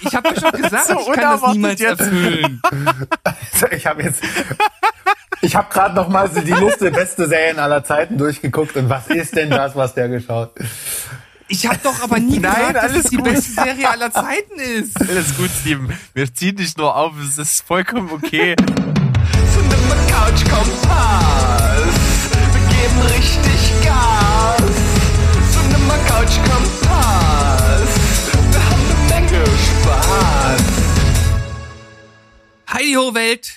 ich habe ja schon gesagt, so ich kann das niemals jetzt. erfüllen. Also ich habe jetzt, ich habe gerade noch mal die Liste beste Serien aller Zeiten durchgeguckt und was ist denn das, was der geschaut? Ich habe doch aber nie Nein, gesagt, dass es die gut. beste Serie aller Zeiten ist. Alles gut, Steven. Wir ziehen dich nur auf, es ist vollkommen okay. Couch Kompass. Wir geben richtig Heidi ho Welt.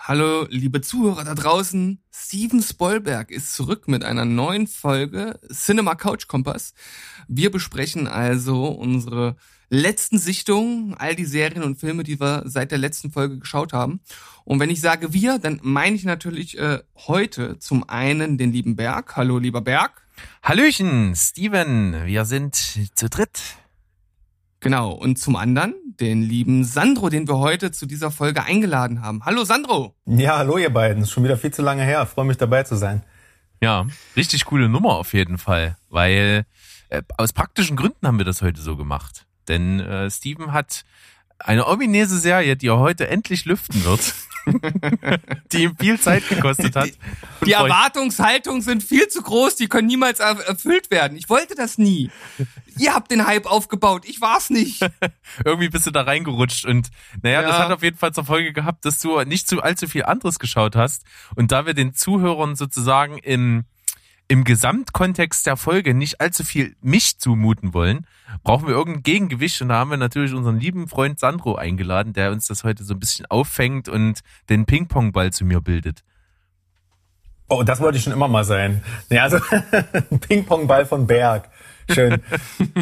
Hallo, liebe Zuhörer da draußen. Steven Spoilberg ist zurück mit einer neuen Folge Cinema Couch Kompass. Wir besprechen also unsere letzten Sichtungen, all die Serien und Filme, die wir seit der letzten Folge geschaut haben. Und wenn ich sage wir, dann meine ich natürlich äh, heute zum einen den lieben Berg. Hallo, lieber Berg. Hallöchen, Steven. Wir sind zu dritt. Genau. Und zum anderen den lieben Sandro, den wir heute zu dieser Folge eingeladen haben. Hallo Sandro. Ja, hallo ihr beiden. Ist schon wieder viel zu lange her. Ich freue mich dabei zu sein. Ja, richtig coole Nummer auf jeden Fall, weil äh, aus praktischen Gründen haben wir das heute so gemacht. Denn äh, Steven hat eine ominöse Serie, die er heute endlich lüften wird, die ihm viel Zeit gekostet hat. Die, die Erwartungshaltungen sind viel zu groß, die können niemals erfüllt werden. Ich wollte das nie. Ihr habt den Hype aufgebaut, ich war's nicht. Irgendwie bist du da reingerutscht und naja, ja. das hat auf jeden Fall zur Folge gehabt, dass du nicht zu allzu viel anderes geschaut hast. Und da wir den Zuhörern sozusagen im im Gesamtkontext der Folge nicht allzu viel mich zumuten wollen, brauchen wir irgendein Gegengewicht und da haben wir natürlich unseren lieben Freund Sandro eingeladen, der uns das heute so ein bisschen auffängt und den Ping-Pong-Ball zu mir bildet. Oh, das wollte ich schon immer mal sein. Ja, also Ping-Pong-Ball von Berg. Schön.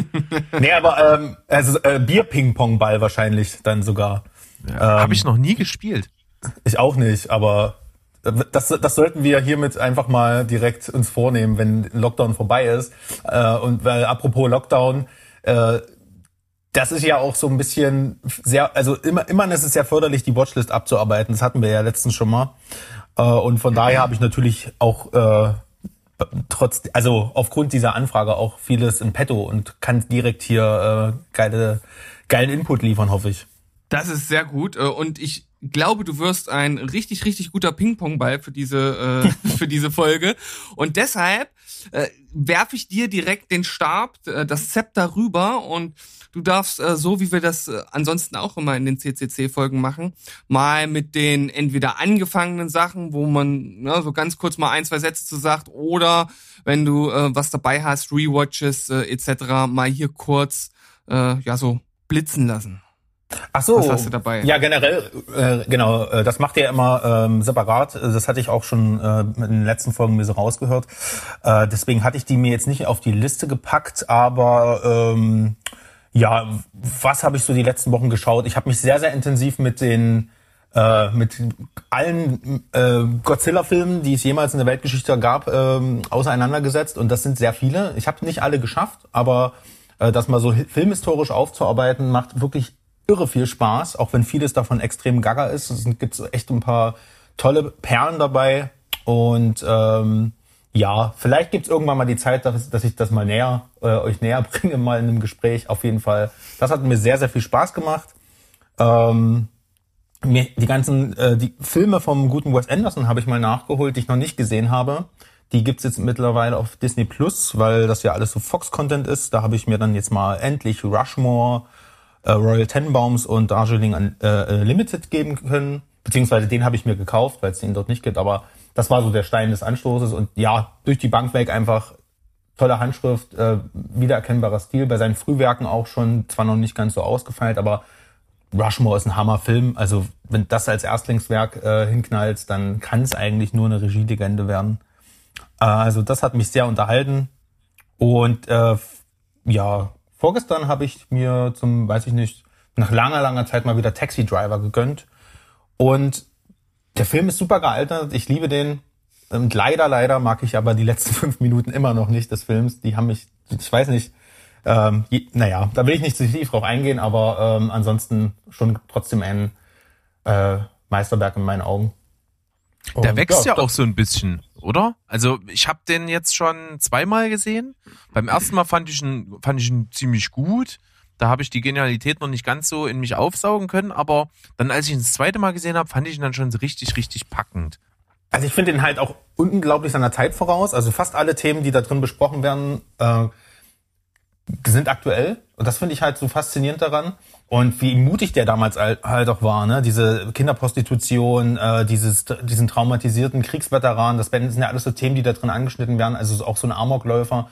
nee, aber ähm, also äh, Bier-Ping-Pong-Ball wahrscheinlich dann sogar. Ja, ähm, Habe ich noch nie gespielt. Ich auch nicht, aber das, das sollten wir hiermit einfach mal direkt uns vornehmen, wenn Lockdown vorbei ist. Äh, und weil apropos Lockdown, äh, das ist ja auch so ein bisschen sehr, also immer, immer ist es sehr förderlich, die Watchlist abzuarbeiten. Das hatten wir ja letztens schon mal. Äh, und von daher habe ich natürlich auch äh, trotz, also aufgrund dieser Anfrage auch vieles in petto und kann direkt hier äh, geile, geilen Input liefern, hoffe ich. Das ist sehr gut. Äh, und ich glaube, du wirst ein richtig, richtig guter Ping-Pong-Ball für diese, äh, für diese Folge. Und deshalb äh, werfe ich dir direkt den Stab, äh, das Zepter rüber und du darfst, äh, so wie wir das äh, ansonsten auch immer in den CCC-Folgen machen, mal mit den entweder angefangenen Sachen, wo man ne, so ganz kurz mal ein, zwei Sätze zu sagt, oder wenn du äh, was dabei hast, Rewatches äh, etc., mal hier kurz äh, ja so blitzen lassen. Ach so. Was hast du dabei? Ja, generell, äh, genau, äh, das macht ihr immer ähm, separat. Das hatte ich auch schon äh, in den letzten Folgen mir so rausgehört. Äh, deswegen hatte ich die mir jetzt nicht auf die Liste gepackt, aber ähm, ja, was habe ich so die letzten Wochen geschaut? Ich habe mich sehr, sehr intensiv mit den äh, mit allen äh, Godzilla-Filmen, die es jemals in der Weltgeschichte gab, ähm, auseinandergesetzt. Und das sind sehr viele. Ich habe nicht alle geschafft, aber äh, das mal so filmhistorisch aufzuarbeiten, macht wirklich irre viel Spaß, auch wenn vieles davon extrem gaga ist. Es gibt echt ein paar tolle Perlen dabei. Und ähm, ja, vielleicht gibt's irgendwann mal die Zeit, dass, dass ich das mal näher, äh, euch näher bringe, mal in einem Gespräch. Auf jeden Fall. Das hat mir sehr, sehr viel Spaß gemacht. Ähm, mir, die ganzen äh, die Filme vom guten Wes Anderson habe ich mal nachgeholt, die ich noch nicht gesehen habe. Die gibt's jetzt mittlerweile auf Disney Plus, weil das ja alles so Fox-Content ist. Da habe ich mir dann jetzt mal endlich Rushmore, äh, Royal Tenenbaums und Darjeeling äh, Limited geben können. Beziehungsweise den habe ich mir gekauft, weil es den dort nicht gibt. Aber das war so der Stein des Anstoßes. Und ja, durch die Bank weg einfach tolle Handschrift, äh, wiedererkennbarer Stil. Bei seinen Frühwerken auch schon, zwar noch nicht ganz so ausgefeilt, aber Rushmore ist ein Hammerfilm. Also wenn das als Erstlingswerk äh, hinknallt, dann kann es eigentlich nur eine Regielegende werden. Äh, also das hat mich sehr unterhalten. Und äh, ja, Vorgestern habe ich mir zum, weiß ich nicht, nach langer, langer Zeit mal wieder Taxi Driver gegönnt. Und der Film ist super gealtert. Ich liebe den. Und leider, leider mag ich aber die letzten fünf Minuten immer noch nicht des Films. Die haben mich, ich weiß nicht, ähm, je, naja, da will ich nicht zu tief drauf eingehen, aber ähm, ansonsten schon trotzdem ein äh, Meisterwerk in meinen Augen. Der Und, wächst ja, ja auch so ein bisschen, oder? Also ich habe den jetzt schon zweimal gesehen. Beim ersten Mal fand ich ihn, fand ich ihn ziemlich gut. Da habe ich die Genialität noch nicht ganz so in mich aufsaugen können, aber dann, als ich ihn das zweite Mal gesehen habe, fand ich ihn dann schon richtig, richtig packend. Also ich finde ihn halt auch unglaublich seiner Zeit voraus. Also fast alle Themen, die da drin besprochen werden, äh, sind aktuell. Und das finde ich halt so faszinierend daran. Und wie mutig der damals halt auch war, ne? Diese Kinderprostitution, äh, dieses, diesen traumatisierten Kriegsveteran, das sind ja alles so Themen, die da drin angeschnitten werden. Also auch so ein Amokläufer,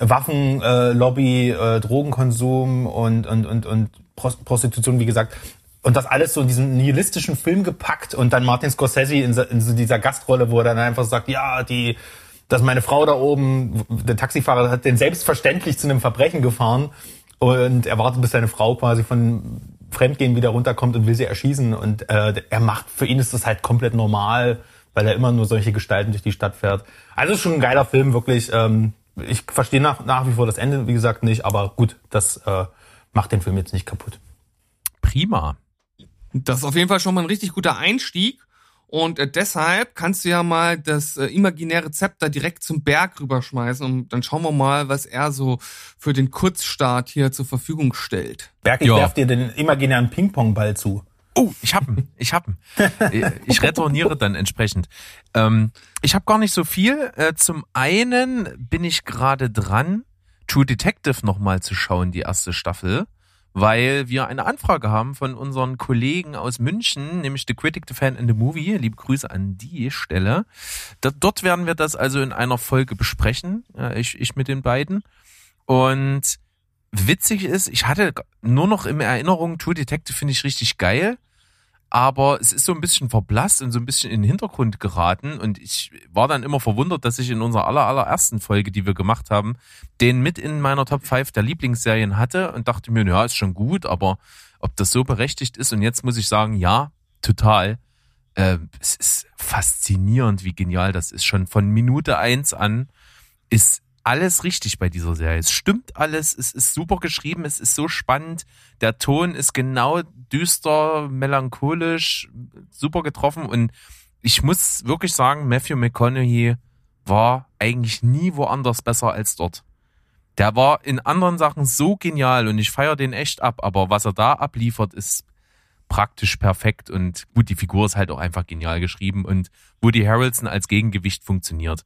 Waffenlobby, äh, Drogenkonsum und, und, und, und Prostitution, wie gesagt. Und das alles so in diesen nihilistischen Film gepackt und dann Martin Scorsese in, in so dieser Gastrolle, wo er dann einfach sagt, ja, die, dass meine Frau da oben, der Taxifahrer hat den selbstverständlich zu einem Verbrechen gefahren und er wartet, bis seine Frau quasi von Fremdgehen wieder runterkommt und will sie erschießen. Und äh, er macht, für ihn ist das halt komplett normal, weil er immer nur solche Gestalten durch die Stadt fährt. Also schon ein geiler Film, wirklich. Ähm, ich verstehe nach, nach wie vor das Ende, wie gesagt, nicht, aber gut, das äh, macht den Film jetzt nicht kaputt. Prima. Das ist auf jeden Fall schon mal ein richtig guter Einstieg. Und äh, deshalb kannst du ja mal das äh, imaginäre Zepter direkt zum Berg rüberschmeißen und dann schauen wir mal, was er so für den Kurzstart hier zur Verfügung stellt. Berg, ich ja. werf dir den imaginären Ping-Pong-Ball zu. Oh, ich hab ihn, ich hab ihn. Ich retourniere dann entsprechend. Ähm, ich habe gar nicht so viel. Äh, zum einen bin ich gerade dran, True Detective nochmal zu schauen, die erste Staffel weil wir eine Anfrage haben von unseren Kollegen aus München, nämlich The Critic, The Fan and the Movie. Liebe Grüße an die Stelle. dort werden wir das also in einer Folge besprechen, ich, ich mit den beiden. Und witzig ist, ich hatte nur noch in Erinnerung, True Detective finde ich richtig geil aber es ist so ein bisschen verblasst und so ein bisschen in den Hintergrund geraten und ich war dann immer verwundert, dass ich in unserer aller, allerersten Folge, die wir gemacht haben, den mit in meiner Top 5 der Lieblingsserien hatte und dachte mir, ja, ist schon gut, aber ob das so berechtigt ist und jetzt muss ich sagen, ja, total. Äh, es ist faszinierend, wie genial das ist. Schon von Minute eins an ist alles richtig bei dieser Serie. Es stimmt alles, es ist super geschrieben, es ist so spannend. Der Ton ist genau düster, melancholisch, super getroffen und ich muss wirklich sagen, Matthew McConaughey war eigentlich nie woanders besser als dort. Der war in anderen Sachen so genial und ich feiere den echt ab, aber was er da abliefert, ist praktisch perfekt und gut, die Figur ist halt auch einfach genial geschrieben und Woody Harrelson als Gegengewicht funktioniert.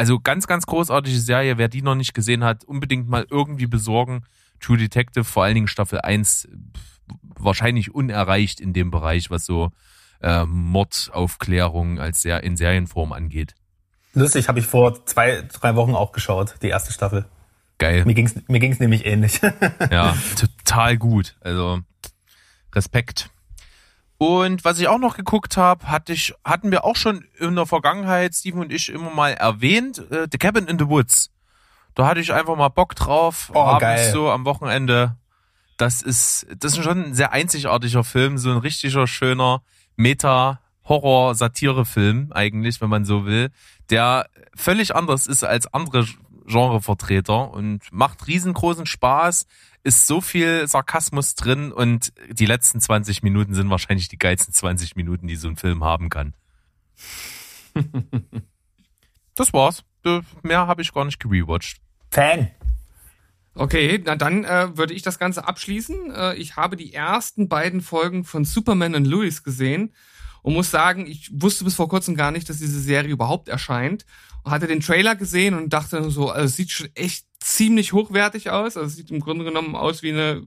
Also ganz, ganz großartige Serie. Wer die noch nicht gesehen hat, unbedingt mal irgendwie besorgen. True Detective, vor allen Dingen Staffel 1, wahrscheinlich unerreicht in dem Bereich, was so äh, Mordaufklärung als sehr in Serienform angeht. Lustig, habe ich vor zwei, drei Wochen auch geschaut, die erste Staffel. Geil. Mir ging's, mir ging's nämlich ähnlich. ja, total gut. Also Respekt. Und was ich auch noch geguckt habe, hatte ich, hatten wir auch schon in der Vergangenheit, Steven und ich, immer mal erwähnt, äh, The Cabin in the Woods. Da hatte ich einfach mal Bock drauf, oh, abends geil. so am Wochenende. Das ist, das ist schon ein sehr einzigartiger Film, so ein richtiger schöner Meta-Horror-Satire-Film eigentlich, wenn man so will, der völlig anders ist als andere Genrevertreter und macht riesengroßen Spaß, ist so viel Sarkasmus drin und die letzten 20 Minuten sind wahrscheinlich die geilsten 20 Minuten, die so ein Film haben kann. das war's. Mehr habe ich gar nicht gerewatcht. Fan. Okay, na dann äh, würde ich das Ganze abschließen. Äh, ich habe die ersten beiden Folgen von Superman und Louis gesehen und muss sagen, ich wusste bis vor kurzem gar nicht, dass diese Serie überhaupt erscheint. Hatte den Trailer gesehen und dachte so, also sieht schon echt ziemlich hochwertig aus. Also sieht im Grunde genommen aus wie eine,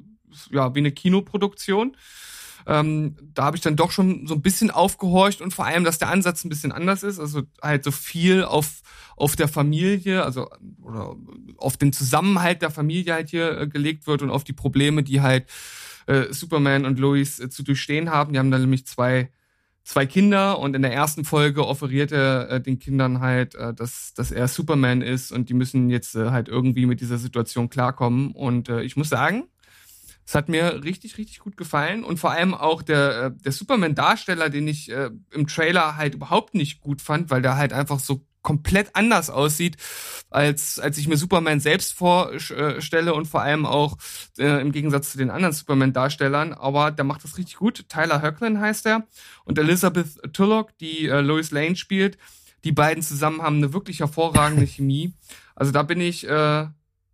ja, wie eine Kinoproduktion. Ähm, da habe ich dann doch schon so ein bisschen aufgehorcht und vor allem, dass der Ansatz ein bisschen anders ist. Also halt so viel auf, auf der Familie, also oder auf den Zusammenhalt der Familie halt hier äh, gelegt wird und auf die Probleme, die halt äh, Superman und Lois äh, zu durchstehen haben. Die haben dann nämlich zwei zwei Kinder und in der ersten Folge offeriert er äh, den Kindern halt, äh, dass, dass er Superman ist und die müssen jetzt äh, halt irgendwie mit dieser Situation klarkommen. Und äh, ich muss sagen, es hat mir richtig, richtig gut gefallen und vor allem auch der, äh, der Superman-Darsteller, den ich äh, im Trailer halt überhaupt nicht gut fand, weil der halt einfach so komplett anders aussieht, als, als ich mir Superman selbst vorstelle und vor allem auch äh, im Gegensatz zu den anderen Superman-Darstellern. Aber der macht das richtig gut. Tyler Hoechlin heißt er. Und Elizabeth Tulloch, die äh, Lois Lane spielt. Die beiden zusammen haben eine wirklich hervorragende Chemie. Also da bin ich äh,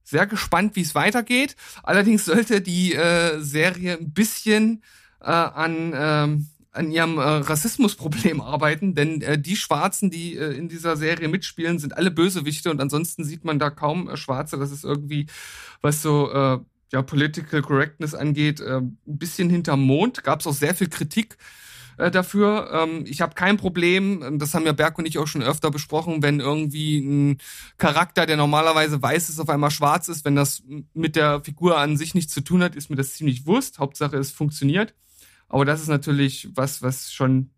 sehr gespannt, wie es weitergeht. Allerdings sollte die äh, Serie ein bisschen äh, an ähm, an ihrem äh, Rassismusproblem arbeiten, denn äh, die Schwarzen, die äh, in dieser Serie mitspielen, sind alle Bösewichte und ansonsten sieht man da kaum äh, Schwarze. Das ist irgendwie, was so äh, ja Political Correctness angeht, äh, ein bisschen hinterm Mond. Gab es auch sehr viel Kritik äh, dafür. Ähm, ich habe kein Problem, ähm, das haben ja Berg und ich auch schon öfter besprochen, wenn irgendwie ein Charakter, der normalerweise weiß ist, auf einmal schwarz ist, wenn das mit der Figur an sich nichts zu tun hat, ist mir das ziemlich wurscht. Hauptsache es funktioniert. Aber das ist natürlich was, was schon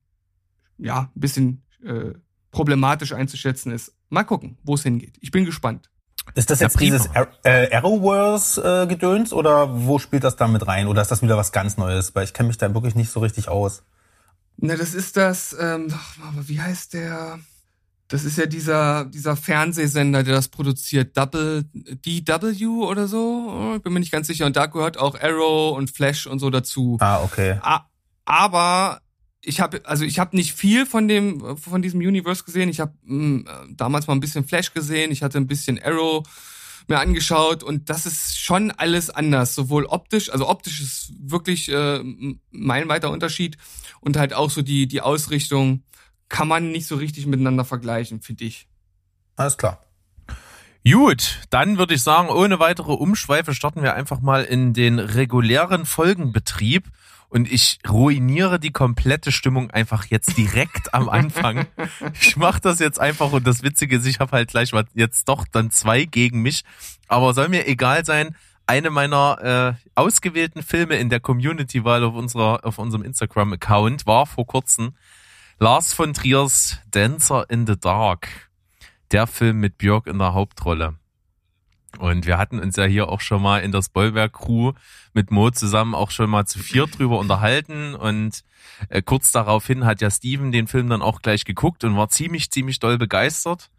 ja ein bisschen äh, problematisch einzuschätzen ist. Mal gucken, wo es hingeht. Ich bin gespannt. Ist das jetzt dieses äh, Arrowverse-Gedöns äh, oder wo spielt das da mit rein? Oder ist das wieder was ganz Neues? Weil ich kenne mich da wirklich nicht so richtig aus. Na, das ist das, ähm, aber wie heißt der? Das ist ja dieser, dieser Fernsehsender, der das produziert. Double, DW oder so? Ich bin mir nicht ganz sicher. Und da gehört auch Arrow und Flash und so dazu. Ah, okay. Aber ich habe also ich habe nicht viel von dem von diesem Universe gesehen. Ich habe hm, damals mal ein bisschen Flash gesehen. Ich hatte ein bisschen Arrow mir angeschaut und das ist schon alles anders, sowohl optisch, also optisch ist wirklich äh, meilenweiter Unterschied und halt auch so die die Ausrichtung kann man nicht so richtig miteinander vergleichen, finde ich. Alles klar. Gut, dann würde ich sagen, ohne weitere Umschweife starten wir einfach mal in den regulären Folgenbetrieb und ich ruiniere die komplette Stimmung einfach jetzt direkt am Anfang. Ich mache das jetzt einfach und das Witzige ist, ich habe halt gleich mal jetzt doch dann zwei gegen mich, aber soll mir egal sein. Eine meiner äh, ausgewählten Filme in der Community-Wahl auf unserer auf unserem Instagram-Account war vor kurzem Lars von Triers Dancer in the Dark. Der Film mit Björk in der Hauptrolle. Und wir hatten uns ja hier auch schon mal in der Spoilberg-Crew mit Mo zusammen auch schon mal zu vier drüber unterhalten. Und äh, kurz daraufhin hat ja Steven den Film dann auch gleich geguckt und war ziemlich, ziemlich doll begeistert.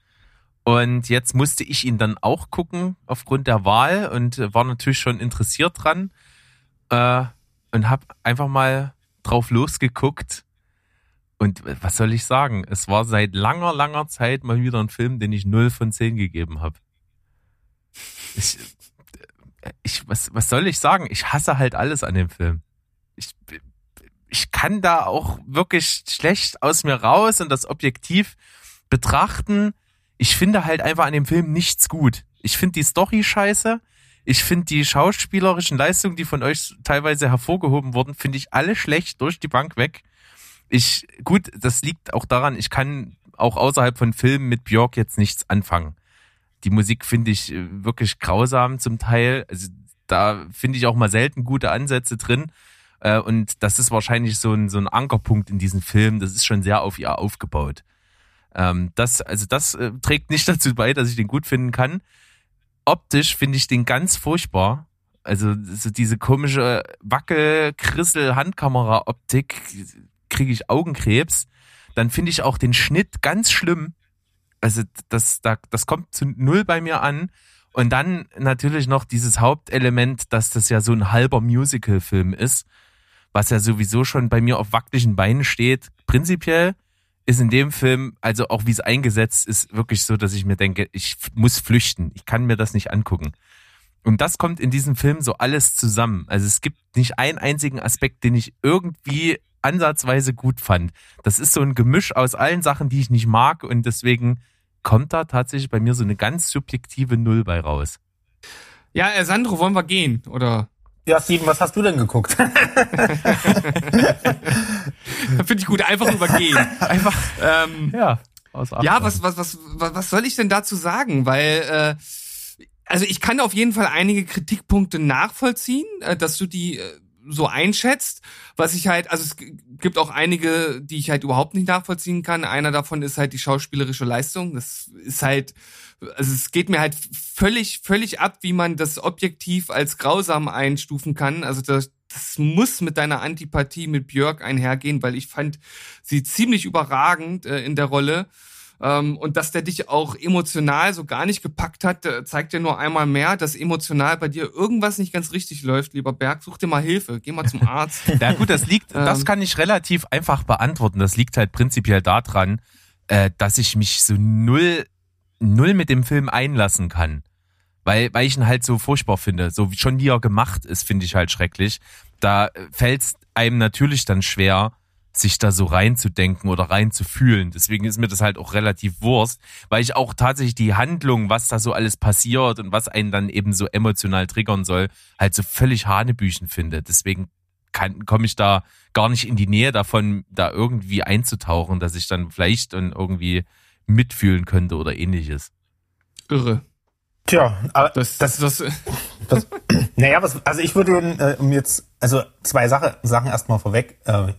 Und jetzt musste ich ihn dann auch gucken aufgrund der Wahl und äh, war natürlich schon interessiert dran. Äh, und habe einfach mal drauf losgeguckt und was soll ich sagen? Es war seit langer, langer Zeit mal wieder ein Film, den ich 0 von 10 gegeben habe. Ich, ich, was, was soll ich sagen? Ich hasse halt alles an dem Film. Ich, ich kann da auch wirklich schlecht aus mir raus und das objektiv betrachten. Ich finde halt einfach an dem Film nichts gut. Ich finde die Story scheiße. Ich finde die schauspielerischen Leistungen, die von euch teilweise hervorgehoben wurden, finde ich alle schlecht durch die Bank weg ich, gut, das liegt auch daran, ich kann auch außerhalb von Filmen mit Björk jetzt nichts anfangen. Die Musik finde ich äh, wirklich grausam zum Teil. Also da finde ich auch mal selten gute Ansätze drin. Äh, und das ist wahrscheinlich so ein, so ein Ankerpunkt in diesem Film. Das ist schon sehr auf ihr aufgebaut. Ähm, das, also das äh, trägt nicht dazu bei, dass ich den gut finden kann. Optisch finde ich den ganz furchtbar. Also so diese komische Wackel-Krissel-Handkamera-Optik kriege ich Augenkrebs. Dann finde ich auch den Schnitt ganz schlimm. Also das, das, das kommt zu null bei mir an. Und dann natürlich noch dieses Hauptelement, dass das ja so ein halber Musical-Film ist, was ja sowieso schon bei mir auf wackeligen Beinen steht. Prinzipiell ist in dem Film, also auch wie es eingesetzt ist, wirklich so, dass ich mir denke, ich muss flüchten. Ich kann mir das nicht angucken. Und das kommt in diesem Film so alles zusammen. Also es gibt nicht einen einzigen Aspekt, den ich irgendwie ansatzweise gut fand. Das ist so ein Gemisch aus allen Sachen, die ich nicht mag und deswegen kommt da tatsächlich bei mir so eine ganz subjektive Null bei raus. Ja, äh, Sandro, wollen wir gehen, oder? Ja, Steven, was hast du denn geguckt? Finde ich gut, einfach übergehen. Einfach, ähm, ja. Ja, was, was, was, was soll ich denn dazu sagen? Weil, äh, also ich kann auf jeden Fall einige Kritikpunkte nachvollziehen, äh, dass du die äh, so einschätzt. Was ich halt, also es gibt auch einige, die ich halt überhaupt nicht nachvollziehen kann. Einer davon ist halt die schauspielerische Leistung. Das ist halt, also es geht mir halt völlig, völlig ab, wie man das objektiv als grausam einstufen kann. Also das, das muss mit deiner Antipathie mit Björk einhergehen, weil ich fand sie ziemlich überragend äh, in der Rolle. Ähm, und dass der dich auch emotional so gar nicht gepackt hat, zeigt ja nur einmal mehr, dass emotional bei dir irgendwas nicht ganz richtig läuft, lieber Berg. Such dir mal Hilfe, geh mal zum Arzt. ja gut, das liegt, das ähm. kann ich relativ einfach beantworten. Das liegt halt prinzipiell daran, äh, dass ich mich so null, null mit dem Film einlassen kann. weil, weil ich ihn halt so furchtbar finde. So wie schon wie er gemacht ist, finde ich halt schrecklich. Da fällt es einem natürlich dann schwer, sich da so reinzudenken oder reinzufühlen. Deswegen ist mir das halt auch relativ Wurst, weil ich auch tatsächlich die Handlung, was da so alles passiert und was einen dann eben so emotional triggern soll, halt so völlig Hanebüchen finde. Deswegen komme ich da gar nicht in die Nähe davon, da irgendwie einzutauchen, dass ich dann vielleicht und irgendwie mitfühlen könnte oder ähnliches. Irre. Tja, aber das, das, das, das naja, was, also ich würde äh, um jetzt, also zwei Sache, Sachen erstmal vorweg. Äh,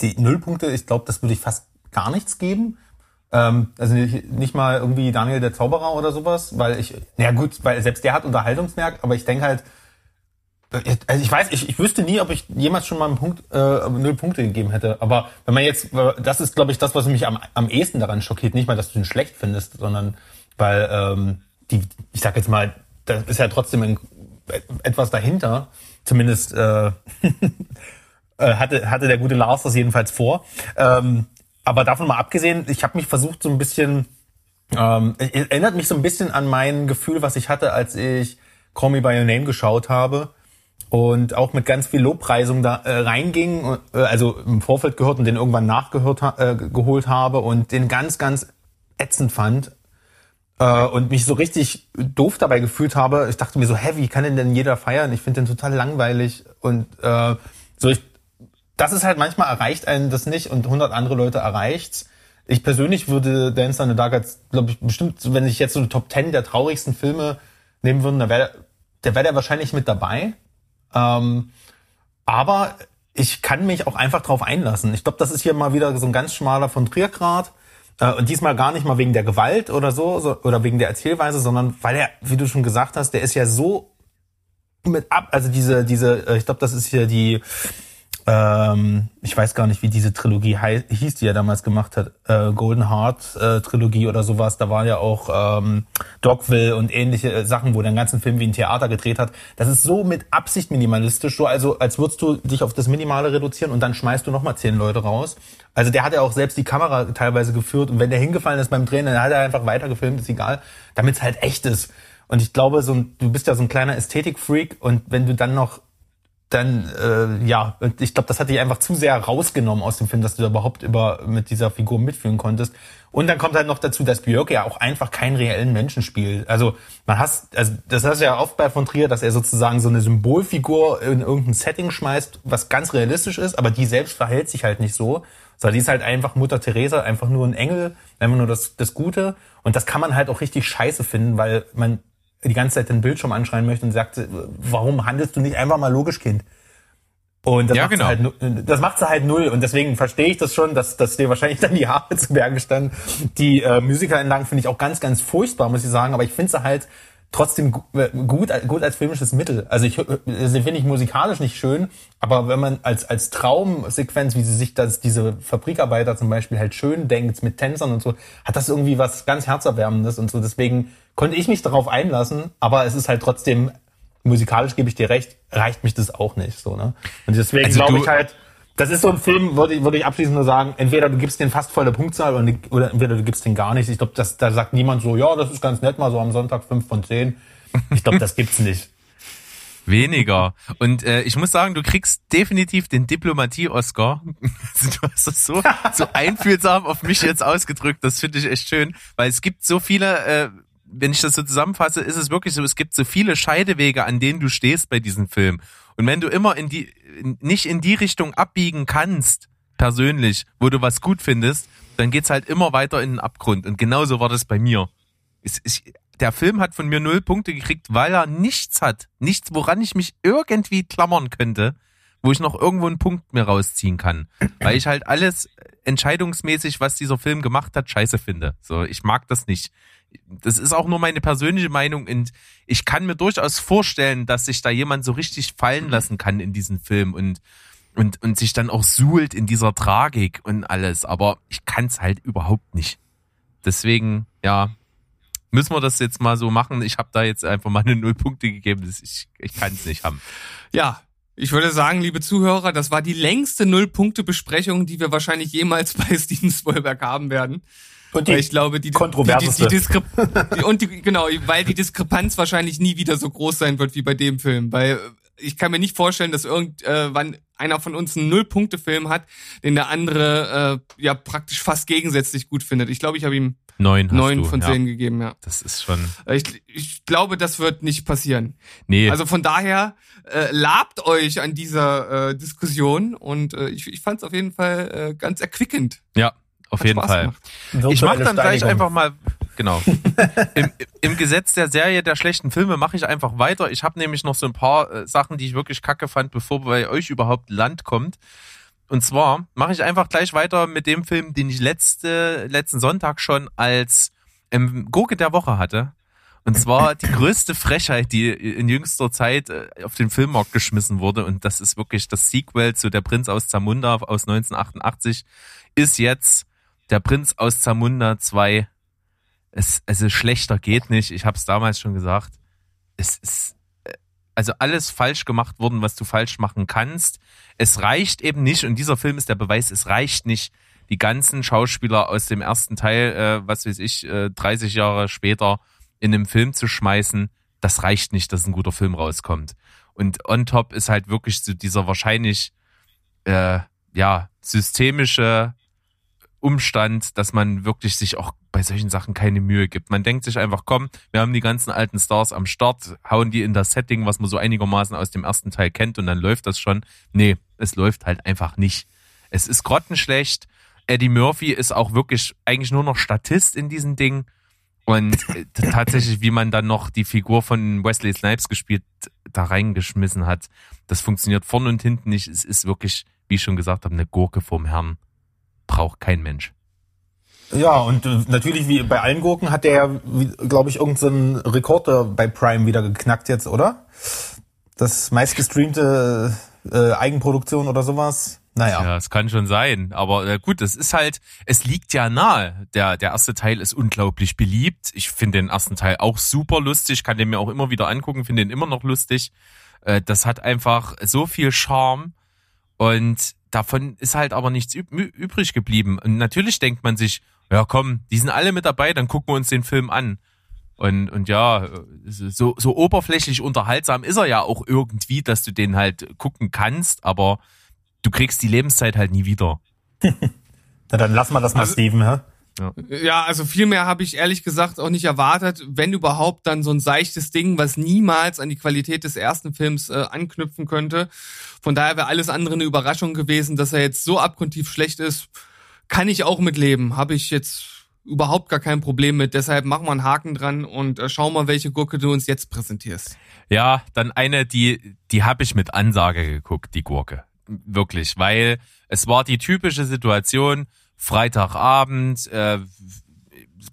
die Nullpunkte, ich glaube, das würde ich fast gar nichts geben. Ähm, also nicht, mal irgendwie Daniel der Zauberer oder sowas, weil ich, na gut, weil selbst der hat Unterhaltungsmerk, aber ich denke halt, also ich weiß, ich, ich wüsste nie, ob ich jemals schon mal einen Punkt, äh, null Punkte gegeben hätte. Aber wenn man jetzt, das ist, glaube ich, das, was mich am, am ehesten daran schockiert. Nicht mal, dass du ihn schlecht findest, sondern weil ähm, die, ich sag jetzt mal, da ist ja trotzdem ein, etwas dahinter. Zumindest äh, äh, hatte, hatte der gute Lars das jedenfalls vor. Ähm, aber davon mal abgesehen, ich habe mich versucht so ein bisschen, ähm, erinnert mich so ein bisschen an mein Gefühl, was ich hatte, als ich Call Me By Your Name geschaut habe und auch mit ganz viel Lobpreisung da äh, reinging, äh, also im Vorfeld gehört und den irgendwann nachgehört äh, geholt habe und den ganz, ganz ätzend fand äh, und mich so richtig doof dabei gefühlt habe. Ich dachte mir so, hä, wie kann denn denn jeder feiern? Ich finde den total langweilig und äh, so ich, das ist halt manchmal erreicht einen das nicht und 100 andere Leute erreicht's. Ich persönlich würde Dance in the Dark als, glaube ich, bestimmt, wenn ich jetzt so eine Top 10 der traurigsten Filme nehmen würde, dann wäre der wäre wahrscheinlich mit dabei. Ähm, aber ich kann mich auch einfach drauf einlassen. Ich glaube, das ist hier mal wieder so ein ganz schmaler von Triergrad. Äh, und diesmal gar nicht mal wegen der Gewalt oder so, so, oder wegen der Erzählweise, sondern weil er, wie du schon gesagt hast, der ist ja so mit ab, also diese, diese, äh, ich glaube, das ist hier die ähm, ich weiß gar nicht, wie diese Trilogie hieß, die er damals gemacht hat, äh, Golden Heart äh, Trilogie oder sowas. Da war ja auch ähm, Dogville und ähnliche äh, Sachen, wo der ganzen Film wie ein Theater gedreht hat. Das ist so mit Absicht minimalistisch, so also als würdest du dich auf das Minimale reduzieren und dann schmeißt du nochmal zehn Leute raus. Also der hat ja auch selbst die Kamera teilweise geführt und wenn der hingefallen ist beim Drehen, dann hat er einfach weiter gefilmt, ist egal, damit es halt echt ist. Und ich glaube, so ein, du bist ja so ein kleiner Ästhetikfreak und wenn du dann noch dann äh, ja, ich glaube, das hat dich einfach zu sehr rausgenommen aus dem Film, dass du da überhaupt über mit dieser Figur mitfühlen konntest. Und dann kommt halt noch dazu, dass Björk ja auch einfach keinen reellen Menschen spielt. Also man hast, also das hast du ja oft bei von Trier, dass er sozusagen so eine Symbolfigur in irgendein Setting schmeißt, was ganz realistisch ist, aber die selbst verhält sich halt nicht so. Sondern die ist halt einfach Mutter Teresa, einfach nur ein Engel, einfach nur das, das Gute. Und das kann man halt auch richtig scheiße finden, weil man die ganze Zeit den Bildschirm anschreien möchte und sagt, warum handelst du nicht einfach mal logisch, Kind? Und das, ja, macht genau. halt, das macht sie halt null. Und deswegen verstehe ich das schon, dass, dass dir wahrscheinlich dann die Haare zu Berge standen. Die äh, Musikereinlagen finde ich auch ganz, ganz furchtbar, muss ich sagen. Aber ich finde sie halt trotzdem äh, gut, gut als filmisches Mittel. Also ich äh, sie finde ich musikalisch nicht schön, aber wenn man als als Traumsequenz, wie sie sich das diese Fabrikarbeiter zum Beispiel halt schön denkt mit Tänzern und so, hat das irgendwie was ganz herzerwärmendes und so. Deswegen konnte ich mich darauf einlassen, aber es ist halt trotzdem musikalisch gebe ich dir recht, reicht mich das auch nicht so, ne? Und deswegen also glaube ich halt, das ist so ein Film, würde ich, würde ich abschließend nur sagen, entweder du gibst den fast volle Punktzahl oder, oder entweder du gibst den gar nicht. Ich glaube, da sagt niemand so, ja, das ist ganz nett, mal so am Sonntag fünf von zehn. Ich glaube, das gibt's nicht. Weniger. Und äh, ich muss sagen, du kriegst definitiv den Diplomatie-Oscar. Also, du hast das so, so einfühlsam auf mich jetzt ausgedrückt. Das finde ich echt schön, weil es gibt so viele, äh, wenn ich das so zusammenfasse, ist es wirklich so, es gibt so viele Scheidewege, an denen du stehst bei diesem Film. Und wenn du immer in die, nicht in die Richtung abbiegen kannst, persönlich, wo du was gut findest, dann geht's halt immer weiter in den Abgrund. Und genauso war das bei mir. Es, es, der Film hat von mir null Punkte gekriegt, weil er nichts hat. Nichts, woran ich mich irgendwie klammern könnte, wo ich noch irgendwo einen Punkt mir rausziehen kann. Weil ich halt alles entscheidungsmäßig, was dieser Film gemacht hat, scheiße finde. So, ich mag das nicht. Das ist auch nur meine persönliche Meinung und ich kann mir durchaus vorstellen, dass sich da jemand so richtig fallen lassen kann in diesen Film und und, und sich dann auch suhlt in dieser Tragik und alles. Aber ich kann es halt überhaupt nicht. Deswegen, ja, müssen wir das jetzt mal so machen. Ich habe da jetzt einfach mal eine Null Punkte gegeben. Ich, ich kann es nicht haben. Ja, ich würde sagen, liebe Zuhörer, das war die längste Null-Punkte-Besprechung, die wir wahrscheinlich jemals bei Steven Spielberg haben werden. Und die ich glaube, die, kontroverseste. Die, die, die, die und die, genau, weil die Diskrepanz wahrscheinlich nie wieder so groß sein wird wie bei dem Film, weil ich kann mir nicht vorstellen, dass irgendwann äh, einer von uns einen Null-Punkte-Film hat, den der andere äh, ja praktisch fast gegensätzlich gut findet. Ich glaube, ich habe ihm neun, neun von zehn ja. gegeben, ja. Das ist schon. Äh, ich, ich glaube, das wird nicht passieren. Nee. Also von daher äh, labt euch an dieser äh, Diskussion und äh, ich, ich fand es auf jeden Fall äh, ganz erquickend. Ja, auf Hat jeden Spaß Fall. Ich mache dann gleich einfach mal genau. Im, Im Gesetz der Serie der schlechten Filme mache ich einfach weiter. Ich habe nämlich noch so ein paar äh, Sachen, die ich wirklich kacke fand, bevor bei euch überhaupt Land kommt. Und zwar mache ich einfach gleich weiter mit dem Film, den ich letzte, letzten Sonntag schon als ähm, Gurke der Woche hatte. Und zwar die größte Frechheit, die in jüngster Zeit äh, auf den Filmmarkt geschmissen wurde. Und das ist wirklich das Sequel zu Der Prinz aus Zamunda aus 1988. Ist jetzt Der Prinz aus Zamunda 2 es, also schlechter geht nicht. Ich habe es damals schon gesagt. Es ist äh, also alles falsch gemacht worden, was du falsch machen kannst. Es reicht eben nicht, und dieser Film ist der Beweis, es reicht nicht, die ganzen Schauspieler aus dem ersten Teil, äh, was weiß ich, äh, 30 Jahre später in einem Film zu schmeißen. Das reicht nicht, dass ein guter Film rauskommt. Und on top ist halt wirklich so dieser wahrscheinlich äh, ja systemische Umstand, dass man wirklich sich auch bei solchen Sachen keine Mühe gibt. Man denkt sich einfach, komm, wir haben die ganzen alten Stars am Start, hauen die in das Setting, was man so einigermaßen aus dem ersten Teil kennt und dann läuft das schon. Nee, es läuft halt einfach nicht. Es ist grottenschlecht. Eddie Murphy ist auch wirklich eigentlich nur noch Statist in diesem Ding. Und äh, tatsächlich, wie man dann noch die Figur von Wesley Snipes gespielt da reingeschmissen hat, das funktioniert vorne und hinten nicht. Es ist wirklich, wie ich schon gesagt habe, eine Gurke vom Herrn braucht kein Mensch. Ja, und äh, natürlich wie bei allen Gurken hat der, glaube ich, irgendeinen so Rekord bei Prime wieder geknackt jetzt, oder? Das meistgestreamte äh, Eigenproduktion oder sowas. Naja. Ja, es kann schon sein. Aber äh, gut, es ist halt, es liegt ja nahe. Der, der erste Teil ist unglaublich beliebt. Ich finde den ersten Teil auch super lustig, kann den mir auch immer wieder angucken, finde den immer noch lustig. Äh, das hat einfach so viel Charme. Und davon ist halt aber nichts übrig geblieben. Und natürlich denkt man sich, ja komm, die sind alle mit dabei, dann gucken wir uns den Film an. Und, und ja, so, so oberflächlich unterhaltsam ist er ja auch irgendwie, dass du den halt gucken kannst, aber du kriegst die Lebenszeit halt nie wieder. Na dann lass mal das mal, also, Steven, hä? Ja. ja, also viel mehr habe ich ehrlich gesagt auch nicht erwartet. Wenn überhaupt, dann so ein seichtes Ding, was niemals an die Qualität des ersten Films äh, anknüpfen könnte. Von daher wäre alles andere eine Überraschung gewesen, dass er jetzt so abgrundtief schlecht ist. Kann ich auch mitleben. Habe ich jetzt überhaupt gar kein Problem mit. Deshalb machen wir einen Haken dran und äh, schau mal, welche Gurke du uns jetzt präsentierst. Ja, dann eine, die, die habe ich mit Ansage geguckt, die Gurke. Wirklich, weil es war die typische Situation, Freitagabend. Äh,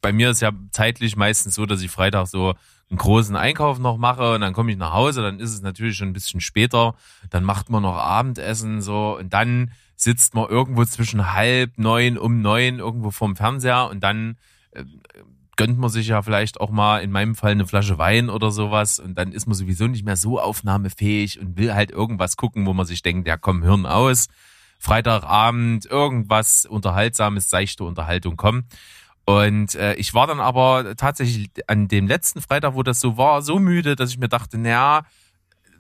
bei mir ist ja zeitlich meistens so, dass ich Freitag so einen großen Einkauf noch mache und dann komme ich nach Hause, dann ist es natürlich schon ein bisschen später, dann macht man noch Abendessen so und dann sitzt man irgendwo zwischen halb neun um neun irgendwo vorm Fernseher und dann äh, gönnt man sich ja vielleicht auch mal in meinem Fall eine Flasche Wein oder sowas und dann ist man sowieso nicht mehr so aufnahmefähig und will halt irgendwas gucken, wo man sich denkt, ja komm, Hirn aus. Freitagabend irgendwas Unterhaltsames, seichte Unterhaltung kommen. Und äh, ich war dann aber tatsächlich an dem letzten Freitag, wo das so war, so müde, dass ich mir dachte, naja,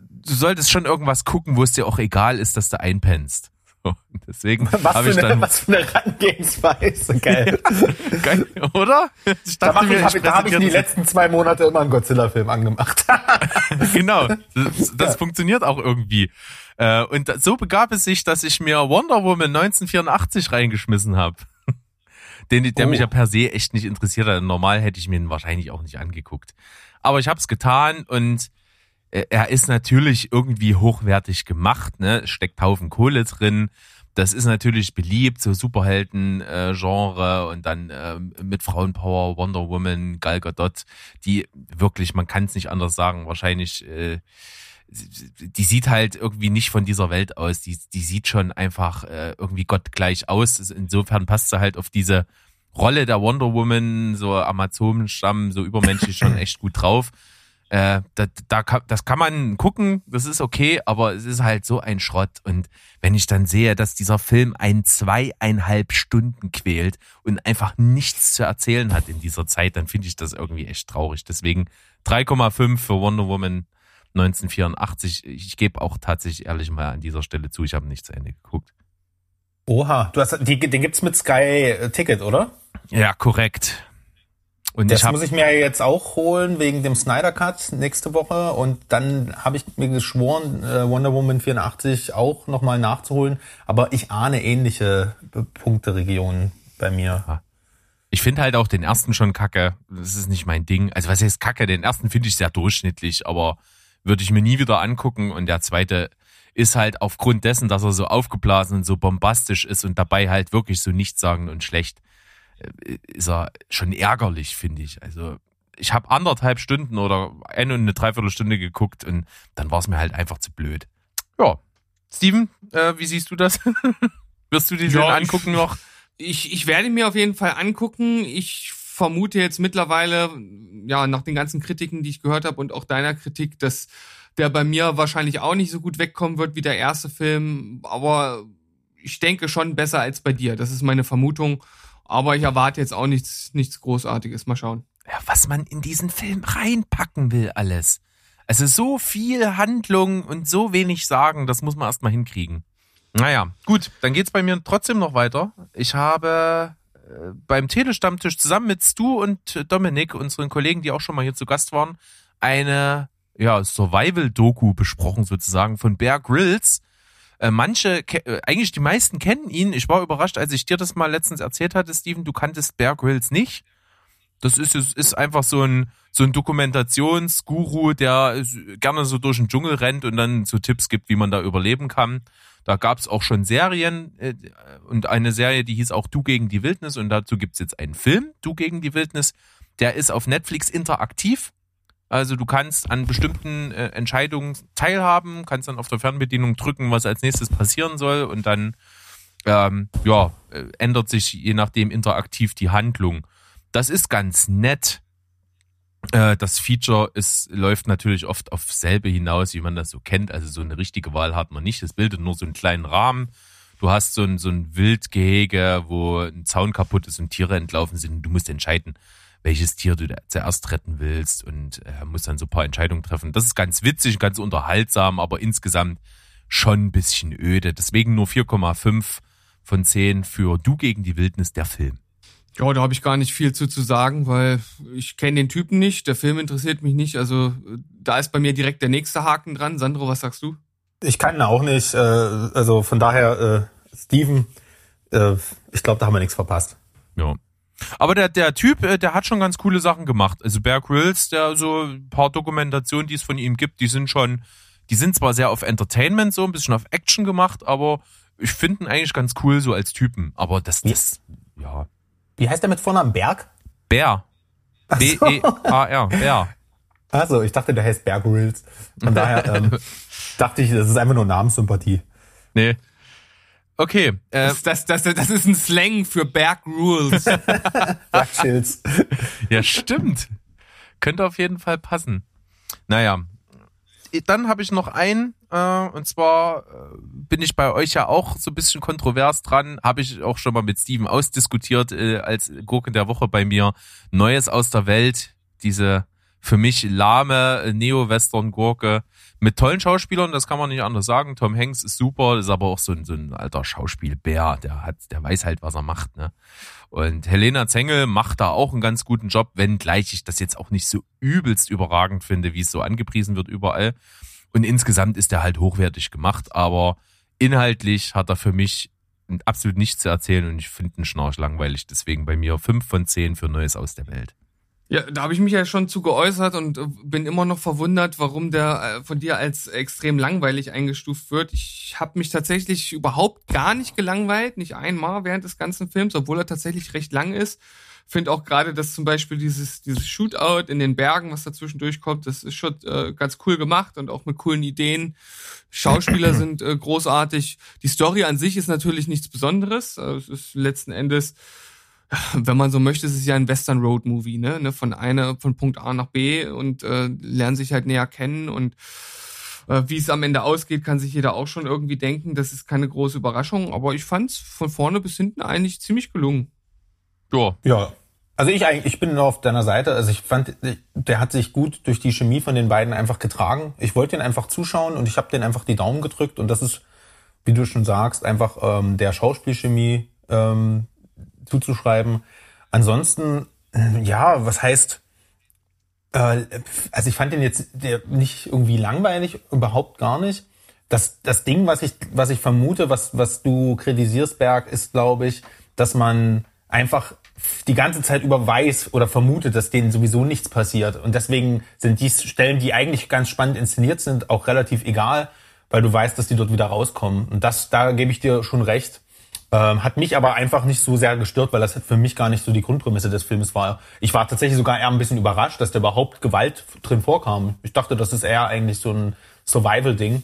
du solltest schon irgendwas gucken, wo es dir auch egal ist, dass du einpennst. So, deswegen habe ich dann was für eine Herangehensweise, geil. geil, oder? Ich dachte da mir, ich, da habe ich die letzten zwei Monate immer einen Godzilla-Film angemacht. genau, das, das ja. funktioniert auch irgendwie. Äh, und so begab es sich, dass ich mir Wonder Woman 1984 reingeschmissen habe. Den, der oh. mich ja per se echt nicht interessiert hat. Normal hätte ich mir ihn wahrscheinlich auch nicht angeguckt. Aber ich habe es getan und äh, er ist natürlich irgendwie hochwertig gemacht, ne? Steckt Haufen Kohle drin. Das ist natürlich beliebt, so Superhelden-Genre und dann äh, mit Frauenpower, Wonder Woman, Gal Gadot, die wirklich, man kann es nicht anders sagen, wahrscheinlich äh, die sieht halt irgendwie nicht von dieser Welt aus. Die, die sieht schon einfach äh, irgendwie gottgleich aus. Insofern passt sie halt auf diese Rolle der Wonder Woman, so Amazonenstamm, so übermenschlich schon echt gut drauf. Äh, da, da, das kann man gucken, das ist okay, aber es ist halt so ein Schrott. Und wenn ich dann sehe, dass dieser Film ein zweieinhalb Stunden quält und einfach nichts zu erzählen hat in dieser Zeit, dann finde ich das irgendwie echt traurig. Deswegen 3,5 für Wonder Woman 1984. Ich gebe auch tatsächlich ehrlich mal an dieser Stelle zu, ich habe nicht zu Ende geguckt. Oha, du hast, die, den gibt's mit Sky äh, Ticket, oder? Ja, korrekt. Und das ich muss ich mir jetzt auch holen wegen dem Snyder Cut nächste Woche und dann habe ich mir geschworen, äh, Wonder Woman 84 auch nochmal nachzuholen, aber ich ahne ähnliche Punkteregionen bei mir. Ich finde halt auch den ersten schon kacke. Das ist nicht mein Ding. Also was heißt kacke? Den ersten finde ich sehr durchschnittlich, aber würde ich mir nie wieder angucken und der zweite ist halt aufgrund dessen, dass er so aufgeblasen und so bombastisch ist und dabei halt wirklich so nichtssagend und schlecht, äh, ist er schon ärgerlich, finde ich. Also ich habe anderthalb Stunden oder eine und eine Dreiviertelstunde geguckt und dann war es mir halt einfach zu blöd. Ja. Steven, äh, wie siehst du das? Wirst du die ja, angucken noch? Ich, ich werde mir auf jeden Fall angucken. Ich vermute jetzt mittlerweile, ja, nach den ganzen Kritiken, die ich gehört habe und auch deiner Kritik, dass der bei mir wahrscheinlich auch nicht so gut wegkommen wird wie der erste Film, aber ich denke schon besser als bei dir. Das ist meine Vermutung. Aber ich erwarte jetzt auch nichts, nichts Großartiges. Mal schauen. Ja, was man in diesen Film reinpacken will, alles. Also so viel Handlung und so wenig sagen, das muss man erstmal hinkriegen. Naja, gut, dann geht's bei mir trotzdem noch weiter. Ich habe beim Telestammtisch zusammen mit Stu und Dominik, unseren Kollegen, die auch schon mal hier zu Gast waren, eine ja, Survival-Doku besprochen sozusagen von Bear Grylls. Äh, manche, äh, eigentlich die meisten kennen ihn. Ich war überrascht, als ich dir das mal letztens erzählt hatte, Steven, du kanntest Bear Grylls nicht. Das ist, ist einfach so ein, so ein Dokumentationsguru, der gerne so durch den Dschungel rennt und dann so Tipps gibt, wie man da überleben kann. Da gab es auch schon Serien äh, und eine Serie, die hieß auch Du gegen die Wildnis und dazu gibt's jetzt einen Film, Du gegen die Wildnis. Der ist auf Netflix interaktiv. Also du kannst an bestimmten äh, Entscheidungen teilhaben, kannst dann auf der Fernbedienung drücken, was als nächstes passieren soll und dann ähm, ja, äh, ändert sich je nachdem interaktiv die Handlung. Das ist ganz nett. Äh, das Feature ist, läuft natürlich oft auf selbe hinaus, wie man das so kennt. Also so eine richtige Wahl hat man nicht. Es bildet nur so einen kleinen Rahmen. Du hast so ein, so ein Wildgehege, wo ein Zaun kaputt ist und Tiere entlaufen sind. Du musst entscheiden, welches Tier du zuerst retten willst und äh, musst dann so ein paar Entscheidungen treffen. Das ist ganz witzig, ganz unterhaltsam, aber insgesamt schon ein bisschen öde. Deswegen nur 4,5 von 10 für Du gegen die Wildnis, der Film. Ja, da habe ich gar nicht viel zu, zu sagen, weil ich kenne den Typen nicht, der Film interessiert mich nicht. Also da ist bei mir direkt der nächste Haken dran. Sandro, was sagst du? Ich kann ihn auch nicht. Äh, also von daher, äh, Steven, äh, ich glaube, da haben wir nichts verpasst. Ja. Aber der, der Typ, äh, der hat schon ganz coole Sachen gemacht. Also Bear Grylls, der so ein paar Dokumentationen, die es von ihm gibt, die sind schon, die sind zwar sehr auf Entertainment so, ein bisschen auf Action gemacht, aber ich finde ihn eigentlich ganz cool so als Typen. Aber das, das, ja. Wie heißt der mit Vornamen Berg? Bär. B-E-A-R, Bär. Also, ich dachte, der heißt Bear Grylls. Von daher ähm, dachte ich, das ist einfach nur Namenssympathie. Nee, Okay. Äh, das, das, das, das ist ein Slang für Berg Rules. Bergschilds. ja, stimmt. Könnte auf jeden Fall passen. Naja. Dann habe ich noch einen, äh, und zwar äh, bin ich bei euch ja auch so ein bisschen kontrovers dran, habe ich auch schon mal mit Steven ausdiskutiert, äh, als Gurken der Woche bei mir. Neues aus der Welt, diese für mich lahme Neo-Western-Gurke mit tollen Schauspielern, das kann man nicht anders sagen. Tom Hanks ist super, ist aber auch so ein, so ein alter Schauspielbär, der hat, der weiß halt, was er macht, ne? Und Helena Zengel macht da auch einen ganz guten Job, wenngleich ich das jetzt auch nicht so übelst überragend finde, wie es so angepriesen wird überall. Und insgesamt ist er halt hochwertig gemacht, aber inhaltlich hat er für mich absolut nichts zu erzählen und ich finde ihn schnarch langweilig. Deswegen bei mir fünf von zehn für Neues aus der Welt. Ja, da habe ich mich ja schon zu geäußert und äh, bin immer noch verwundert, warum der äh, von dir als extrem langweilig eingestuft wird. Ich habe mich tatsächlich überhaupt gar nicht gelangweilt, nicht einmal während des ganzen Films, obwohl er tatsächlich recht lang ist. Finde auch gerade, dass zum Beispiel dieses, dieses Shootout in den Bergen, was dazwischen durchkommt, das ist schon äh, ganz cool gemacht und auch mit coolen Ideen. Schauspieler sind äh, großartig. Die Story an sich ist natürlich nichts Besonderes. Also es ist letzten Endes wenn man so möchte, ist es ja ein Western Road Movie, ne? ne von einer, von Punkt A nach B und äh, lernen sich halt näher kennen und äh, wie es am Ende ausgeht, kann sich jeder auch schon irgendwie denken. Das ist keine große Überraschung, aber ich fand's von vorne bis hinten eigentlich ziemlich gelungen. Ja. Ja. Also ich eigentlich, ich bin nur auf deiner Seite. Also ich fand, der hat sich gut durch die Chemie von den beiden einfach getragen. Ich wollte den einfach zuschauen und ich habe den einfach die Daumen gedrückt und das ist, wie du schon sagst, einfach ähm, der Schauspielchemie ähm, zuzuschreiben. Ansonsten, ja, was heißt, äh, also ich fand den jetzt nicht irgendwie langweilig, überhaupt gar nicht. Das, das Ding, was ich, was ich vermute, was, was du kritisierst, Berg, ist, glaube ich, dass man einfach die ganze Zeit über weiß oder vermutet, dass denen sowieso nichts passiert. Und deswegen sind die Stellen, die eigentlich ganz spannend inszeniert sind, auch relativ egal, weil du weißt, dass die dort wieder rauskommen. Und das, da gebe ich dir schon recht. Ähm, hat mich aber einfach nicht so sehr gestört, weil das für mich gar nicht so die Grundprämisse des Films war. Ich war tatsächlich sogar eher ein bisschen überrascht, dass da überhaupt Gewalt drin vorkam. Ich dachte, das ist eher eigentlich so ein Survival-Ding.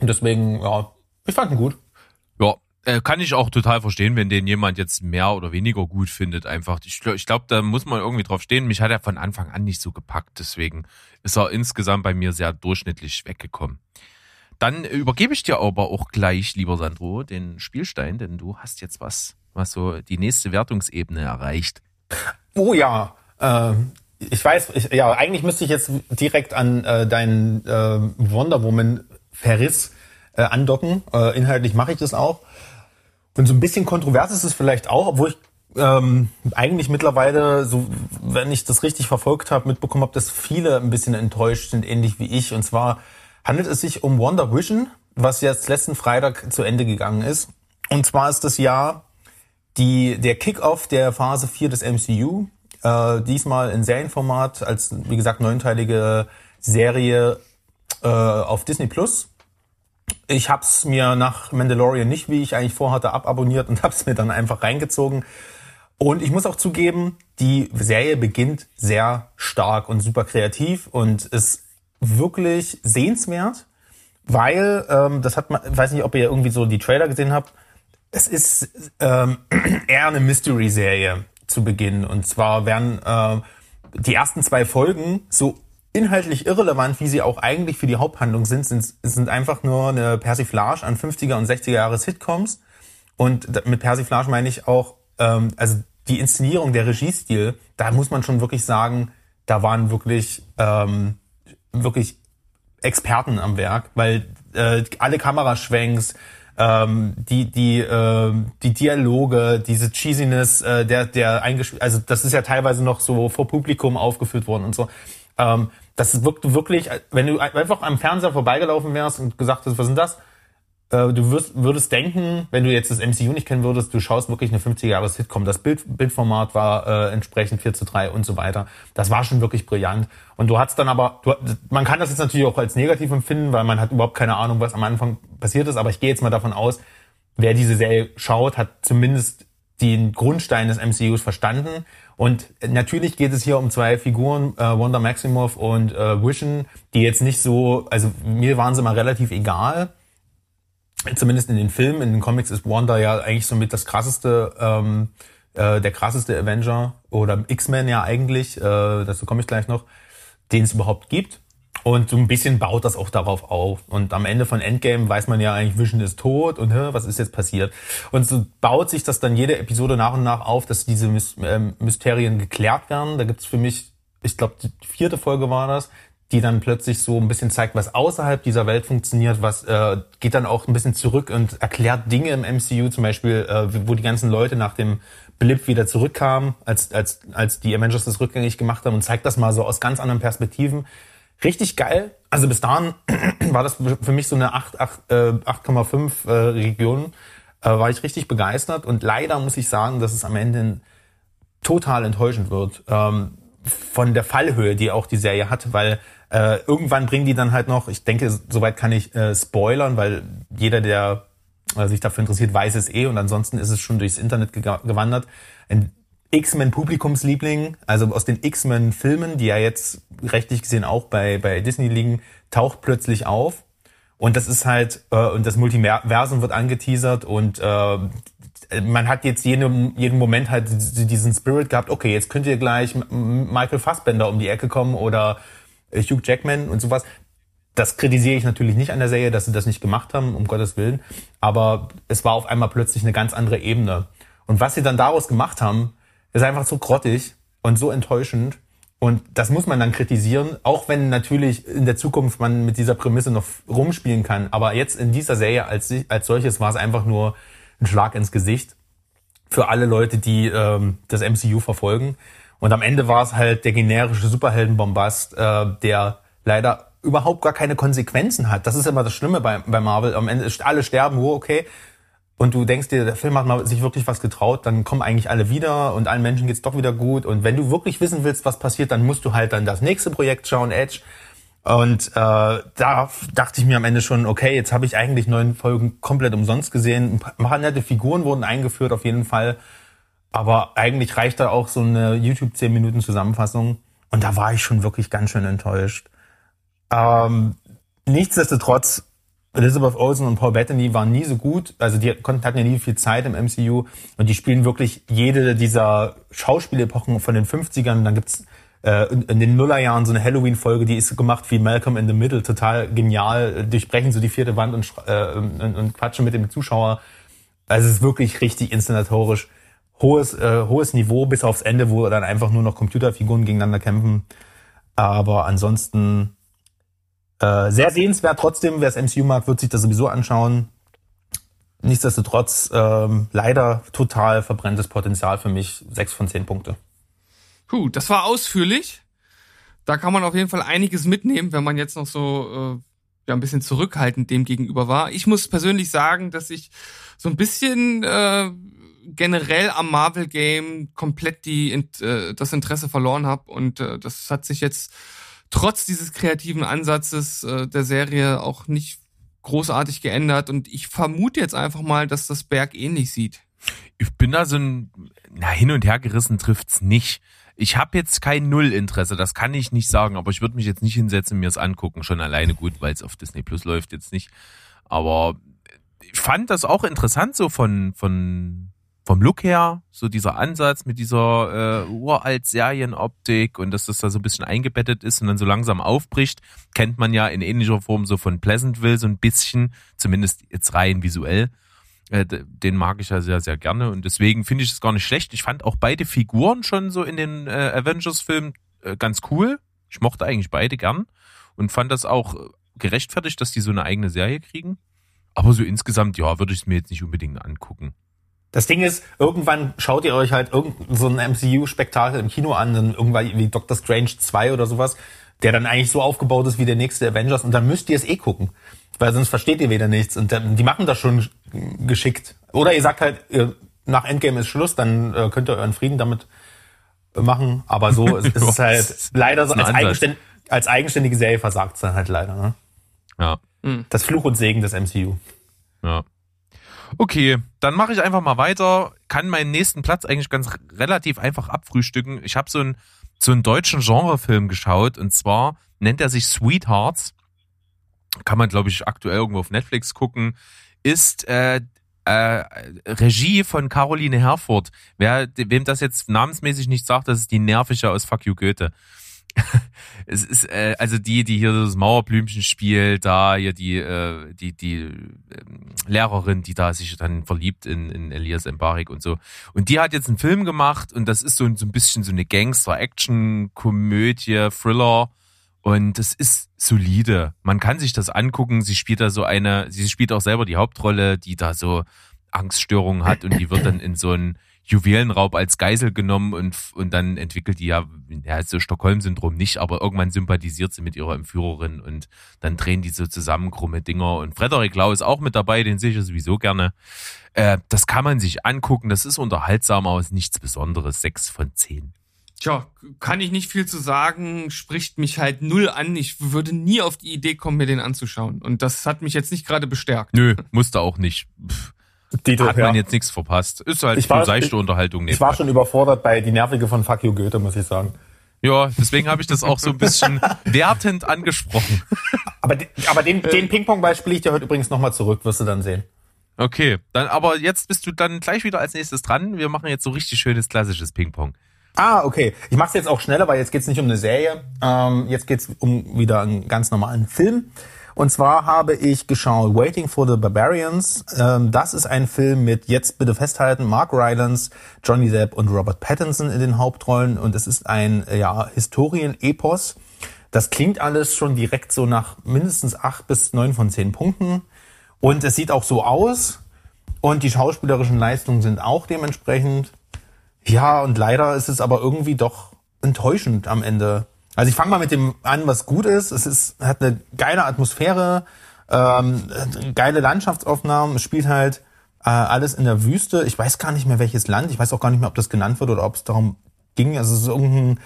Und deswegen, ja, ich fand ihn gut. Äh, kann ich auch total verstehen, wenn den jemand jetzt mehr oder weniger gut findet. Einfach, ich, ich glaube, da muss man irgendwie drauf stehen. Mich hat er von Anfang an nicht so gepackt, deswegen ist er insgesamt bei mir sehr durchschnittlich weggekommen. Dann übergebe ich dir aber auch gleich, lieber Sandro, den Spielstein, denn du hast jetzt was, was so die nächste Wertungsebene erreicht. Oh ja, äh, ich weiß, ich, ja, eigentlich müsste ich jetzt direkt an äh, deinen äh, Wonder Woman Verriss äh, andocken. Äh, inhaltlich mache ich das auch. Und so ein bisschen kontrovers ist es vielleicht auch, obwohl ich ähm, eigentlich mittlerweile, so wenn ich das richtig verfolgt habe, mitbekommen habe, dass viele ein bisschen enttäuscht sind, ähnlich wie ich. Und zwar handelt es sich um Wonder Vision, was jetzt letzten Freitag zu Ende gegangen ist. Und zwar ist das Jahr die, der Kickoff der Phase 4 des MCU. Äh, diesmal in Serienformat als, wie gesagt, neunteilige Serie äh, auf Disney Plus. Ich hab's mir nach Mandalorian nicht, wie ich eigentlich vorhatte, ababonniert und hab's mir dann einfach reingezogen. Und ich muss auch zugeben, die Serie beginnt sehr stark und super kreativ und ist wirklich sehenswert, weil ähm, das hat man, ich weiß nicht, ob ihr irgendwie so die Trailer gesehen habt. Es ist ähm, eher eine Mystery-Serie zu Beginn. Und zwar werden äh, die ersten zwei Folgen so inhaltlich irrelevant, wie sie auch eigentlich für die Haupthandlung sind, sind, sind einfach nur eine Persiflage an 50er und 60er Jahre Sitcoms. Und mit Persiflage meine ich auch, ähm, also die Inszenierung, der Regiestil, da muss man schon wirklich sagen, da waren wirklich ähm, wirklich Experten am Werk, weil äh, alle Kameraschwenks, ähm, die die äh, die Dialoge, diese Cheesiness, äh, der der eingespielt, also das ist ja teilweise noch so vor Publikum aufgeführt worden und so. Ähm, das wirkte wirklich, wenn du einfach am Fernseher vorbeigelaufen wärst und gesagt hast, was sind das? Äh, du wirst, würdest denken, wenn du jetzt das MCU nicht kennen würdest, du schaust wirklich eine 50 Jahre Sitcom. Das Bild, Bildformat war äh, entsprechend 4 zu 3 und so weiter. Das war schon wirklich brillant. Und du hast dann aber, du, man kann das jetzt natürlich auch als negativ empfinden, weil man hat überhaupt keine Ahnung, was am Anfang passiert ist. Aber ich gehe jetzt mal davon aus, wer diese Serie schaut, hat zumindest den Grundstein des MCUs verstanden. Und natürlich geht es hier um zwei Figuren, äh, Wanda Maximoff und äh, Vision, die jetzt nicht so, also mir waren sie mal relativ egal zumindest in den Filmen, in den Comics ist Wanda ja eigentlich so mit das krasseste, ähm, äh, der krasseste Avenger oder X-Men ja eigentlich, äh, dazu komme ich gleich noch, den es überhaupt gibt. Und so ein bisschen baut das auch darauf auf. Und am Ende von Endgame weiß man ja eigentlich, Vision ist tot und hä, was ist jetzt passiert? Und so baut sich das dann jede Episode nach und nach auf, dass diese ähm, Mysterien geklärt werden. Da gibt's für mich, ich glaube, die vierte Folge war das, die dann plötzlich so ein bisschen zeigt, was außerhalb dieser Welt funktioniert, was äh, geht dann auch ein bisschen zurück und erklärt Dinge im MCU, zum Beispiel, äh, wo die ganzen Leute nach dem Blip wieder zurückkamen, als, als, als die Avengers das rückgängig gemacht haben und zeigt das mal so aus ganz anderen Perspektiven. Richtig geil. Also bis dahin war das für mich so eine 8,5 äh, äh, Region. Äh, war ich richtig begeistert und leider muss ich sagen, dass es am Ende total enttäuschend wird. Ähm, von der Fallhöhe, die auch die Serie hat, weil äh, irgendwann bringen die dann halt noch, ich denke, soweit kann ich äh, spoilern, weil jeder, der äh, sich dafür interessiert, weiß es eh und ansonsten ist es schon durchs Internet gewandert. X-Men Publikumsliebling, also aus den X-Men Filmen, die ja jetzt rechtlich gesehen auch bei, bei Disney liegen, taucht plötzlich auf. Und das ist halt, äh, und das Multiversum wird angeteasert und äh, man hat jetzt jeden, jeden Moment halt diesen Spirit gehabt, okay, jetzt könnt ihr gleich Michael Fassbender um die Ecke kommen oder Hugh Jackman und sowas. Das kritisiere ich natürlich nicht an der Serie, dass sie das nicht gemacht haben, um Gottes Willen. Aber es war auf einmal plötzlich eine ganz andere Ebene. Und was sie dann daraus gemacht haben, ist einfach so grottig und so enttäuschend. Und das muss man dann kritisieren, auch wenn natürlich in der Zukunft man mit dieser Prämisse noch rumspielen kann. Aber jetzt in dieser Serie als, als solches war es einfach nur ein Schlag ins Gesicht für alle Leute, die ähm, das MCU verfolgen. Und am Ende war es halt der generische Superheldenbombast, äh, der leider überhaupt gar keine Konsequenzen hat. Das ist immer das Schlimme bei, bei Marvel. Am Ende alle sterben, wo, okay. Und du denkst dir, der Film hat mal sich wirklich was getraut, dann kommen eigentlich alle wieder und allen Menschen geht's doch wieder gut. Und wenn du wirklich wissen willst, was passiert, dann musst du halt dann das nächste Projekt schauen, Edge. Und äh, da dachte ich mir am Ende schon, okay, jetzt habe ich eigentlich neun Folgen komplett umsonst gesehen. Ein paar nette Figuren wurden eingeführt auf jeden Fall. Aber eigentlich reicht da auch so eine YouTube 10 Minuten Zusammenfassung. Und da war ich schon wirklich ganz schön enttäuscht. Ähm, nichtsdestotrotz, Elizabeth Olsen und Paul Bettany waren nie so gut. Also die konnten, hatten ja nie viel Zeit im MCU. Und die spielen wirklich jede dieser Schauspielepochen von den 50ern. Dann gibt's äh, in den Nullerjahren so eine Halloween-Folge, die ist gemacht wie Malcolm in the Middle, total genial, durchbrechen so die vierte Wand und, äh, und, und quatschen mit dem Zuschauer. Also es ist wirklich richtig inszenatorisch. Hohes, äh, hohes Niveau bis aufs Ende, wo dann einfach nur noch Computerfiguren gegeneinander kämpfen. Aber ansonsten äh, sehr sehenswert. Trotzdem, wer es MCU mag, wird sich das sowieso anschauen. Nichtsdestotrotz ähm, leider total verbrenntes Potenzial für mich. Sechs von zehn Punkte. Gut, das war ausführlich. Da kann man auf jeden Fall einiges mitnehmen, wenn man jetzt noch so äh, ja ein bisschen zurückhaltend dem gegenüber war. Ich muss persönlich sagen, dass ich so ein bisschen äh, generell am Marvel Game komplett die äh, das Interesse verloren habe und äh, das hat sich jetzt trotz dieses kreativen Ansatzes äh, der Serie auch nicht großartig geändert und ich vermute jetzt einfach mal, dass das Berg ähnlich sieht. Ich bin da so ein na hin und her gerissen trifft's nicht ich habe jetzt kein Nullinteresse, das kann ich nicht sagen, aber ich würde mich jetzt nicht hinsetzen mir es angucken, schon alleine gut, weil es auf Disney Plus läuft jetzt nicht. Aber ich fand das auch interessant so von von vom Look her, so dieser Ansatz mit dieser äh, uralt Serienoptik und dass das da so ein bisschen eingebettet ist und dann so langsam aufbricht, kennt man ja in ähnlicher Form so von Pleasantville so ein bisschen, zumindest jetzt rein visuell. Äh, den mag ich ja sehr, sehr gerne und deswegen finde ich es gar nicht schlecht. Ich fand auch beide Figuren schon so in den äh, Avengers-Filmen äh, ganz cool. Ich mochte eigentlich beide gern und fand das auch gerechtfertigt, dass die so eine eigene Serie kriegen. Aber so insgesamt, ja, würde ich es mir jetzt nicht unbedingt angucken. Das Ding ist, irgendwann schaut ihr euch halt irgend so ein MCU-Spektakel im Kino an, dann irgendwann wie Doctor Strange 2 oder sowas, der dann eigentlich so aufgebaut ist wie der nächste Avengers und dann müsst ihr es eh gucken weil sonst versteht ihr wieder nichts. Und die machen das schon geschickt. Oder ihr sagt halt, nach Endgame ist Schluss, dann äh, könnt ihr euren Frieden damit machen. Aber so ist, es halt leider so als, eigenständ, als eigenständige Serie versagt es dann halt leider. Ne? Ja. Hm. Das Fluch und Segen des MCU. Ja. Okay, dann mache ich einfach mal weiter. Kann meinen nächsten Platz eigentlich ganz relativ einfach abfrühstücken. Ich habe so einen so einen deutschen Genrefilm geschaut und zwar nennt er sich Sweethearts kann man, glaube ich, aktuell irgendwo auf Netflix gucken, ist äh, äh, Regie von Caroline Herford. Wer, wem das jetzt namensmäßig nicht sagt, das ist die nervige aus Fuck You Goethe. es ist äh, also die, die hier das Mauerblümchen spielt, da hier die äh, die die äh, Lehrerin, die da sich dann verliebt in, in Elias Mbarik und so. Und die hat jetzt einen Film gemacht und das ist so, so ein bisschen so eine Gangster-Action-Komödie, Thriller und es ist solide. Man kann sich das angucken. Sie spielt da so eine, sie spielt auch selber die Hauptrolle, die da so Angststörungen hat und die wird dann in so einen Juwelenraub als Geisel genommen und, und dann entwickelt die ja, ja, so Stockholm-Syndrom nicht, aber irgendwann sympathisiert sie mit ihrer Entführerin und dann drehen die so zusammen krumme Dinger und Frederik Lau ist auch mit dabei, den sehe ich ja sowieso gerne. Äh, das kann man sich angucken, das ist unterhaltsam, aber ist nichts Besonderes. Sechs von zehn. Tja, kann ich nicht viel zu sagen, spricht mich halt null an. Ich würde nie auf die Idee kommen, mir den anzuschauen. Und das hat mich jetzt nicht gerade bestärkt. Nö, musste auch nicht. Pff, Dito, hat man ja. jetzt nichts verpasst. Ist halt ich war, seichte ich, Unterhaltung. Ich war schon überfordert bei die Nervige von Fuck You Goethe, muss ich sagen. Ja, deswegen habe ich das auch so ein bisschen wertend angesprochen. Aber, aber den, den Ping-Pong-Ball spiele ich dir heute übrigens nochmal zurück, wirst du dann sehen. Okay, dann aber jetzt bist du dann gleich wieder als nächstes dran. Wir machen jetzt so richtig schönes klassisches Ping-Pong. Ah, okay. Ich mache es jetzt auch schneller, weil jetzt geht's nicht um eine Serie. Ähm, jetzt geht's um wieder einen ganz normalen Film. Und zwar habe ich geschaut Waiting for the Barbarians. Ähm, das ist ein Film mit, jetzt bitte festhalten, Mark Rylance, Johnny Depp und Robert Pattinson in den Hauptrollen. Und es ist ein ja, Historien-Epos. Das klingt alles schon direkt so nach mindestens acht bis neun von zehn Punkten. Und es sieht auch so aus. Und die schauspielerischen Leistungen sind auch dementsprechend. Ja, und leider ist es aber irgendwie doch enttäuschend am Ende. Also ich fange mal mit dem an, was gut ist. Es ist, hat eine geile Atmosphäre, ähm, geile Landschaftsaufnahmen. Es spielt halt äh, alles in der Wüste. Ich weiß gar nicht mehr welches Land. Ich weiß auch gar nicht mehr, ob das genannt wird oder ob es darum ging. Also es ist irgendein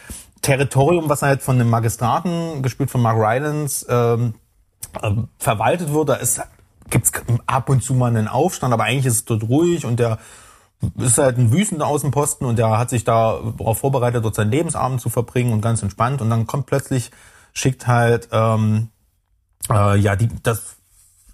Territorium, was halt von einem Magistraten, gespielt von Mark Rylance, ähm, äh, verwaltet wird. Da ist, gibt's ab und zu mal einen Aufstand, aber eigentlich ist es dort ruhig und der ist halt ein wüstender Außenposten und der hat sich da darauf vorbereitet, dort seinen Lebensabend zu verbringen und ganz entspannt. Und dann kommt plötzlich, schickt halt, ähm, äh, ja, die, das,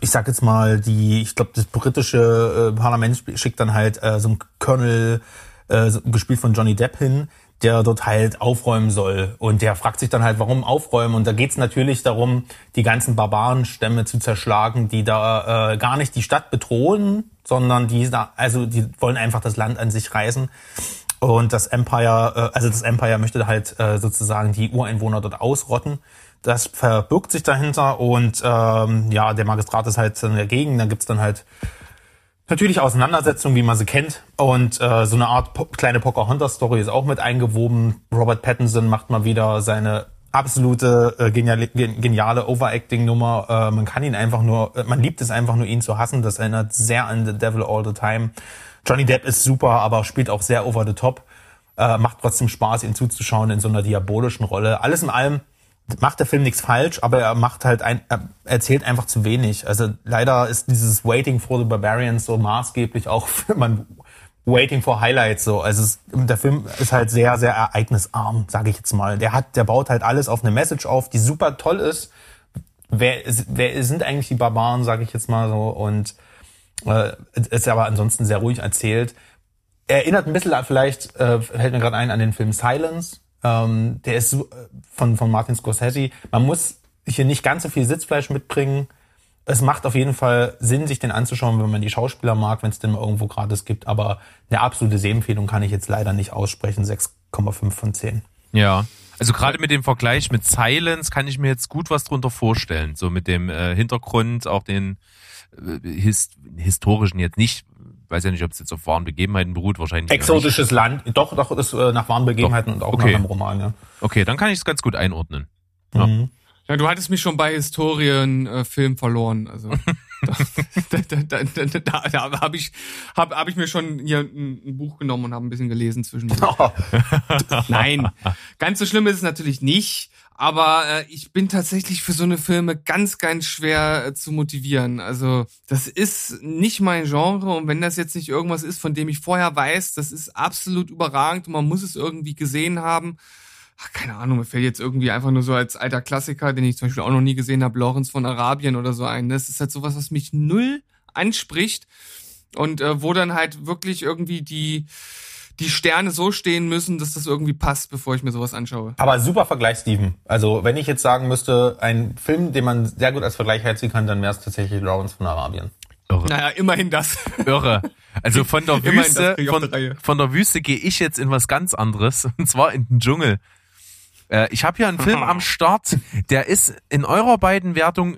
ich sag jetzt mal, die, ich glaube, das britische äh, Parlament schickt dann halt äh, so ein Colonel, äh, gespielt von Johnny Depp hin, der dort halt aufräumen soll. Und der fragt sich dann halt, warum aufräumen? Und da geht's natürlich darum, die ganzen Barbarenstämme zu zerschlagen, die da äh, gar nicht die Stadt bedrohen, sondern die da, also die wollen einfach das Land an sich reißen. Und das Empire, äh, also das Empire möchte halt äh, sozusagen die Ureinwohner dort ausrotten. Das verbirgt sich dahinter und ähm, ja, der Magistrat ist halt dagegen. Dann gibt's dann halt Natürlich Auseinandersetzungen, wie man sie kennt. Und äh, so eine Art po kleine Pocahontas-Story ist auch mit eingewoben. Robert Pattinson macht mal wieder seine absolute äh, geniale, geniale Overacting-Nummer. Äh, man kann ihn einfach nur, äh, man liebt es einfach nur, ihn zu hassen. Das erinnert sehr an The Devil All the Time. Johnny Depp ist super, aber spielt auch sehr over the top. Äh, macht trotzdem Spaß, ihn zuzuschauen in so einer diabolischen Rolle. Alles in allem macht der Film nichts falsch, aber er macht halt ein, er erzählt einfach zu wenig. Also leider ist dieses Waiting for the Barbarians so maßgeblich auch für man Waiting for Highlights so. Also es, der Film ist halt sehr, sehr ereignisarm, sage ich jetzt mal. Der hat, der baut halt alles auf eine Message auf, die super toll ist. Wer, wer sind eigentlich die Barbaren, sage ich jetzt mal so. Und äh, ist aber ansonsten sehr ruhig erzählt. Er erinnert ein bisschen vielleicht, äh, fällt mir gerade ein, an den Film Silence ähm, der ist äh, von, von Martin Scorsese. Man muss hier nicht ganz so viel Sitzfleisch mitbringen. Es macht auf jeden Fall Sinn, sich den anzuschauen, wenn man die Schauspieler mag, wenn es denn mal irgendwo gratis gibt. Aber eine absolute Sehempfehlung kann ich jetzt leider nicht aussprechen. 6,5 von 10. Ja. Also gerade mit dem Vergleich mit Silence kann ich mir jetzt gut was drunter vorstellen. So mit dem äh, Hintergrund, auch den äh, his historischen jetzt nicht, weiß ja nicht, ob es jetzt auf wahren Begebenheiten beruht, wahrscheinlich. Exotisches Land, doch, doch, ist äh, nach wahren Begebenheiten doch. und auch okay. nach einem Roman, ja. Okay, dann kann ich es ganz gut einordnen. Ja. Mhm. ja. du hattest mich schon bei Historienfilm äh, verloren. Also da, da, da, da, da, da habe ich, hab, hab ich mir schon hier ein, ein Buch genommen und habe ein bisschen gelesen zwischendurch. Nein, ganz so schlimm ist es natürlich nicht. Aber äh, ich bin tatsächlich für so eine Filme ganz, ganz schwer äh, zu motivieren. Also das ist nicht mein Genre und wenn das jetzt nicht irgendwas ist, von dem ich vorher weiß, das ist absolut überragend und man muss es irgendwie gesehen haben. Ach, keine Ahnung, mir fällt jetzt irgendwie einfach nur so als alter Klassiker, den ich zum Beispiel auch noch nie gesehen habe, Lorenz von Arabien oder so ein. Das ist halt sowas, was mich null anspricht und äh, wo dann halt wirklich irgendwie die die Sterne so stehen müssen, dass das irgendwie passt, bevor ich mir sowas anschaue. Aber super Vergleich, Steven. Also wenn ich jetzt sagen müsste, ein Film, den man sehr gut als Vergleich herzeigen kann, dann wäre es tatsächlich Lawrence von Arabien. Irre. Naja, immerhin das. Irre. Also von der Wüste, von, von, der Wüste gehe ich jetzt in was ganz anderes, und zwar in den Dschungel. Äh, ich habe hier einen Film am Start, der ist in eurer beiden Wertung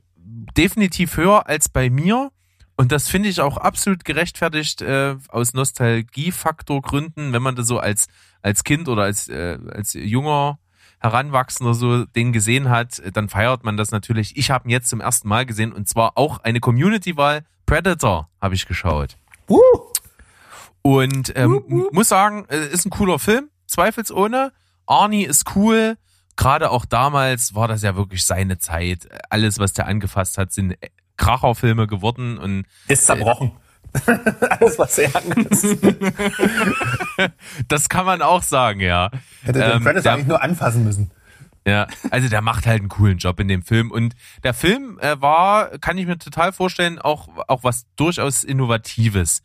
definitiv höher als bei mir. Und das finde ich auch absolut gerechtfertigt äh, aus Nostalgiefaktorgründen, wenn man das so als als Kind oder als äh, als junger Heranwachsender so den gesehen hat, dann feiert man das natürlich. Ich habe ihn jetzt zum ersten Mal gesehen und zwar auch eine Community-Wahl. Predator habe ich geschaut. Uh. Und ähm, uh, uh. muss sagen, äh, ist ein cooler Film, zweifelsohne. Arnie ist cool. Gerade auch damals war das ja wirklich seine Zeit. Alles, was der angefasst hat, sind Kracherfilme geworden und ist zerbrochen. Alles, was er ist. das kann man auch sagen, ja. Hätte den ähm, Predator eigentlich nur anfassen müssen. Ja, also der macht halt einen coolen Job in dem Film und der Film äh, war, kann ich mir total vorstellen, auch auch was durchaus innovatives.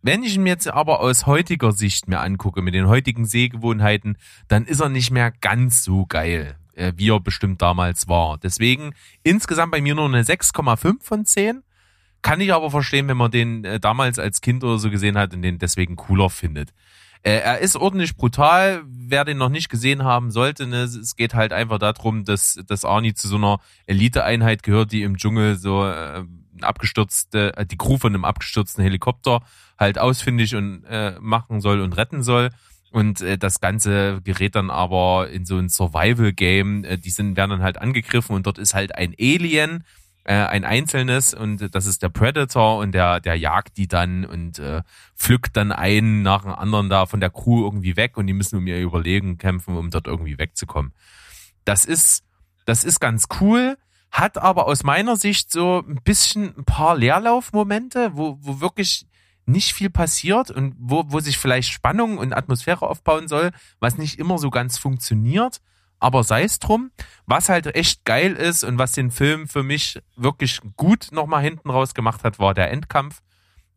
Wenn ich ihn mir jetzt aber aus heutiger Sicht mir angucke, mit den heutigen Sehgewohnheiten, dann ist er nicht mehr ganz so geil, äh, wie er bestimmt damals war. Deswegen insgesamt bei mir nur eine 6,5 von 10. Kann ich aber verstehen, wenn man den äh, damals als Kind oder so gesehen hat und den deswegen cooler findet. Äh, er ist ordentlich brutal. Wer den noch nicht gesehen haben sollte, ne, es geht halt einfach darum, dass, dass Arnie zu so einer Eliteeinheit gehört, die im Dschungel so äh, abgestürzte, äh, die Crew von einem abgestürzten Helikopter halt ausfindig und äh, machen soll und retten soll. Und äh, das Ganze gerät dann aber in so ein Survival-Game. Äh, die sind, werden dann halt angegriffen und dort ist halt ein Alien, äh, ein einzelnes und das ist der Predator und der, der jagt die dann und äh, pflückt dann einen nach dem anderen da von der Crew irgendwie weg und die müssen um ihr Überlegen kämpfen, um dort irgendwie wegzukommen. Das ist, das ist ganz cool, hat aber aus meiner Sicht so ein bisschen ein paar Leerlaufmomente, wo, wo wirklich nicht viel passiert und wo, wo sich vielleicht Spannung und Atmosphäre aufbauen soll, was nicht immer so ganz funktioniert. Aber sei es drum, was halt echt geil ist und was den Film für mich wirklich gut nochmal hinten raus gemacht hat, war der Endkampf.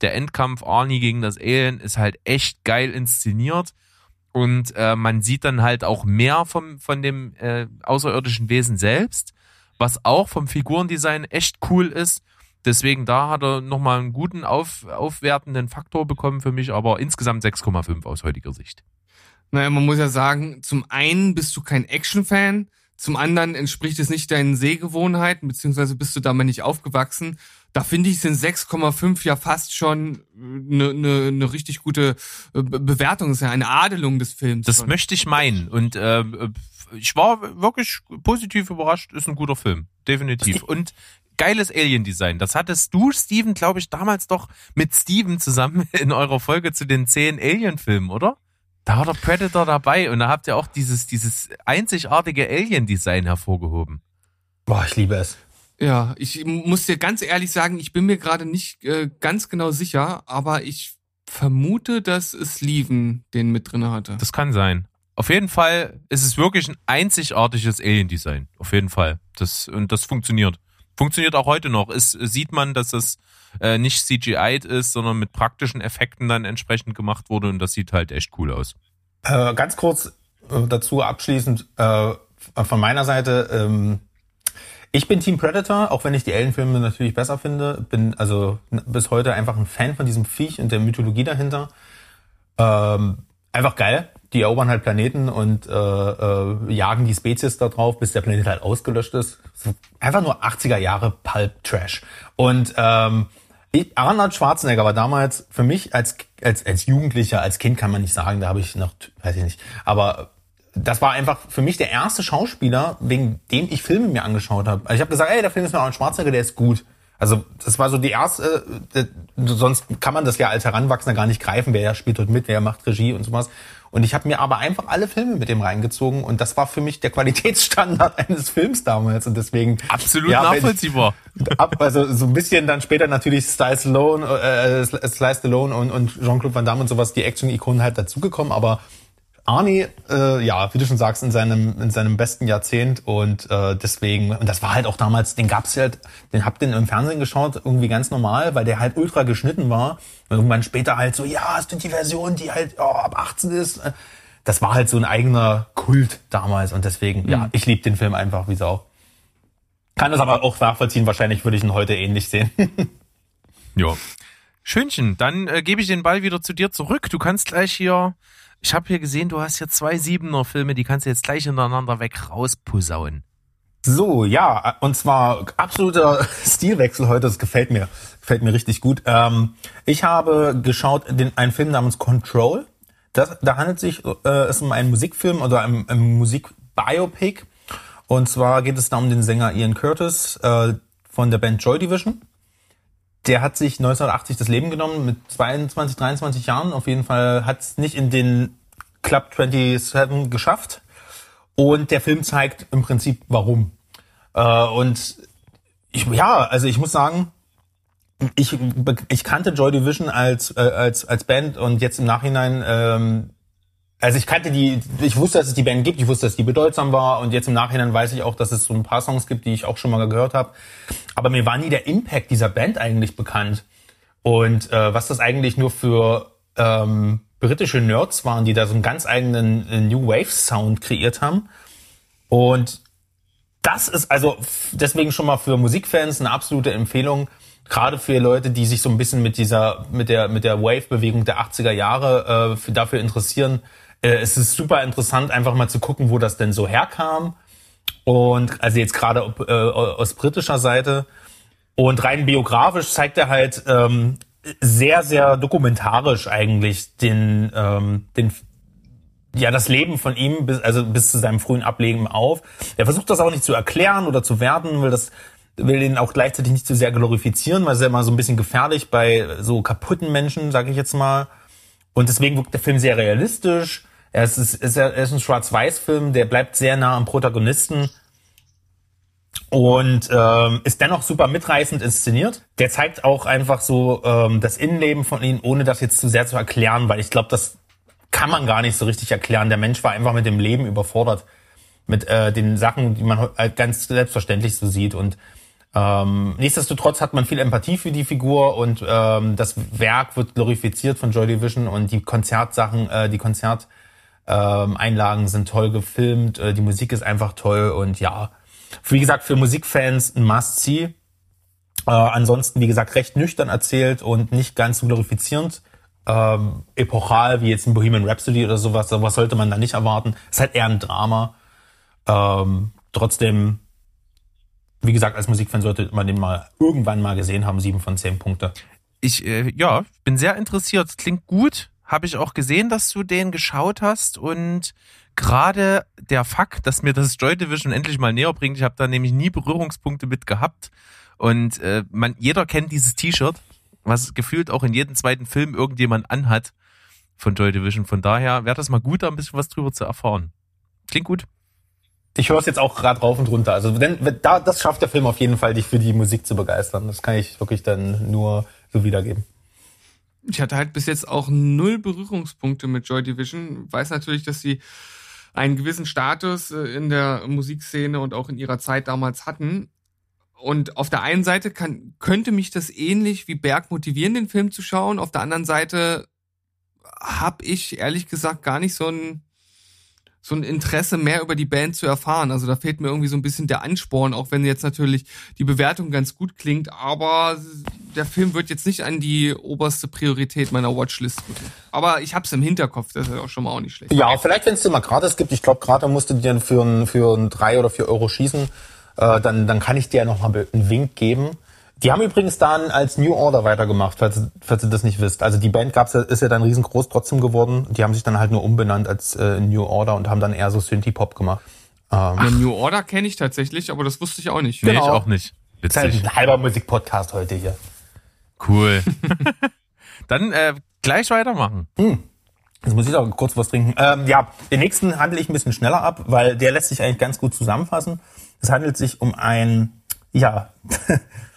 Der Endkampf Arnie gegen das Alien ist halt echt geil inszeniert. Und äh, man sieht dann halt auch mehr vom, von dem äh, außerirdischen Wesen selbst, was auch vom Figurendesign echt cool ist. Deswegen da hat er nochmal einen guten auf, aufwertenden Faktor bekommen für mich, aber insgesamt 6,5 aus heutiger Sicht. Naja, man muss ja sagen, zum einen bist du kein Action-Fan, zum anderen entspricht es nicht deinen Sehgewohnheiten, beziehungsweise bist du damit nicht aufgewachsen. Da finde ich, sind 6,5 ja fast schon eine ne, ne richtig gute äh, Bewertung. Das ist ja eine Adelung des Films. Das schon. möchte ich meinen. Und äh, ich war wirklich positiv überrascht. Ist ein guter Film. Definitiv. Und geiles Alien-Design. Das hattest du, Steven, glaube ich, damals doch mit Steven zusammen in eurer Folge zu den zehn Alien-Filmen, oder? Da war der Predator dabei und da habt ihr auch dieses, dieses einzigartige Alien-Design hervorgehoben. Boah, ich liebe es. Ja, ich muss dir ganz ehrlich sagen, ich bin mir gerade nicht äh, ganz genau sicher, aber ich vermute, dass Steven den mit drin hatte. Das kann sein. Auf jeden Fall ist es wirklich ein einzigartiges Alien-Design. Auf jeden Fall. Das, und das funktioniert. Funktioniert auch heute noch. Es sieht man, dass es äh, nicht CGI ist, sondern mit praktischen Effekten dann entsprechend gemacht wurde und das sieht halt echt cool aus. Äh, ganz kurz äh, dazu abschließend äh, von meiner Seite. Ähm, ich bin Team Predator, auch wenn ich die Alien-Filme natürlich besser finde. Bin also bis heute einfach ein Fan von diesem Viech und der Mythologie dahinter. Ähm, einfach geil die erobern halt Planeten und äh, äh, jagen die Spezies da drauf, bis der Planet halt ausgelöscht ist. Einfach nur 80er Jahre Pulp Trash. Und ähm, ich, Arnold Schwarzenegger war damals für mich als, als, als Jugendlicher, als Kind kann man nicht sagen, da habe ich noch, weiß ich nicht, aber das war einfach für mich der erste Schauspieler, wegen dem ich Filme mir angeschaut habe. Also ich habe gesagt, ey, der Film ist mit Arnold Schwarzenegger, der ist gut. Also das war so die erste, äh, sonst kann man das ja als Heranwachsender gar nicht greifen, wer spielt dort mit, wer macht Regie und sowas. Und ich habe mir aber einfach alle Filme mit dem reingezogen und das war für mich der Qualitätsstandard eines Films damals und deswegen absolut ja, nachvollziehbar. Ab, also so ein bisschen dann später natürlich Sly Stallone, äh, Sly Stallone und, und Jean-Claude Van Damme und sowas, die Action-Ikonen halt dazugekommen, aber Arnie, äh, ja, wie du schon sagst, in seinem in seinem besten Jahrzehnt und äh, deswegen und das war halt auch damals, den gab's halt, den habt den im Fernsehen geschaut, irgendwie ganz normal, weil der halt ultra geschnitten war. Und irgendwann später halt so, ja, hast du die Version, die halt oh, ab 18 ist. Das war halt so ein eigener Kult damals und deswegen, mhm. ja, ich liebe den Film einfach wie Sau. Kann das aber auch nachvollziehen, wahrscheinlich würde ich ihn heute ähnlich sehen. ja. Schönchen, dann äh, gebe ich den Ball wieder zu dir zurück. Du kannst gleich hier ich habe hier gesehen, du hast hier zwei Siebener-Filme, die kannst du jetzt gleich hintereinander weg rausposaunen. So, ja, und zwar absoluter Stilwechsel heute, das gefällt mir, gefällt mir richtig gut. Ähm, ich habe geschaut den, einen Film namens Control. Das, da handelt sich äh, es um einen Musikfilm oder ein, ein Musikbiopic. Und zwar geht es da um den Sänger Ian Curtis äh, von der Band Joy Division. Der hat sich 1980 das Leben genommen mit 22, 23 Jahren. Auf jeden Fall hat es nicht in den Club 27 geschafft. Und der Film zeigt im Prinzip, warum. Äh, und ich, ja, also ich muss sagen, ich, ich kannte Joy Division als, äh, als, als Band und jetzt im Nachhinein ähm, also ich kannte die, ich wusste, dass es die Band gibt, ich wusste, dass die bedeutsam war und jetzt im Nachhinein weiß ich auch, dass es so ein paar Songs gibt, die ich auch schon mal gehört habe. Aber mir war nie der Impact dieser Band eigentlich bekannt und äh, was das eigentlich nur für ähm, britische Nerds waren, die da so einen ganz eigenen äh, New Wave Sound kreiert haben. Und das ist also deswegen schon mal für Musikfans eine absolute Empfehlung gerade für Leute, die sich so ein bisschen mit dieser, mit der, mit der Wave-Bewegung der 80er Jahre äh, für, dafür interessieren, äh, es ist super interessant, einfach mal zu gucken, wo das denn so herkam. Und also jetzt gerade äh, aus britischer Seite. Und rein biografisch zeigt er halt ähm, sehr, sehr dokumentarisch eigentlich den, ähm, den, ja, das Leben von ihm bis, also bis zu seinem frühen Ableben auf. Er versucht das auch nicht zu erklären oder zu werten, weil das will den auch gleichzeitig nicht zu sehr glorifizieren, weil es ja immer so ein bisschen gefährlich bei so kaputten Menschen, sage ich jetzt mal. Und deswegen wirkt der Film sehr realistisch. Er ist, ist, er ist ein Schwarz-Weiß-Film, der bleibt sehr nah am Protagonisten und ähm, ist dennoch super mitreißend inszeniert. Der zeigt auch einfach so ähm, das Innenleben von ihm, ohne das jetzt zu sehr zu erklären, weil ich glaube, das kann man gar nicht so richtig erklären. Der Mensch war einfach mit dem Leben überfordert, mit äh, den Sachen, die man halt ganz selbstverständlich so sieht und ähm, nichtsdestotrotz hat man viel Empathie für die Figur und ähm, das Werk wird glorifiziert von Joy Division und die Konzertsachen, äh, die Konzerteinlagen ähm, sind toll gefilmt, äh, die Musik ist einfach toll und ja, wie gesagt, für Musikfans ein Must-See. Äh, ansonsten, wie gesagt, recht nüchtern erzählt und nicht ganz glorifizierend. Ähm, epochal wie jetzt ein Bohemian Rhapsody oder sowas, sowas sollte man da nicht erwarten. Es ist halt eher ein Drama. Ähm, trotzdem wie gesagt, als Musikfan sollte man den mal irgendwann mal gesehen haben. Sieben von zehn Punkte. Ich, äh, ja, bin sehr interessiert. Klingt gut. Habe ich auch gesehen, dass du den geschaut hast und gerade der Fakt, dass mir das Joy Division endlich mal näher bringt. Ich habe da nämlich nie Berührungspunkte mit gehabt und äh, man jeder kennt dieses T-Shirt, was gefühlt auch in jedem zweiten Film irgendjemand anhat von Joy Division. Von daher wäre das mal gut, da ein bisschen was drüber zu erfahren. Klingt gut ich höre es jetzt auch gerade rauf und runter. Also wenn, da, das schafft der Film auf jeden Fall, dich für die Musik zu begeistern. Das kann ich wirklich dann nur so wiedergeben. Ich hatte halt bis jetzt auch null Berührungspunkte mit Joy Division. Weiß natürlich, dass sie einen gewissen Status äh, in der Musikszene und auch in ihrer Zeit damals hatten. Und auf der einen Seite kann, könnte mich das ähnlich wie Berg motivieren, den Film zu schauen. Auf der anderen Seite habe ich ehrlich gesagt gar nicht so ein so ein Interesse mehr über die Band zu erfahren. Also da fehlt mir irgendwie so ein bisschen der Ansporn, auch wenn jetzt natürlich die Bewertung ganz gut klingt, aber der Film wird jetzt nicht an die oberste Priorität meiner Watchlist rücken. Aber ich hab's im Hinterkopf, das ist ja auch schon mal auch nicht schlecht. Ja, vielleicht wenn es dir mal gratis gibt, ich glaube gerade musst du dir für ein, für ein drei oder vier Euro schießen, äh, dann, dann kann ich dir noch mal einen Wink geben. Die haben übrigens dann als New Order weitergemacht, falls, falls ihr das nicht wisst. Also die Band gab's, ist ja dann riesengroß trotzdem geworden. Die haben sich dann halt nur umbenannt als äh, New Order und haben dann eher so Synthie-Pop gemacht. Ähm. Ja, New Order kenne ich tatsächlich, aber das wusste ich auch nicht. Nee, genau. ich auch nicht. Witzig. Das ist halt ein halber Musikpodcast heute hier. Cool. dann äh, gleich weitermachen. Hm. Jetzt muss ich auch kurz was trinken. Ähm, ja, den nächsten handle ich ein bisschen schneller ab, weil der lässt sich eigentlich ganz gut zusammenfassen. Es handelt sich um ein, ja,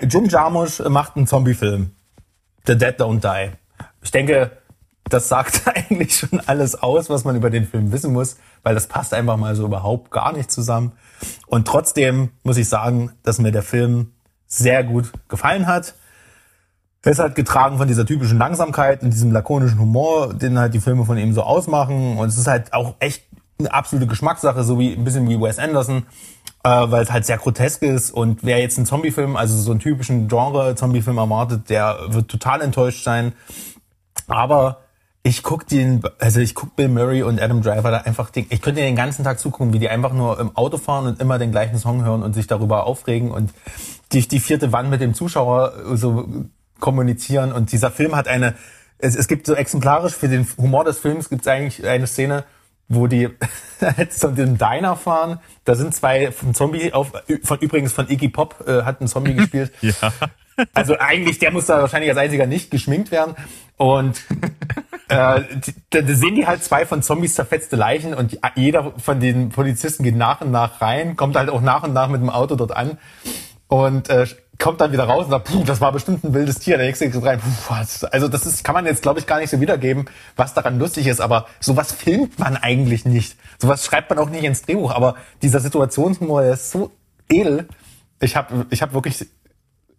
Jim Jarmusch macht einen Zombie-Film. The Dead Don't Die. Ich denke, das sagt eigentlich schon alles aus, was man über den Film wissen muss, weil das passt einfach mal so überhaupt gar nicht zusammen. Und trotzdem muss ich sagen, dass mir der Film sehr gut gefallen hat. Er ist halt getragen von dieser typischen Langsamkeit und diesem lakonischen Humor, den halt die Filme von ihm so ausmachen. Und es ist halt auch echt eine absolute Geschmackssache, so wie ein bisschen wie Wes Anderson äh, weil es halt sehr grotesk ist. Und wer jetzt einen Zombie-Film, also so einen typischen Genre-Zombie-Film erwartet, der wird total enttäuscht sein. Aber ich guck den, also ich guck Bill Murray und Adam Driver da einfach, den, ich könnte den ganzen Tag zugucken, wie die einfach nur im Auto fahren und immer den gleichen Song hören und sich darüber aufregen und die, die vierte Wand mit dem Zuschauer so kommunizieren. Und dieser Film hat eine, es, es gibt so exemplarisch für den Humor des Films gibt es eigentlich eine Szene, wo die zu dem Diner fahren. Da sind zwei von Zombie auf, von übrigens von Iggy Pop äh, hat ein Zombie gespielt. ja. Also eigentlich, der muss da wahrscheinlich als einziger nicht geschminkt werden. Und äh, da sehen die halt zwei von Zombies zerfetzte Leichen und jeder von den Polizisten geht nach und nach rein, kommt halt auch nach und nach mit dem Auto dort an und äh, kommt dann wieder raus und sagt, puh, das war bestimmt ein wildes Tier. Der nächste geht rein, puh? Also das ist, kann man jetzt, glaube ich, gar nicht so wiedergeben, was daran lustig ist. Aber sowas filmt man eigentlich nicht. Sowas schreibt man auch nicht ins Drehbuch. Aber dieser Situationshumor, der ist so edel. Ich habe ich hab wirklich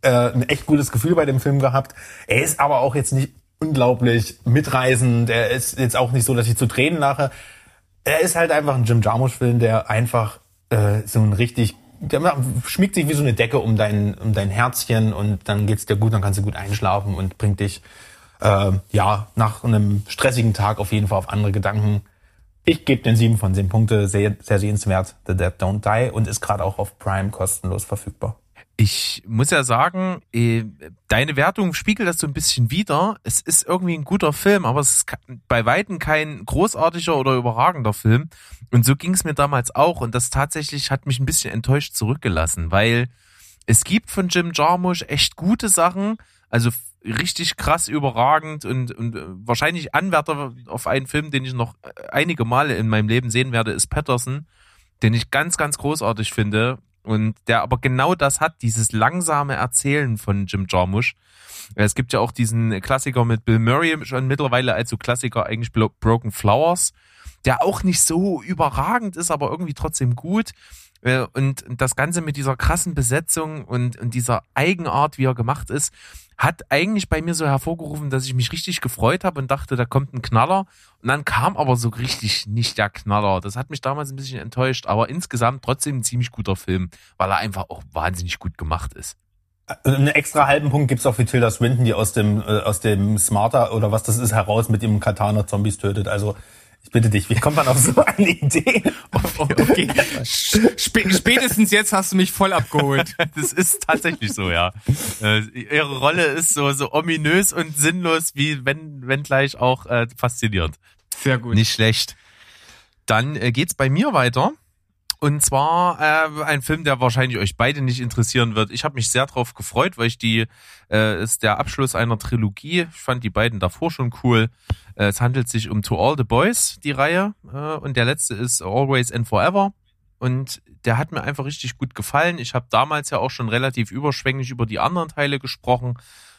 äh, ein echt gutes Gefühl bei dem Film gehabt. Er ist aber auch jetzt nicht unglaublich mitreißend. Er ist jetzt auch nicht so, dass ich zu Tränen lache. Er ist halt einfach ein Jim Jarmusch-Film, der einfach äh, so ein richtig der schmiegt sich wie so eine Decke um dein, um dein Herzchen und dann geht's dir gut, dann kannst du gut einschlafen und bringt dich äh, ja nach einem stressigen Tag auf jeden Fall auf andere Gedanken. Ich gebe den sieben von zehn Punkte, sehr, sehr sehenswert, The Dead Don't Die und ist gerade auch auf Prime kostenlos verfügbar. Ich muss ja sagen, äh, deine Wertung spiegelt das so ein bisschen wider. Es ist irgendwie ein guter Film, aber es ist bei Weitem kein großartiger oder überragender Film. Und so ging es mir damals auch. Und das tatsächlich hat mich ein bisschen enttäuscht zurückgelassen, weil es gibt von Jim Jarmusch echt gute Sachen. Also richtig krass überragend und, und äh, wahrscheinlich Anwärter auf einen Film, den ich noch äh, einige Male in meinem Leben sehen werde, ist Patterson, den ich ganz, ganz großartig finde und der aber genau das hat, dieses langsame Erzählen von Jim Jarmusch. Es gibt ja auch diesen Klassiker mit Bill Murray schon mittlerweile als so Klassiker eigentlich Broken Flowers, der auch nicht so überragend ist, aber irgendwie trotzdem gut. Äh, und das Ganze mit dieser krassen Besetzung und, und dieser Eigenart, wie er gemacht ist, hat eigentlich bei mir so hervorgerufen, dass ich mich richtig gefreut habe und dachte, da kommt ein Knaller. Und dann kam aber so richtig nicht der Knaller. Das hat mich damals ein bisschen enttäuscht, aber insgesamt trotzdem ein ziemlich guter Film, weil er einfach auch wahnsinnig gut gemacht ist. Einen extra halben Punkt gibt's auch für Tilda Swinton, die aus dem, äh, aus dem Smarter oder was das ist heraus mit dem Katana Zombies tötet. Also ich bitte dich, wie kommt man auf so eine Idee? okay. Spätestens jetzt hast du mich voll abgeholt. Das ist tatsächlich so, ja. Äh, ihre Rolle ist so, so ominös und sinnlos, wie wenn, wenn gleich auch äh, faszinierend. Sehr gut. Nicht schlecht. Dann äh, geht's bei mir weiter. Und zwar äh, ein Film, der wahrscheinlich euch beide nicht interessieren wird. Ich habe mich sehr drauf gefreut, weil ich die äh, ist der Abschluss einer Trilogie. Ich fand die beiden davor schon cool. Äh, es handelt sich um To All the Boys, die Reihe, äh, und der letzte ist Always and Forever. Und der hat mir einfach richtig gut gefallen. Ich habe damals ja auch schon relativ überschwänglich über die anderen Teile gesprochen,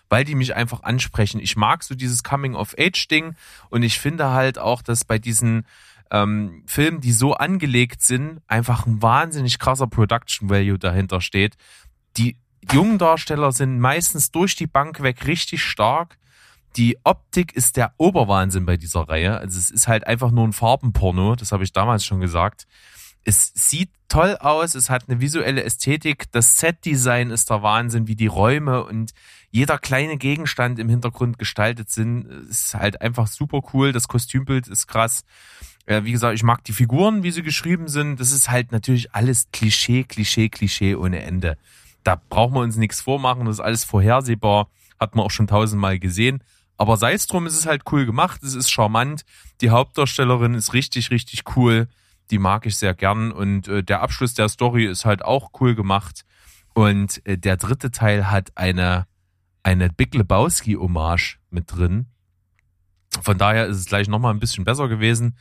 weil die mich einfach ansprechen. Ich mag so dieses Coming-of-Age-Ding und ich finde halt auch, dass bei diesen ähm, Filmen, die so angelegt sind, einfach ein wahnsinnig krasser Production Value dahinter steht. Die jungen Darsteller sind meistens durch die Bank weg richtig stark. Die Optik ist der Oberwahnsinn bei dieser Reihe. Also es ist halt einfach nur ein Farbenporno, das habe ich damals schon gesagt. Es sieht toll aus, es hat eine visuelle Ästhetik, das Setdesign ist der Wahnsinn, wie die Räume und jeder kleine Gegenstand im Hintergrund gestaltet sind, ist halt einfach super cool. Das Kostümbild ist krass. Ja, wie gesagt, ich mag die Figuren, wie sie geschrieben sind. Das ist halt natürlich alles Klischee, Klischee, Klischee ohne Ende. Da brauchen wir uns nichts vormachen, das ist alles vorhersehbar, hat man auch schon tausendmal gesehen. Aber sei es drum, es ist halt cool gemacht, es ist charmant. Die Hauptdarstellerin ist richtig, richtig cool. Die mag ich sehr gern. Und äh, der Abschluss der Story ist halt auch cool gemacht. Und äh, der dritte Teil hat eine, eine Big Lebowski-Hommage mit drin. Von daher ist es gleich nochmal ein bisschen besser gewesen.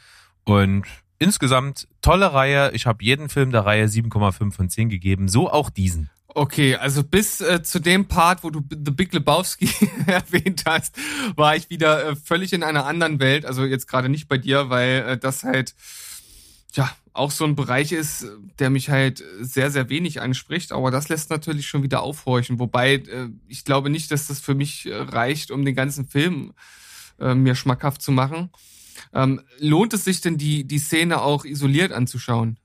Und insgesamt tolle Reihe. Ich habe jeden Film der Reihe 7,5 von 10 gegeben, so auch diesen. Okay, also bis äh, zu dem Part, wo du The Big Lebowski erwähnt hast, war ich wieder äh, völlig in einer anderen Welt. Also jetzt gerade nicht bei dir, weil äh, das halt ja auch so ein Bereich ist, der mich halt sehr, sehr wenig anspricht. Aber das lässt natürlich schon wieder aufhorchen. Wobei äh, ich glaube nicht, dass das für mich äh, reicht, um den ganzen Film äh, mir schmackhaft zu machen. Ähm, lohnt es sich denn, die, die Szene auch isoliert anzuschauen?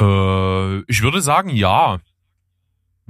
Äh, ich würde sagen, ja.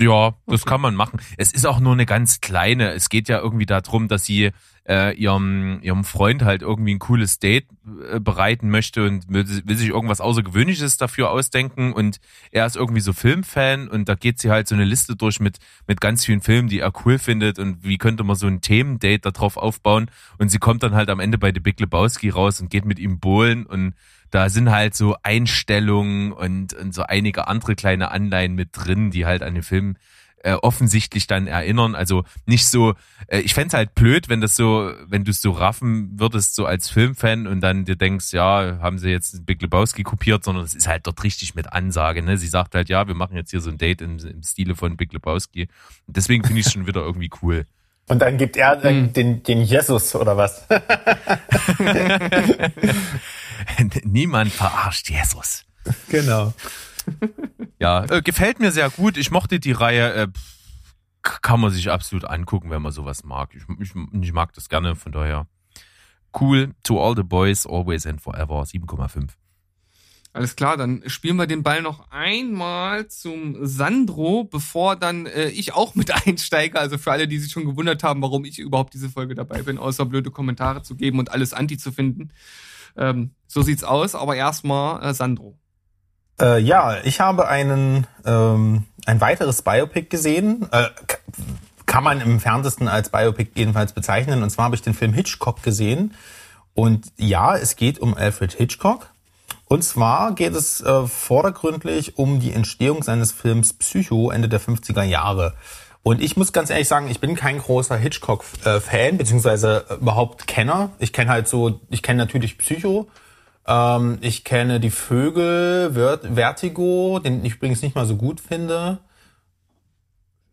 Ja, das okay. kann man machen. Es ist auch nur eine ganz kleine. Es geht ja irgendwie darum, dass sie äh, ihrem, ihrem Freund halt irgendwie ein cooles Date äh, bereiten möchte und will, will sich irgendwas Außergewöhnliches dafür ausdenken und er ist irgendwie so Filmfan und da geht sie halt so eine Liste durch mit, mit ganz vielen Filmen, die er cool findet und wie könnte man so ein Themendate darauf aufbauen und sie kommt dann halt am Ende bei The Big Lebowski raus und geht mit ihm bohlen und da sind halt so Einstellungen und, und so einige andere kleine Anleihen mit drin, die halt an den Film äh, offensichtlich dann erinnern. Also nicht so, äh, ich fände halt blöd, wenn das so, wenn du es so raffen würdest, so als Filmfan und dann dir denkst, ja, haben sie jetzt Big Lebowski kopiert, sondern es ist halt dort richtig mit Ansage. Ne? Sie sagt halt, ja, wir machen jetzt hier so ein Date im, im Stile von Big Lebowski. Und deswegen finde ich es schon wieder irgendwie cool. Und dann gibt er hm. den, den Jesus oder was? Niemand verarscht Jesus. Genau. Ja, äh, gefällt mir sehr gut. Ich mochte die Reihe. Äh, kann man sich absolut angucken, wenn man sowas mag. Ich, ich, ich mag das gerne, von daher. Cool. To all the boys, always and forever. 7,5. Alles klar, dann spielen wir den Ball noch einmal zum Sandro, bevor dann äh, ich auch mit einsteige. Also für alle, die sich schon gewundert haben, warum ich überhaupt diese Folge dabei bin, außer blöde Kommentare zu geben und alles anti zu finden. Ähm, so sieht's aus, aber erstmal äh, Sandro. Äh, ja, ich habe einen ähm, ein weiteres Biopic gesehen. Äh, kann man im Ferntesten als Biopic jedenfalls bezeichnen. Und zwar habe ich den Film Hitchcock gesehen. Und ja, es geht um Alfred Hitchcock. Und zwar geht es äh, vordergründlich um die Entstehung seines Films Psycho Ende der 50er Jahre. Und ich muss ganz ehrlich sagen, ich bin kein großer Hitchcock-Fan, beziehungsweise überhaupt Kenner. Ich kenne halt so, ich kenne natürlich Psycho, ähm, ich kenne die Vögel, Vertigo, den ich übrigens nicht mal so gut finde.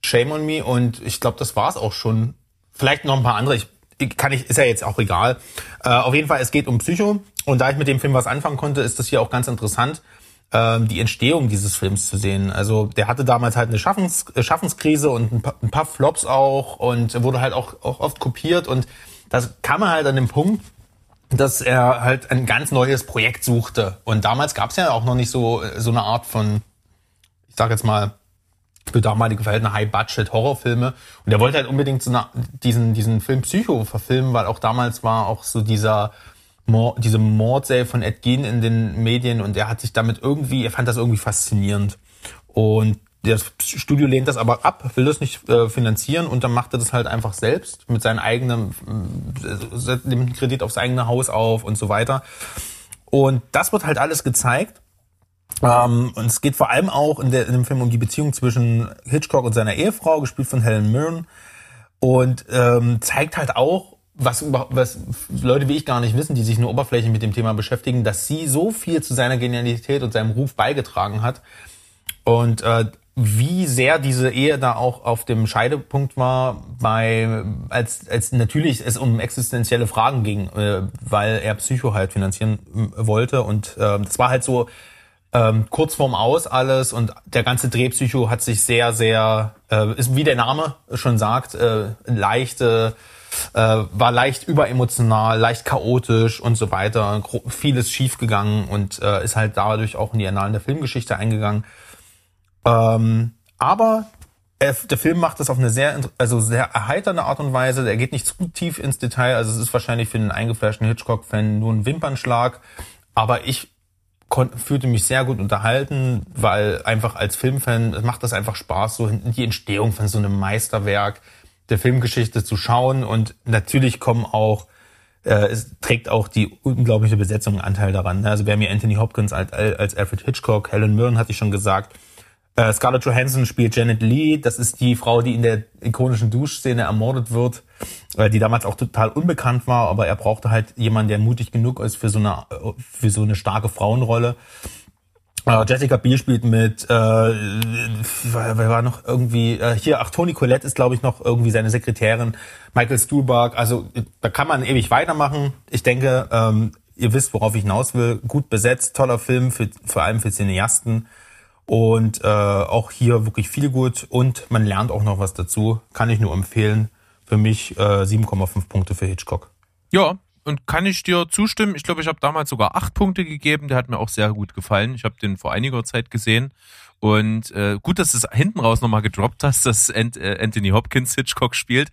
Shame on me und ich glaube, das war's auch schon. Vielleicht noch ein paar andere. Ich, kann ich, ist ja jetzt auch egal. Äh, auf jeden Fall, es geht um Psycho und da ich mit dem Film was anfangen konnte, ist das hier auch ganz interessant, ähm, die Entstehung dieses Films zu sehen. Also der hatte damals halt eine Schaffens, äh, Schaffenskrise und ein paar, ein paar Flops auch und wurde halt auch, auch oft kopiert und das kam er halt an dem Punkt, dass er halt ein ganz neues Projekt suchte. Und damals gab es ja auch noch nicht so, so eine Art von, ich sag jetzt mal, für damalige Verhältnisse High-Budget-Horrorfilme. Und er wollte halt unbedingt so eine, diesen, diesen Film Psycho verfilmen, weil auch damals war auch so dieser Mord, diese Mordserie von Ed Gein in den Medien und er hat sich damit irgendwie, er fand das irgendwie faszinierend. Und das Studio lehnt das aber ab, will das nicht äh, finanzieren und dann macht er das halt einfach selbst mit seinem eigenen, äh, nimmt Kredit aufs eigene Haus auf und so weiter. Und das wird halt alles gezeigt. Ähm, und es geht vor allem auch in, der, in dem Film um die Beziehung zwischen Hitchcock und seiner Ehefrau, gespielt von Helen Mirren. Und ähm, zeigt halt auch, was, was Leute wie ich gar nicht wissen, die sich nur oberflächlich mit dem Thema beschäftigen, dass sie so viel zu seiner Genialität und seinem Ruf beigetragen hat. Und äh, wie sehr diese Ehe da auch auf dem Scheidepunkt war, bei als als natürlich es um existenzielle Fragen ging, äh, weil er Psycho halt finanzieren wollte und äh, das war halt so ähm, kurz vorm Aus alles und der ganze Drehpsycho hat sich sehr sehr äh, ist wie der Name schon sagt äh, leichte äh, war leicht überemotional, leicht chaotisch und so weiter, vieles schiefgegangen und äh, ist halt dadurch auch in die Annalen der Filmgeschichte eingegangen. Ähm, aber er, der Film macht das auf eine sehr, also sehr erheiternde Art und Weise. Er geht nicht zu tief ins Detail. Also es ist wahrscheinlich für einen eingefleischten Hitchcock-Fan nur ein Wimpernschlag. Aber ich fühlte mich sehr gut unterhalten, weil einfach als Filmfan macht das einfach Spaß, so die Entstehung von so einem Meisterwerk der Filmgeschichte zu schauen. Und natürlich kommen auch, äh, es trägt auch die unglaubliche Besetzung einen Anteil daran. Also wer mir Anthony Hopkins als, als Alfred Hitchcock, Helen Mirren hatte ich schon gesagt, äh, Scarlett Johansson spielt Janet Lee. Das ist die Frau, die in der ikonischen Duschszene ermordet wird, äh, die damals auch total unbekannt war, aber er brauchte halt jemanden, der mutig genug ist für so eine, für so eine starke Frauenrolle. Äh, Jessica Biel spielt mit, äh, wer, war noch irgendwie, äh, hier, ach, Toni Collette ist, glaube ich, noch irgendwie seine Sekretärin, Michael Stuhlbarg, also da kann man ewig weitermachen. Ich denke, ähm, ihr wisst, worauf ich hinaus will. Gut besetzt, toller Film, für, vor allem für Cineasten. Und äh, auch hier wirklich viel gut und man lernt auch noch was dazu. Kann ich nur empfehlen. Für mich äh, 7,5 Punkte für Hitchcock. Ja, und kann ich dir zustimmen? Ich glaube, ich habe damals sogar acht Punkte gegeben. Der hat mir auch sehr gut gefallen. Ich habe den vor einiger Zeit gesehen. Und äh, gut, dass du es hinten raus nochmal gedroppt hast, dass äh, Anthony Hopkins Hitchcock spielt.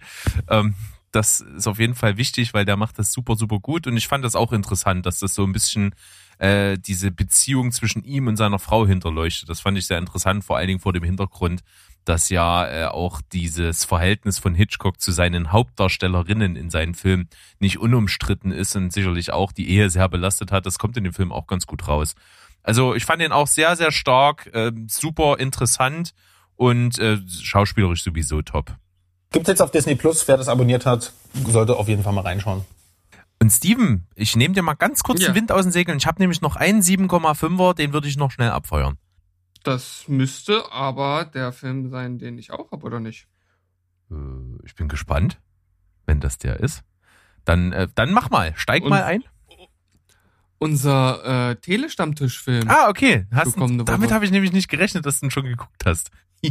Ähm, das ist auf jeden Fall wichtig, weil der macht das super, super gut. Und ich fand das auch interessant, dass das so ein bisschen äh, diese Beziehung zwischen ihm und seiner Frau hinterleuchtet. Das fand ich sehr interessant, vor allen Dingen vor dem Hintergrund, dass ja äh, auch dieses Verhältnis von Hitchcock zu seinen Hauptdarstellerinnen in seinen Filmen nicht unumstritten ist und sicherlich auch die Ehe sehr belastet hat. Das kommt in dem Film auch ganz gut raus. Also ich fand ihn auch sehr, sehr stark, äh, super interessant und äh, schauspielerisch sowieso top. Gibt jetzt auf Disney Plus, wer das abonniert hat, sollte auf jeden Fall mal reinschauen. Und Steven, ich nehme dir mal ganz kurz ja. den Wind aus den Segeln. Ich habe nämlich noch einen 7,5er, den würde ich noch schnell abfeuern. Das müsste aber der Film sein, den ich auch habe, oder nicht? Äh, ich bin gespannt, wenn das der ist. Dann, äh, dann mach mal, steig Und mal ein. Unser äh, Telestammtischfilm. Ah, okay. Hast, damit habe ich nämlich nicht gerechnet, dass du ihn schon geguckt hast.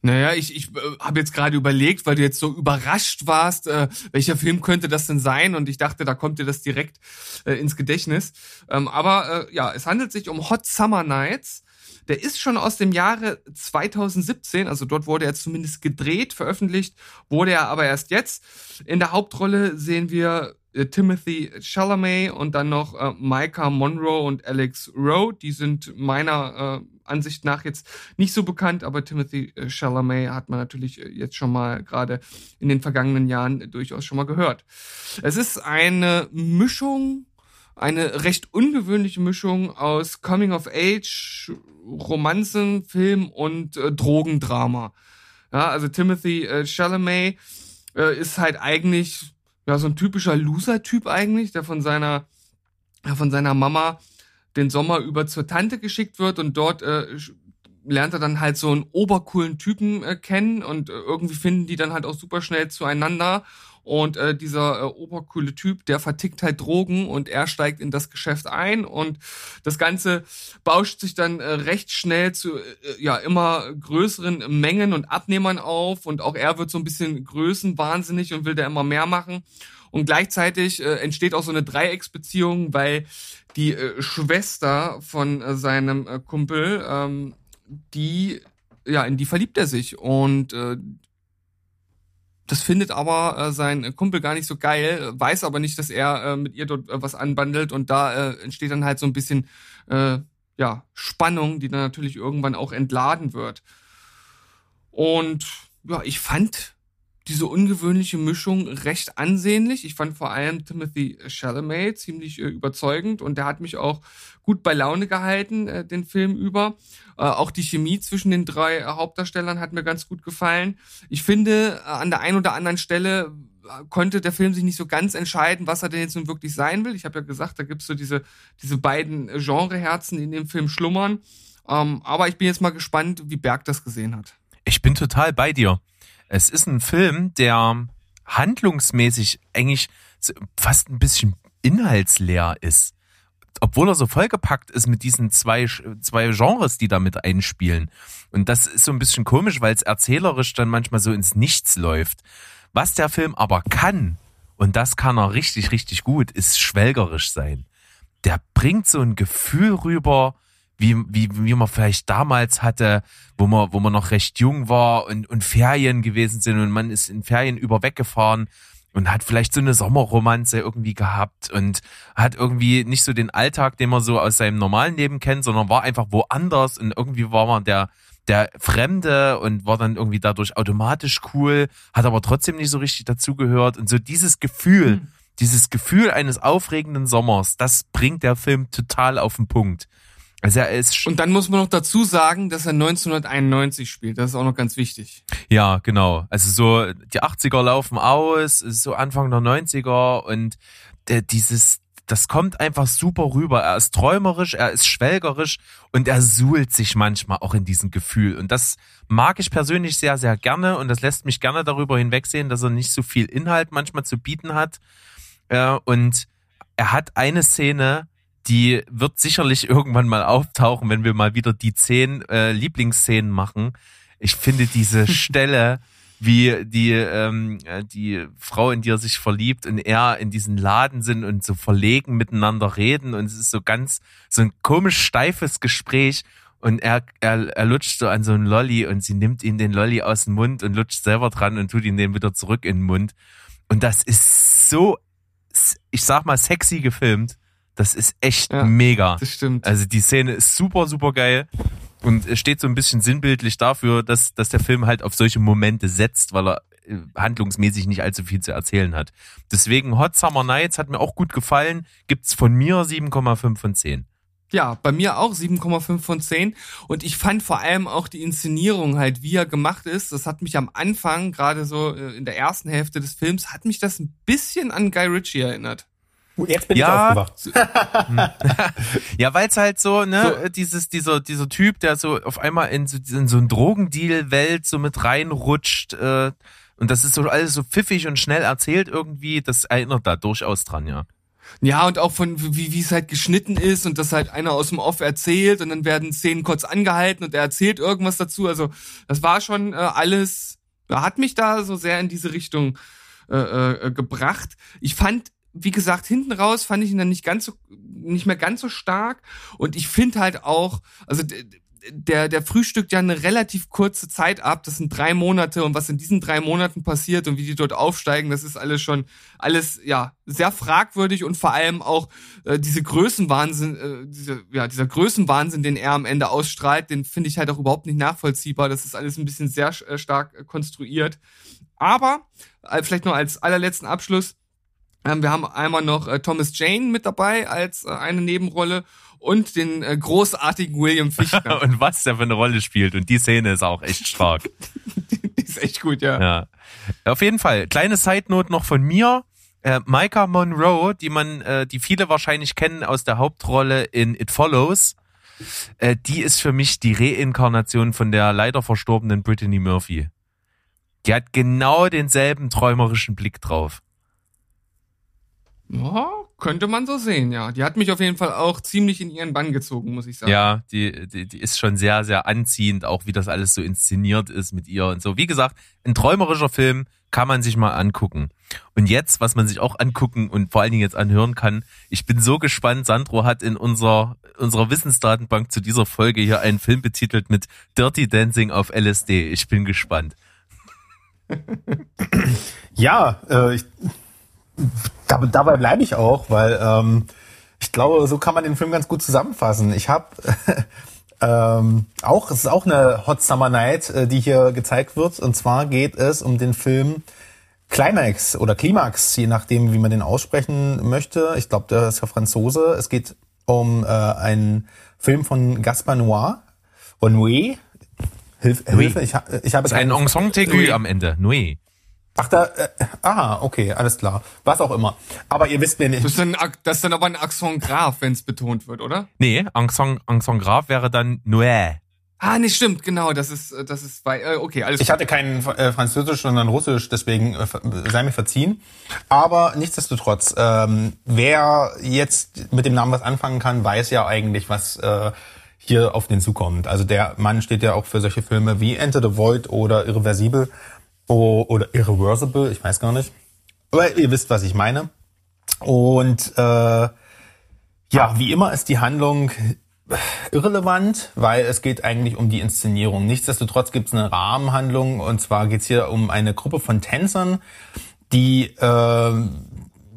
Naja, ich, ich äh, habe jetzt gerade überlegt, weil du jetzt so überrascht warst, äh, welcher Film könnte das denn sein? Und ich dachte, da kommt dir das direkt äh, ins Gedächtnis. Ähm, aber äh, ja, es handelt sich um Hot Summer Nights. Der ist schon aus dem Jahre 2017, also dort wurde er zumindest gedreht, veröffentlicht, wurde er aber erst jetzt. In der Hauptrolle sehen wir äh, Timothy Chalamet und dann noch äh, Micah Monroe und Alex Rowe. Die sind meiner äh, Ansicht nach jetzt nicht so bekannt, aber Timothy äh, Chalamet hat man natürlich äh, jetzt schon mal gerade in den vergangenen Jahren durchaus schon mal gehört. Es ist eine Mischung, eine recht ungewöhnliche Mischung aus Coming of Age, Romanzen, Film und äh, Drogendrama. Ja, also Timothy äh, Chalamet äh, ist halt eigentlich ja so ein typischer Loser-Typ eigentlich, der von seiner ja, von seiner Mama den Sommer über zur Tante geschickt wird und dort äh, lernt er dann halt so einen obercoolen Typen äh, kennen und äh, irgendwie finden die dann halt auch super schnell zueinander und äh, dieser äh, obercoole Typ, der vertickt halt Drogen und er steigt in das Geschäft ein und das Ganze bauscht sich dann äh, recht schnell zu äh, ja immer größeren Mengen und Abnehmern auf und auch er wird so ein bisschen größenwahnsinnig und will da immer mehr machen. Und gleichzeitig äh, entsteht auch so eine Dreiecksbeziehung, weil die äh, Schwester von äh, seinem äh, Kumpel, ähm, die ja, in die verliebt er sich und äh, das findet aber äh, sein Kumpel gar nicht so geil, weiß aber nicht, dass er äh, mit ihr dort äh, was anbandelt und da äh, entsteht dann halt so ein bisschen äh, ja Spannung, die dann natürlich irgendwann auch entladen wird. Und ja, ich fand diese ungewöhnliche Mischung recht ansehnlich. Ich fand vor allem Timothy Chalamet ziemlich äh, überzeugend und der hat mich auch gut bei Laune gehalten, äh, den Film über. Äh, auch die Chemie zwischen den drei Hauptdarstellern hat mir ganz gut gefallen. Ich finde, äh, an der einen oder anderen Stelle äh, konnte der Film sich nicht so ganz entscheiden, was er denn jetzt nun wirklich sein will. Ich habe ja gesagt, da gibt's so diese, diese beiden Genreherzen, die in dem Film schlummern. Ähm, aber ich bin jetzt mal gespannt, wie Berg das gesehen hat. Ich bin total bei dir. Es ist ein Film, der handlungsmäßig eigentlich fast ein bisschen inhaltsleer ist. Obwohl er so vollgepackt ist mit diesen zwei, zwei Genres, die damit einspielen. Und das ist so ein bisschen komisch, weil es erzählerisch dann manchmal so ins Nichts läuft. Was der Film aber kann, und das kann er richtig, richtig gut, ist schwelgerisch sein. Der bringt so ein Gefühl rüber, wie, wie, wie man vielleicht damals hatte, wo man, wo man noch recht jung war und, und Ferien gewesen sind und man ist in Ferien über weggefahren und hat vielleicht so eine Sommerromanze irgendwie gehabt und hat irgendwie nicht so den Alltag, den man so aus seinem normalen Leben kennt, sondern war einfach woanders und irgendwie war man der, der Fremde und war dann irgendwie dadurch automatisch cool, hat aber trotzdem nicht so richtig dazugehört und so dieses Gefühl, mhm. dieses Gefühl eines aufregenden Sommers, das bringt der Film total auf den Punkt. Also er ist und dann muss man noch dazu sagen, dass er 1991 spielt. Das ist auch noch ganz wichtig. Ja, genau. Also so die 80er laufen aus, so Anfang der 90er und der, dieses, das kommt einfach super rüber. Er ist träumerisch, er ist schwelgerisch und er suhlt sich manchmal auch in diesem Gefühl. Und das mag ich persönlich sehr, sehr gerne und das lässt mich gerne darüber hinwegsehen, dass er nicht so viel Inhalt manchmal zu bieten hat. Und er hat eine Szene, die wird sicherlich irgendwann mal auftauchen, wenn wir mal wieder die zehn äh, Lieblingsszenen machen. Ich finde diese Stelle, wie die ähm, äh, die Frau in dir sich verliebt und er in diesen Laden sind und so verlegen miteinander reden und es ist so ganz so ein komisch steifes Gespräch und er, er, er lutscht so an so einen Lolli und sie nimmt ihm den Lolli aus dem Mund und lutscht selber dran und tut ihn den wieder zurück in den Mund und das ist so ich sag mal sexy gefilmt das ist echt ja, mega. Das stimmt. Also die Szene ist super, super geil. Und es steht so ein bisschen sinnbildlich dafür, dass, dass der Film halt auf solche Momente setzt, weil er äh, handlungsmäßig nicht allzu viel zu erzählen hat. Deswegen Hot Summer Nights hat mir auch gut gefallen. Gibt's von mir 7,5 von 10. Ja, bei mir auch 7,5 von 10. Und ich fand vor allem auch die Inszenierung halt, wie er gemacht ist. Das hat mich am Anfang, gerade so äh, in der ersten Hälfte des Films, hat mich das ein bisschen an Guy Ritchie erinnert. Jetzt bin ja, ich aufgewacht. ja, weil es halt so, ne, so. dieses, dieser, dieser Typ, der so auf einmal in so, in so ein Drogendeal-Welt so mit reinrutscht, äh, und das ist so alles so pfiffig und schnell erzählt irgendwie, das erinnert da durchaus dran, ja. Ja, und auch von wie wie es halt geschnitten ist und dass halt einer aus dem Off erzählt und dann werden Szenen kurz angehalten und er erzählt irgendwas dazu. Also das war schon äh, alles, hat mich da so sehr in diese Richtung äh, äh, gebracht. Ich fand, wie gesagt, hinten raus fand ich ihn dann nicht ganz so, nicht mehr ganz so stark. Und ich finde halt auch, also der, der frühstückt ja eine relativ kurze Zeit ab. Das sind drei Monate und was in diesen drei Monaten passiert und wie die dort aufsteigen, das ist alles schon alles ja sehr fragwürdig und vor allem auch äh, diese Größenwahnsinn, äh, diese, ja dieser Größenwahnsinn, den er am Ende ausstrahlt, den finde ich halt auch überhaupt nicht nachvollziehbar. Das ist alles ein bisschen sehr äh, stark äh, konstruiert. Aber äh, vielleicht nur als allerletzten Abschluss ähm, wir haben einmal noch äh, Thomas Jane mit dabei als äh, eine Nebenrolle und den äh, großartigen William Fichtner. und was der für eine Rolle spielt. Und die Szene ist auch echt stark. die ist echt gut, ja. ja. Auf jeden Fall. Kleine Side-Note noch von mir. Äh, Micah Monroe, die man, äh, die viele wahrscheinlich kennen aus der Hauptrolle in It Follows, äh, die ist für mich die Reinkarnation von der leider verstorbenen Brittany Murphy. Die hat genau denselben träumerischen Blick drauf. Ja, könnte man so sehen, ja. Die hat mich auf jeden Fall auch ziemlich in ihren Bann gezogen, muss ich sagen. Ja, die, die, die ist schon sehr, sehr anziehend, auch wie das alles so inszeniert ist mit ihr und so. Wie gesagt, ein träumerischer Film kann man sich mal angucken. Und jetzt, was man sich auch angucken und vor allen Dingen jetzt anhören kann, ich bin so gespannt, Sandro hat in unserer, unserer Wissensdatenbank zu dieser Folge hier einen Film betitelt mit Dirty Dancing auf LSD. Ich bin gespannt. ja, äh, ich dabei bleibe ich auch, weil ähm, ich glaube, so kann man den Film ganz gut zusammenfassen. Ich habe ähm, auch, es ist auch eine Hot Summer Night, äh, die hier gezeigt wird. Und zwar geht es um den Film Climax oder Climax, je nachdem, wie man den aussprechen möchte. Ich glaube, der ist ja Franzose. Es geht um äh, einen Film von Gaspar Noir. Und Noé. Hilf, Hilfe, ich, ich habe ein Ensemble Tegu am Ende. Noé. Ach, da, äh, aha, okay, alles klar. Was auch immer. Aber ihr wisst mir nicht. Das ist dann, das ist dann aber ein Accent Graf, wenn es betont wird, oder? Nee, Accent, Accent Graf wäre dann Noé. Ah, nee, stimmt, genau, das ist, das ist bei, äh, okay, alles Ich hatte keinen äh, Französisch, sondern Russisch, deswegen äh, sei mir verziehen. Aber nichtsdestotrotz, ähm, wer jetzt mit dem Namen was anfangen kann, weiß ja eigentlich, was äh, hier auf den zukommt. Also der Mann steht ja auch für solche Filme wie Enter the Void oder Irreversibel Oh, oder Irreversible, ich weiß gar nicht. Aber ihr wisst, was ich meine. Und äh, ja, wie immer ist die Handlung irrelevant, weil es geht eigentlich um die Inszenierung. Nichtsdestotrotz gibt es eine Rahmenhandlung und zwar geht es hier um eine Gruppe von Tänzern, die äh,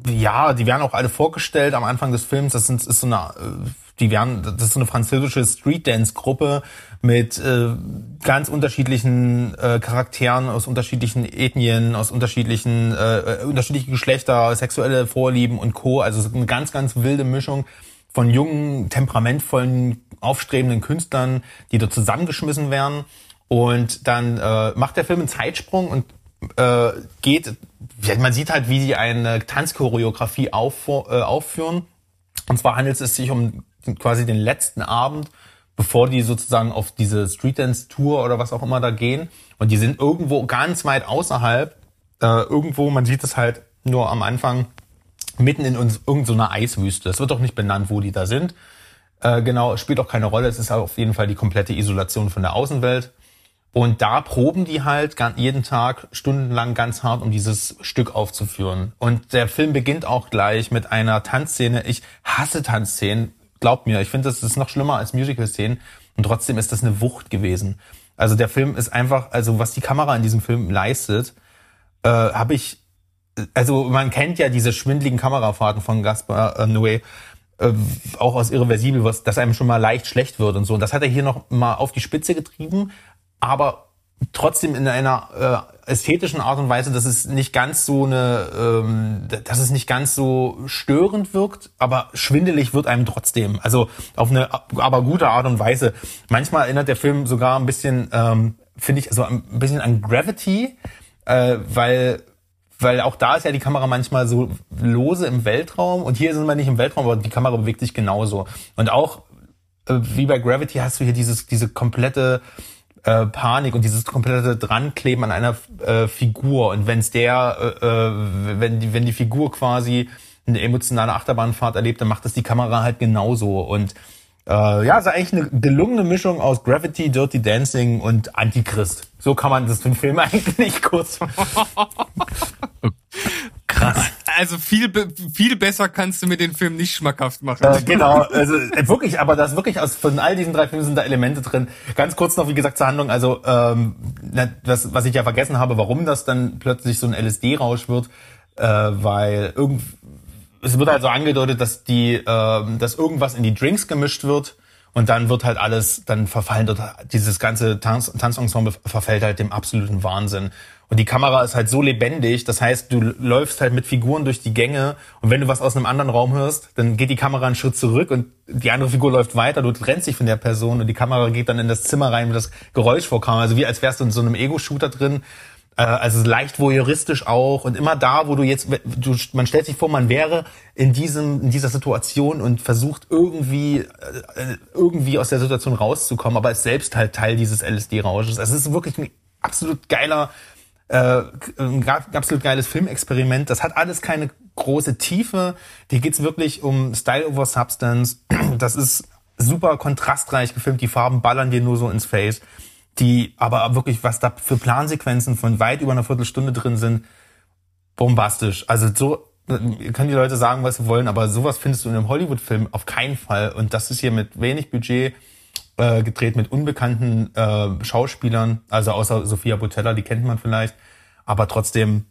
ja, die werden auch alle vorgestellt am Anfang des Films. Das sind, ist so eine, äh, die werden, das ist so eine französische Street Dance Gruppe mit äh, ganz unterschiedlichen äh, Charakteren aus unterschiedlichen Ethnien, aus unterschiedlichen äh, äh, unterschiedliche Geschlechter, sexuelle Vorlieben und Co. Also eine ganz ganz wilde Mischung von jungen, temperamentvollen, aufstrebenden Künstlern, die dort zusammengeschmissen werden. Und dann äh, macht der Film einen Zeitsprung und äh, geht, man sieht halt, wie sie eine Tanzchoreografie auf, äh, aufführen. Und zwar handelt es sich um quasi den letzten Abend bevor die sozusagen auf diese Street Dance Tour oder was auch immer da gehen. Und die sind irgendwo ganz weit außerhalb, äh, irgendwo, man sieht es halt nur am Anfang, mitten in uns irgendeiner so Eiswüste. Es wird doch nicht benannt, wo die da sind. Äh, genau, spielt auch keine Rolle. Es ist auf jeden Fall die komplette Isolation von der Außenwelt. Und da proben die halt jeden Tag stundenlang ganz hart, um dieses Stück aufzuführen. Und der Film beginnt auch gleich mit einer Tanzszene. Ich hasse Tanzszenen glaubt mir, ich finde, das ist noch schlimmer als Musical-Szenen. Und trotzdem ist das eine Wucht gewesen. Also der Film ist einfach, also was die Kamera in diesem Film leistet, äh, habe ich, also man kennt ja diese schwindligen Kamerafahrten von Gaspar äh, Noé, äh, auch aus Irreversibel, was, dass einem schon mal leicht schlecht wird und so. Und das hat er hier noch mal auf die Spitze getrieben, aber trotzdem in einer ästhetischen Art und Weise, dass es nicht ganz so eine, ähm, dass es nicht ganz so störend wirkt, aber schwindelig wird einem trotzdem. Also auf eine aber gute Art und Weise. Manchmal erinnert der Film sogar ein bisschen, ähm, finde ich, so ein bisschen an Gravity, äh, weil weil auch da ist ja die Kamera manchmal so lose im Weltraum und hier sind wir nicht im Weltraum, aber die Kamera bewegt sich genauso. Und auch äh, wie bei Gravity hast du hier dieses diese komplette äh, Panik und dieses komplette Drankleben an einer äh, Figur. Und wenn's der, äh, äh, wenn die, wenn die Figur quasi eine emotionale Achterbahnfahrt erlebt, dann macht das die Kamera halt genauso. Und äh, ja, ist eigentlich eine gelungene Mischung aus Gravity, Dirty Dancing und Antichrist. So kann man das den Film eigentlich kurz. Krass. Also viel, viel besser kannst du mir den Film nicht schmackhaft machen. Äh, genau, also äh, wirklich, aber das wirklich aus von all diesen drei Filmen sind da Elemente drin. Ganz kurz noch, wie gesagt, zur Handlung. Also ähm, das, was ich ja vergessen habe, warum das dann plötzlich so ein LSD-Rausch wird, äh, weil irgend, es wird halt so angedeutet, dass die, äh, dass irgendwas in die Drinks gemischt wird. Und dann wird halt alles, dann verfallen dort, dieses ganze Tanz, Tanzensemble verfällt halt dem absoluten Wahnsinn. Und die Kamera ist halt so lebendig, das heißt, du läufst halt mit Figuren durch die Gänge und wenn du was aus einem anderen Raum hörst, dann geht die Kamera einen Schritt zurück und die andere Figur läuft weiter, du trennst dich von der Person und die Kamera geht dann in das Zimmer rein, wo das Geräusch vorkam. Also wie als wärst du in so einem Ego-Shooter drin. Äh, also leicht voyeuristisch auch und immer da, wo du jetzt, du, man stellt sich vor, man wäre in diesem, in dieser Situation und versucht irgendwie, äh, irgendwie aus der Situation rauszukommen, aber ist selbst halt Teil dieses LSD-Rausches. Also es ist wirklich ein absolut geiler äh, ein absolut geiles Filmexperiment. Das hat alles keine große Tiefe. Hier geht's wirklich um Style over Substance. Das ist super kontrastreich gefilmt. Die Farben ballern dir nur so ins Face. Die aber wirklich, was da für Plansequenzen von weit über einer Viertelstunde drin sind, bombastisch. Also so können die Leute sagen, was sie wollen, aber sowas findest du in einem Hollywood-Film auf keinen Fall. Und das ist hier mit wenig Budget äh, gedreht mit unbekannten äh, Schauspielern, also außer Sophia Botella, die kennt man vielleicht, aber trotzdem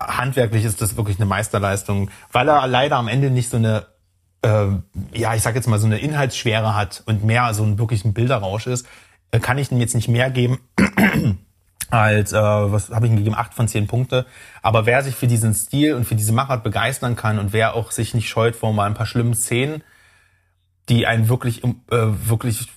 handwerklich ist das wirklich eine Meisterleistung, weil er leider am Ende nicht so eine äh, ja, ich sag jetzt mal so eine Inhaltsschwere hat und mehr so ein wirklich ein Bilderrausch ist, äh, kann ich ihm jetzt nicht mehr geben als äh, was habe ich ihm gegeben? Acht von zehn Punkte. Aber wer sich für diesen Stil und für diese Machart begeistern kann und wer auch sich nicht scheut vor mal ein paar schlimmen Szenen, die einen wirklich äh, wirklich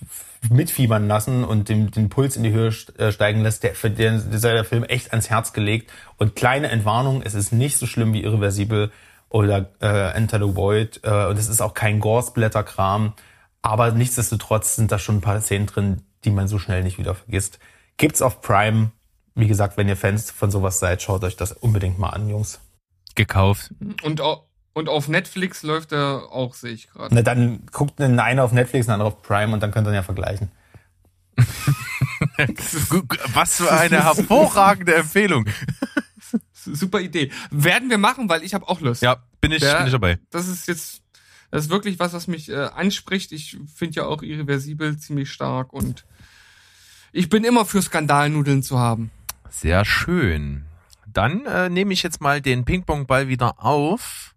mitfiebern lassen und den, den Puls in die Höhe äh, steigen lässt, der, für den ist der Film echt ans Herz gelegt. Und kleine Entwarnung, es ist nicht so schlimm wie Irreversibel oder äh, Enter the Void. Äh, und es ist auch kein Gorsblätter-Kram. Aber nichtsdestotrotz sind da schon ein paar Szenen drin, die man so schnell nicht wieder vergisst. Gibt's auf Prime. Wie gesagt, wenn ihr Fans von sowas seid, schaut euch das unbedingt mal an, Jungs. Gekauft. Und auch und auf Netflix läuft er auch, sehe ich gerade. Na, dann guckt eine eine auf Netflix, eine andere auf Prime und dann könnt ihr ja vergleichen. Was für eine hervorragende Empfehlung. Super Idee. Werden wir machen, weil ich habe auch Lust. Ja, bin ich, ja, bin ich dabei. Das ist jetzt, das ist wirklich was, was mich äh, anspricht. Ich finde ja auch Irreversibel ziemlich stark und ich bin immer für Skandalnudeln zu haben. Sehr schön. Dann äh, nehme ich jetzt mal den Ping-Pong-Ball wieder auf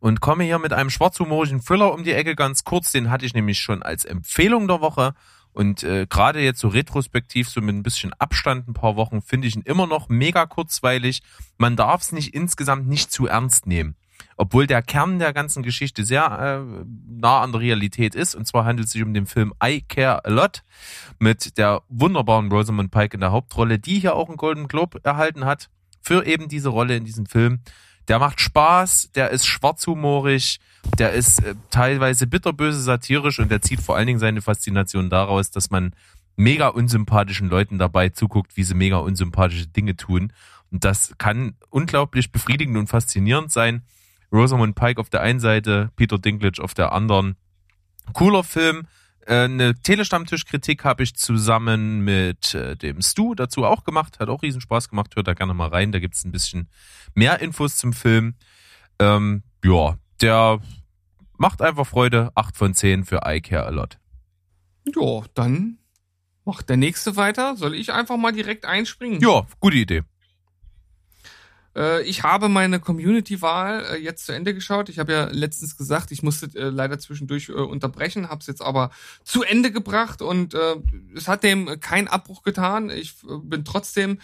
und komme hier mit einem schwarzhumorigen Thriller um die Ecke ganz kurz. Den hatte ich nämlich schon als Empfehlung der Woche. Und äh, gerade jetzt so retrospektiv, so mit ein bisschen Abstand, ein paar Wochen, finde ich ihn immer noch mega kurzweilig. Man darf es nicht insgesamt nicht zu ernst nehmen. Obwohl der Kern der ganzen Geschichte sehr äh, nah an der Realität ist. Und zwar handelt es sich um den Film I Care a Lot mit der wunderbaren Rosamund Pike in der Hauptrolle, die hier auch einen Golden Globe erhalten hat für eben diese Rolle in diesem Film. Der macht Spaß, der ist schwarzhumorig, der ist äh, teilweise bitterböse satirisch und der zieht vor allen Dingen seine Faszination daraus, dass man mega unsympathischen Leuten dabei zuguckt, wie sie mega unsympathische Dinge tun. Und das kann unglaublich befriedigend und faszinierend sein. Rosamund Pike auf der einen Seite, Peter Dinklage auf der anderen. Cooler Film, eine Telestammtischkritik habe ich zusammen mit äh, dem Stu dazu auch gemacht. Hat auch riesen Spaß gemacht. Hört da gerne mal rein. Da gibt es ein bisschen mehr Infos zum Film. Ähm, ja, der macht einfach Freude. 8 von 10 für I Care A Lot. Ja, dann macht der nächste weiter. Soll ich einfach mal direkt einspringen? Ja, gute Idee. Äh, ich habe meine Community-Wahl äh, jetzt zu Ende geschaut. Ich habe ja letztens gesagt, ich musste äh, leider zwischendurch unterbrechen, habe es jetzt aber zu Ende gebracht und es hat dem keinen Abbruch getan. Ich bin trotzdem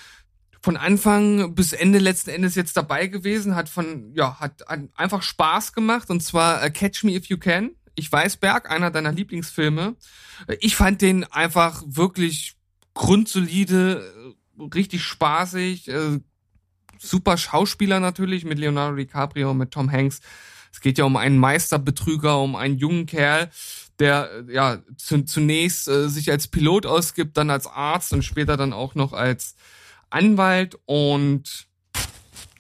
von Anfang bis Ende letzten Endes jetzt dabei gewesen, hat von, ja, hat, einfach Spaß gemacht und zwar Catch Me If You Can. Ich weiß, Berg, einer deiner Lieblingsfilme. Ich fand den einfach wirklich grundsolide, richtig spaßig, super Schauspieler natürlich mit Leonardo DiCaprio und mit Tom Hanks. Es geht ja um einen Meisterbetrüger, um einen jungen Kerl, der ja zunächst äh, sich als Pilot ausgibt, dann als Arzt und später dann auch noch als Anwalt und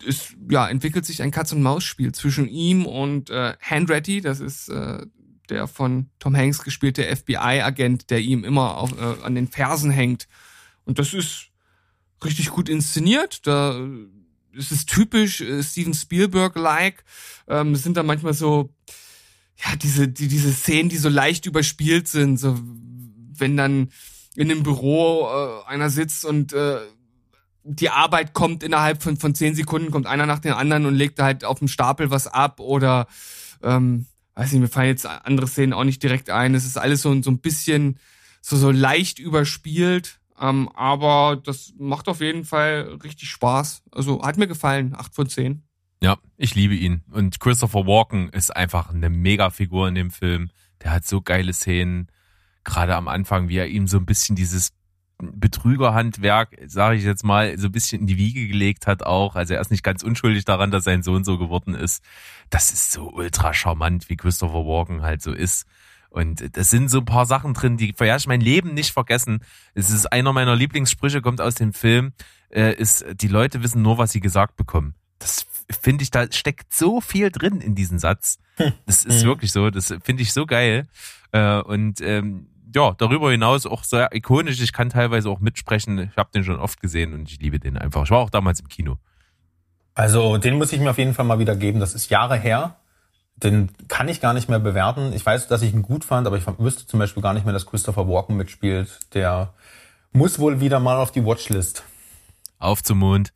es ja entwickelt sich ein Katz und Maus Spiel zwischen ihm und äh, Handretti, das ist äh, der von Tom Hanks gespielte FBI-Agent, der ihm immer auf, äh, an den Fersen hängt. Und das ist richtig gut inszeniert. Da es ist typisch äh, Steven Spielberg-like. Ähm, es sind da manchmal so, ja, diese, die, diese Szenen, die so leicht überspielt sind. So, wenn dann in dem Büro äh, einer sitzt und äh, die Arbeit kommt innerhalb von, von zehn Sekunden, kommt einer nach den anderen und legt da halt auf dem Stapel was ab oder ähm, weiß nicht, mir fallen jetzt andere Szenen auch nicht direkt ein. Es ist alles so, so ein bisschen so, so leicht überspielt. Ähm, aber das macht auf jeden Fall richtig Spaß. Also hat mir gefallen. Acht von zehn. Ja, ich liebe ihn. Und Christopher Walken ist einfach eine Mega-Figur in dem Film. Der hat so geile Szenen. Gerade am Anfang, wie er ihm so ein bisschen dieses Betrügerhandwerk, sage ich jetzt mal, so ein bisschen in die Wiege gelegt hat auch. Also er ist nicht ganz unschuldig daran, dass sein Sohn so geworden ist. Das ist so ultra charmant, wie Christopher Walken halt so ist. Und das sind so ein paar Sachen drin, die werde ich mein Leben nicht vergessen. Es ist einer meiner Lieblingssprüche, kommt aus dem Film, äh, ist, die Leute wissen nur, was sie gesagt bekommen. Das finde ich, da steckt so viel drin in diesen Satz. Das ist mhm. wirklich so, das finde ich so geil. Äh, und ähm, ja, darüber hinaus auch sehr ikonisch. Ich kann teilweise auch mitsprechen. Ich habe den schon oft gesehen und ich liebe den einfach. Ich war auch damals im Kino. Also den muss ich mir auf jeden Fall mal wieder geben. Das ist Jahre her den kann ich gar nicht mehr bewerten. Ich weiß, dass ich ihn gut fand, aber ich wüsste zum Beispiel gar nicht mehr, dass Christopher Walken mitspielt. Der muss wohl wieder mal auf die Watchlist. Auf zum Mond.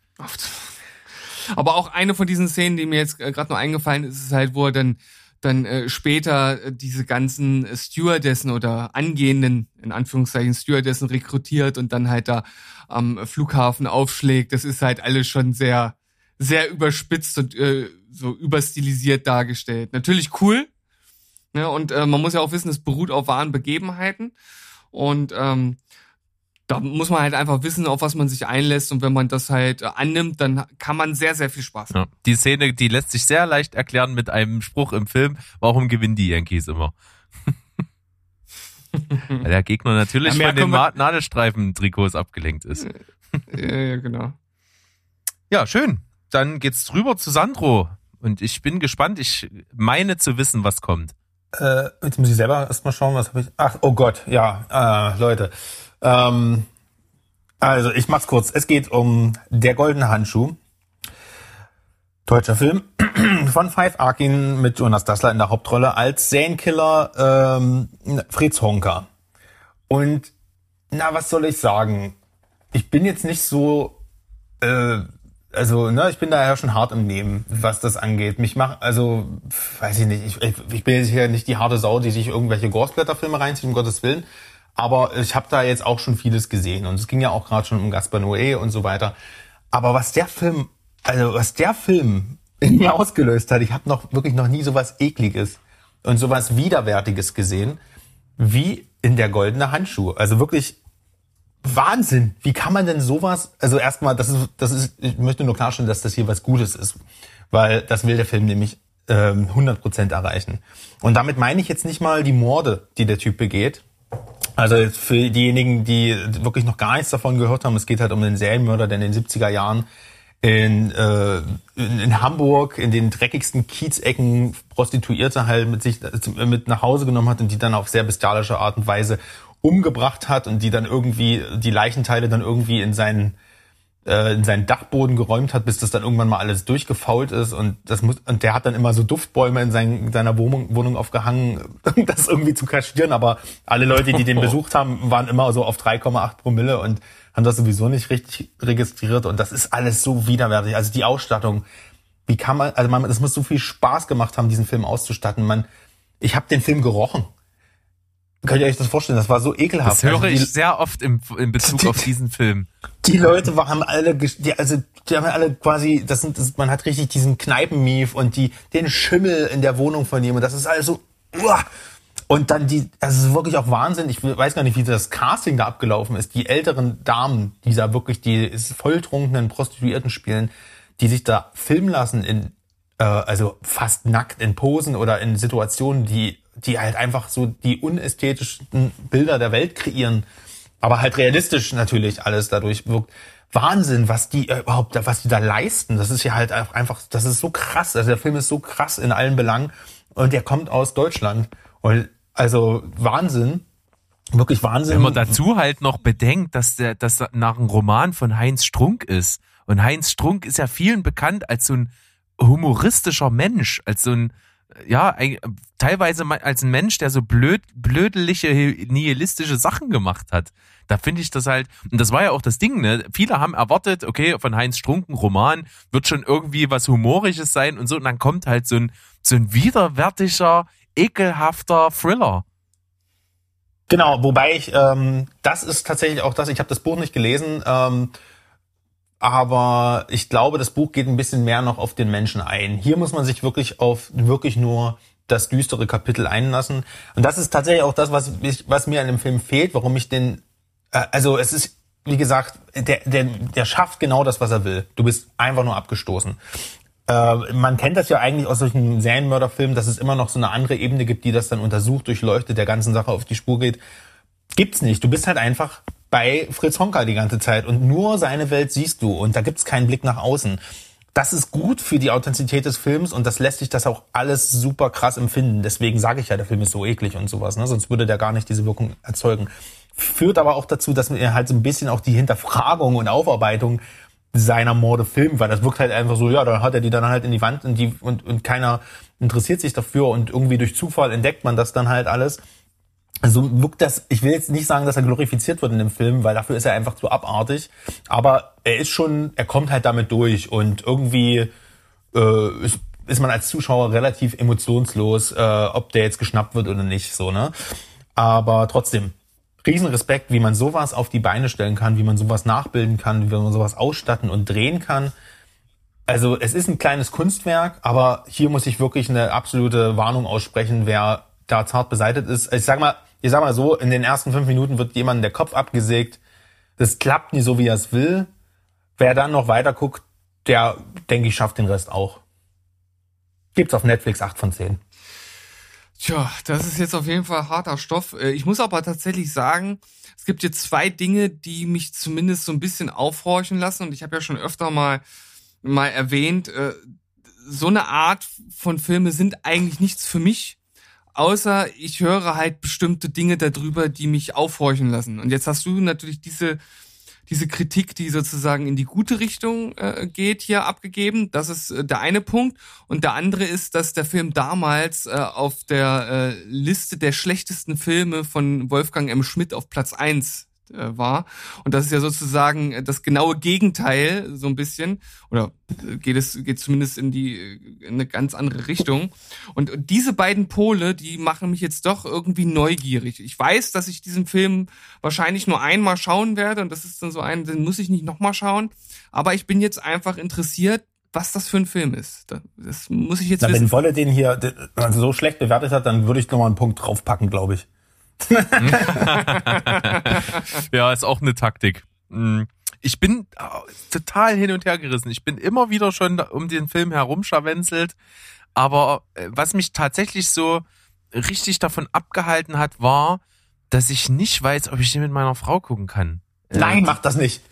Aber auch eine von diesen Szenen, die mir jetzt äh, gerade noch eingefallen ist, ist halt, wo er dann dann äh, später äh, diese ganzen Stewardessen oder angehenden, in Anführungszeichen, Stewardessen rekrutiert und dann halt da am Flughafen aufschlägt. Das ist halt alles schon sehr, sehr überspitzt und äh, so überstilisiert dargestellt. Natürlich cool. Ne? Und äh, man muss ja auch wissen, es beruht auf wahren Begebenheiten. Und ähm, da muss man halt einfach wissen, auf was man sich einlässt. Und wenn man das halt äh, annimmt, dann kann man sehr, sehr viel Spaß haben. Ja. Die Szene, die lässt sich sehr leicht erklären mit einem Spruch im Film. Warum gewinnen die Yankees immer? Weil der Gegner natürlich ja, von den Nadelstreifen-Trikots abgelenkt ist. ja, ja, genau. Ja, schön. Dann geht's rüber zu Sandro. Und ich bin gespannt. Ich meine zu wissen, was kommt. Äh, jetzt muss ich selber erstmal schauen, was habe ich. Ach, oh Gott, ja, äh, Leute. Ähm, also ich mach's kurz. Es geht um Der goldene Handschuh. Deutscher Film von Five Arkin mit Jonas Dassler in der Hauptrolle als Serienkiller ähm, Fritz Honka. Und na, was soll ich sagen? Ich bin jetzt nicht so äh, also, ne, ich bin da ja schon hart im Nehmen, was das angeht. Mich macht, also, weiß ich nicht, ich, ich bin jetzt hier nicht die harte Sau, die sich irgendwelche Gorsblätterfilme reinzieht, um Gottes Willen. Aber ich habe da jetzt auch schon vieles gesehen. Und es ging ja auch gerade schon um Gaspar Noé und so weiter. Aber was der Film, also was der Film in mir ausgelöst hat, ich habe noch wirklich noch nie sowas ekliges und sowas widerwärtiges gesehen, wie in der goldene Handschuh. Also wirklich Wahnsinn. Wie kann man denn sowas, also erstmal, das ist, das ist, ich möchte nur klarstellen, dass das hier was Gutes ist. Weil das will der Film nämlich ähm, 100% erreichen. Und damit meine ich jetzt nicht mal die Morde, die der Typ begeht. Also für diejenigen, die wirklich noch gar nichts davon gehört haben, es geht halt um den Serienmörder, der in den 70er Jahren in, äh, in, Hamburg in den dreckigsten Kiezecken Prostituierte halt mit sich mit nach Hause genommen hat und die dann auf sehr bestialische Art und Weise umgebracht hat und die dann irgendwie, die Leichenteile dann irgendwie in seinen, äh, in seinen Dachboden geräumt hat, bis das dann irgendwann mal alles durchgefault ist und das muss, und der hat dann immer so Duftbäume in, sein, in seiner Wohnung, Wohnung aufgehangen, um das irgendwie zu kaschieren, aber alle Leute, die den besucht haben, waren immer so auf 3,8 Promille und haben das sowieso nicht richtig registriert und das ist alles so widerwärtig. Also die Ausstattung, wie kann man, also man, das muss so viel Spaß gemacht haben, diesen Film auszustatten. Man, ich habe den Film gerochen Könnt ihr euch das vorstellen? Das war so ekelhaft. Das höre also die, ich sehr oft im, in Bezug die, auf diesen Film. Die Leute haben alle, die, also die haben alle quasi, das sind, das, man hat richtig diesen Kneipenmief und die den Schimmel in der Wohnung von ihm und das ist alles so. Uah. Und dann die, das ist wirklich auch Wahnsinn. Ich weiß gar nicht, wie das Casting da abgelaufen ist. Die älteren Damen, die da wirklich die volltrunkenen Prostituierten spielen, die sich da filmen lassen in, äh, also fast nackt in Posen oder in Situationen, die, die halt einfach so die unästhetischsten Bilder der Welt kreieren. Aber halt realistisch natürlich alles dadurch wirkt. Wahnsinn, was die äh, überhaupt, was die da leisten. Das ist ja halt einfach, das ist so krass. Also der Film ist so krass in allen Belangen und der kommt aus Deutschland. Und also Wahnsinn. Wirklich Wahnsinn. Wenn man dazu halt noch bedenkt, dass der, dass nach einem Roman von Heinz Strunk ist. Und Heinz Strunk ist ja vielen bekannt als so ein humoristischer Mensch, als so ein, ja, teilweise als ein Mensch, der so blöd, blödeliche, nihilistische Sachen gemacht hat. Da finde ich das halt, und das war ja auch das Ding, ne? Viele haben erwartet, okay, von Heinz Strunk ein Roman wird schon irgendwie was Humorisches sein und so, und dann kommt halt so ein, so ein widerwärtiger, ekelhafter Thriller. Genau, wobei ich, ähm, das ist tatsächlich auch das, ich habe das Buch nicht gelesen, ähm, aber ich glaube, das Buch geht ein bisschen mehr noch auf den Menschen ein. Hier muss man sich wirklich auf wirklich nur das düstere Kapitel einlassen. Und das ist tatsächlich auch das, was, ich, was mir an dem Film fehlt, warum ich den, äh, also es ist, wie gesagt, der, der, der schafft genau das, was er will. Du bist einfach nur abgestoßen. Äh, man kennt das ja eigentlich aus solchen Serienmörderfilmen, dass es immer noch so eine andere Ebene gibt, die das dann untersucht, durchleuchtet, der ganzen Sache auf die Spur geht. Gibt's nicht. Du bist halt einfach bei Fritz Honka die ganze Zeit und nur seine Welt siehst du und da gibt's keinen Blick nach außen. Das ist gut für die Authentizität des Films und das lässt sich das auch alles super krass empfinden. Deswegen sage ich ja, der Film ist so eklig und sowas, ne? sonst würde der gar nicht diese Wirkung erzeugen. Führt aber auch dazu, dass mir halt so ein bisschen auch die Hinterfragung und Aufarbeitung seiner Morde filmt, weil das wirkt halt einfach so, ja, dann hat er die dann halt in die Wand und die und, und keiner interessiert sich dafür und irgendwie durch Zufall entdeckt man das dann halt alles. Also wirkt das, ich will jetzt nicht sagen, dass er glorifiziert wird in dem Film, weil dafür ist er einfach zu abartig, aber er ist schon, er kommt halt damit durch und irgendwie äh, ist, ist man als Zuschauer relativ emotionslos, äh, ob der jetzt geschnappt wird oder nicht, so, ne? Aber trotzdem, Riesenrespekt, wie man sowas auf die Beine stellen kann, wie man sowas nachbilden kann, wie man sowas ausstatten und drehen kann. Also es ist ein kleines Kunstwerk, aber hier muss ich wirklich eine absolute Warnung aussprechen, wer da zart beseitigt ist. Ich sag mal, ich sag mal so, in den ersten fünf Minuten wird jemand der Kopf abgesägt. Das klappt nie so, wie er es will. Wer dann noch weiter guckt, der, denke ich, schafft den Rest auch. Gibt's auf Netflix 8 von 10. Tja, das ist jetzt auf jeden Fall harter Stoff. Äh, ich muss aber tatsächlich sagen, es gibt jetzt zwei Dinge, die mich zumindest so ein bisschen aufhorchen lassen. Und ich habe ja schon öfter mal, mal erwähnt, äh, so eine Art von Filme sind eigentlich nichts für mich. Außer ich höre halt bestimmte Dinge darüber, die mich aufhorchen lassen. Und jetzt hast du natürlich diese diese Kritik, die sozusagen in die gute Richtung äh, geht, hier abgegeben. Das ist äh, der eine Punkt. Und der andere ist, dass der Film damals äh, auf der äh, Liste der schlechtesten Filme von Wolfgang M. Schmidt auf Platz eins äh, war. Und das ist ja sozusagen äh, das genaue Gegenteil, so ein bisschen. Oder äh, geht es, geht zumindest in die, in eine ganz andere Richtung. Und diese beiden Pole, die machen mich jetzt doch irgendwie neugierig. Ich weiß, dass ich diesen Film wahrscheinlich nur einmal schauen werde und das ist dann so ein, den muss ich nicht nochmal schauen. Aber ich bin jetzt einfach interessiert, was das für ein Film ist. Das muss ich jetzt Na, wissen. Wenn Wolle den hier so schlecht bewertet hat, dann würde ich nochmal einen Punkt draufpacken, glaube ich. ja, ist auch eine Taktik. Hm. Ich bin oh, total hin und her gerissen. Ich bin immer wieder schon um den Film herumscharwenzelt. Aber äh, was mich tatsächlich so richtig davon abgehalten hat, war, dass ich nicht weiß, ob ich den mit meiner Frau gucken kann. Nein, äh, mach das nicht.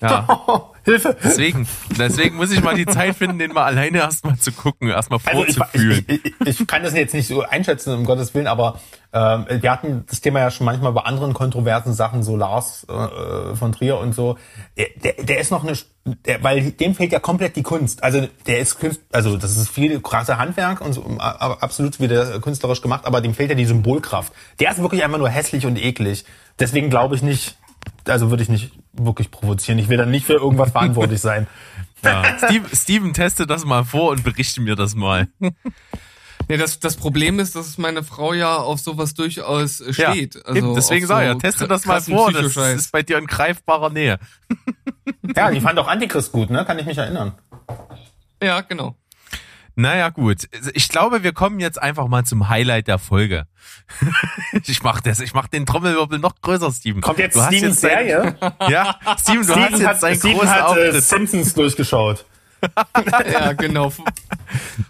Ja. Hilfe. Deswegen, deswegen muss ich mal die Zeit finden, den mal alleine erstmal zu gucken, erstmal vorzufühlen. Also ich, ich, ich, kann das jetzt nicht so einschätzen, um Gottes Willen, aber ähm, wir hatten das Thema ja schon manchmal bei anderen kontroversen Sachen, so Lars äh, von Trier und so. Der, der, ist noch eine, der, weil dem fehlt ja komplett die Kunst. Also der ist Kunst, also das ist viel krasse Handwerk und so, absolut wieder künstlerisch gemacht, aber dem fehlt ja die Symbolkraft. Der ist wirklich einfach nur hässlich und eklig. Deswegen glaube ich nicht, also würde ich nicht wirklich provozieren. Ich will dann nicht für irgendwas verantwortlich sein. Ja. Steve, Steven, teste das mal vor und berichte mir das mal. Ja, das, das Problem ist, dass meine Frau ja auf sowas durchaus äh, steht. Ja, also deswegen sag so ja, teste das mal vor, das ist bei dir in greifbarer Nähe. ja, die fand auch Antichrist gut, ne? Kann ich mich erinnern. Ja, genau. Naja, gut. Ich glaube, wir kommen jetzt einfach mal zum Highlight der Folge. ich mach das, ich mach den Trommelwirbel noch größer, Steven. Kommt jetzt Stevens Serie? ja, Steven, du Steven hast jetzt einen Steven großen hat, äh, Auftritt. Simpsons durchgeschaut. ja, genau.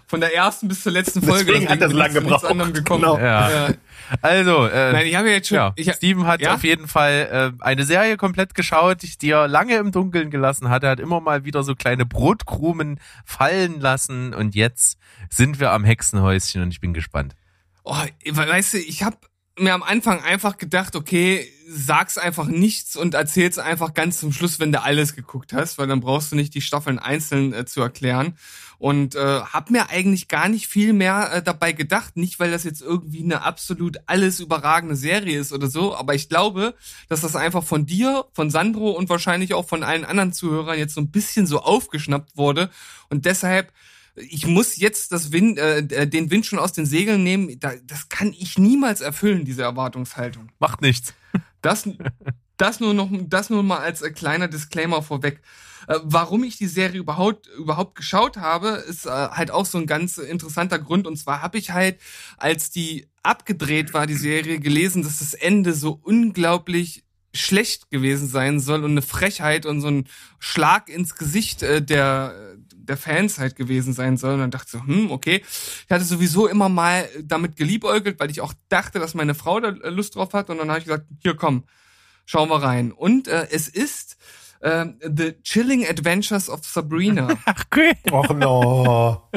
Von der ersten bis zur letzten Folge. Deswegen hat das lange gebraucht. Gekommen. Genau. Ja. ja. Also, äh, Nein, ich habe jetzt schon. Ja, ich, Steven hat ja? auf jeden Fall äh, eine Serie komplett geschaut, die er lange im Dunkeln gelassen hat. Er hat immer mal wieder so kleine Brotkrumen fallen lassen und jetzt sind wir am Hexenhäuschen und ich bin gespannt. Oh, weißt du, ich habe mir am Anfang einfach gedacht, okay, sag's einfach nichts und erzähl's einfach ganz zum Schluss, wenn du alles geguckt hast, weil dann brauchst du nicht die Staffeln einzeln äh, zu erklären. Und äh, hab mir eigentlich gar nicht viel mehr äh, dabei gedacht, nicht weil das jetzt irgendwie eine absolut alles überragende Serie ist oder so, aber ich glaube, dass das einfach von dir, von Sandro und wahrscheinlich auch von allen anderen Zuhörern jetzt so ein bisschen so aufgeschnappt wurde und deshalb ich muss jetzt das Wind, äh, den Wind schon aus den Segeln nehmen. das kann ich niemals erfüllen, diese Erwartungshaltung. Macht nichts. Das, das nur noch, das nur mal als äh, kleiner Disclaimer vorweg. Äh, warum ich die Serie überhaupt, überhaupt geschaut habe, ist äh, halt auch so ein ganz interessanter Grund. Und zwar habe ich halt, als die abgedreht war, die Serie, gelesen, dass das Ende so unglaublich schlecht gewesen sein soll und eine Frechheit und so ein Schlag ins Gesicht äh, der der Fans halt gewesen sein soll. Und dann dachte ich so, hm, okay. Ich hatte sowieso immer mal damit geliebäugelt, weil ich auch dachte, dass meine Frau da Lust drauf hat. Und dann habe ich gesagt, hier komm, schauen wir rein. Und äh, es ist äh, The Chilling Adventures of Sabrina. Ach, cool. Och no.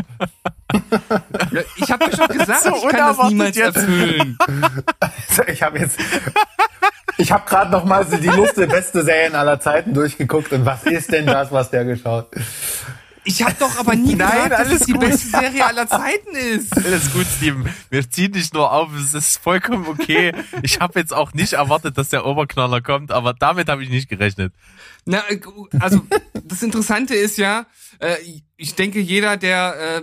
ja, ich habe ja schon gesagt, so ich kann das niemals jetzt. erfüllen. ich habe jetzt ich habe gerade noch mal die lustige beste Serien aller Zeiten durchgeguckt und was ist denn das, was der geschaut? Ich habe doch aber nie Nein, gesagt, dass es die gut. beste Serie aller Zeiten ist. Alles gut, Steven. Wir ziehen dich nur auf. Es ist vollkommen okay. Ich habe jetzt auch nicht erwartet, dass der Oberknaller kommt, aber damit habe ich nicht gerechnet. Na, also das Interessante ist ja, äh, ich denke, jeder, der äh,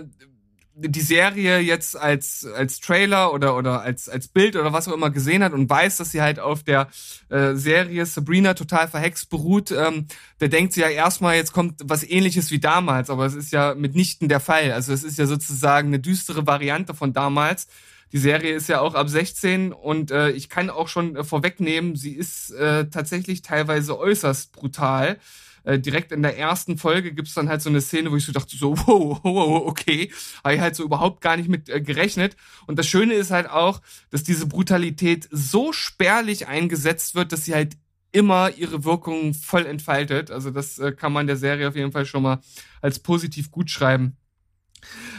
die Serie jetzt als als Trailer oder oder als als Bild oder was auch immer gesehen hat und weiß, dass sie halt auf der äh, Serie Sabrina total verhext beruht, ähm, der denkt sich ja erstmal, jetzt kommt was ähnliches wie damals, aber es ist ja mitnichten der Fall. Also es ist ja sozusagen eine düstere Variante von damals. Die Serie ist ja auch ab 16 und äh, ich kann auch schon äh, vorwegnehmen, sie ist äh, tatsächlich teilweise äußerst brutal äh, direkt in der ersten Folge gibt's dann halt so eine Szene, wo ich so dachte, so, wow, wow, okay, habe ich halt so überhaupt gar nicht mit äh, gerechnet. Und das Schöne ist halt auch, dass diese Brutalität so spärlich eingesetzt wird, dass sie halt immer ihre Wirkung voll entfaltet. Also das äh, kann man der Serie auf jeden Fall schon mal als positiv gut schreiben.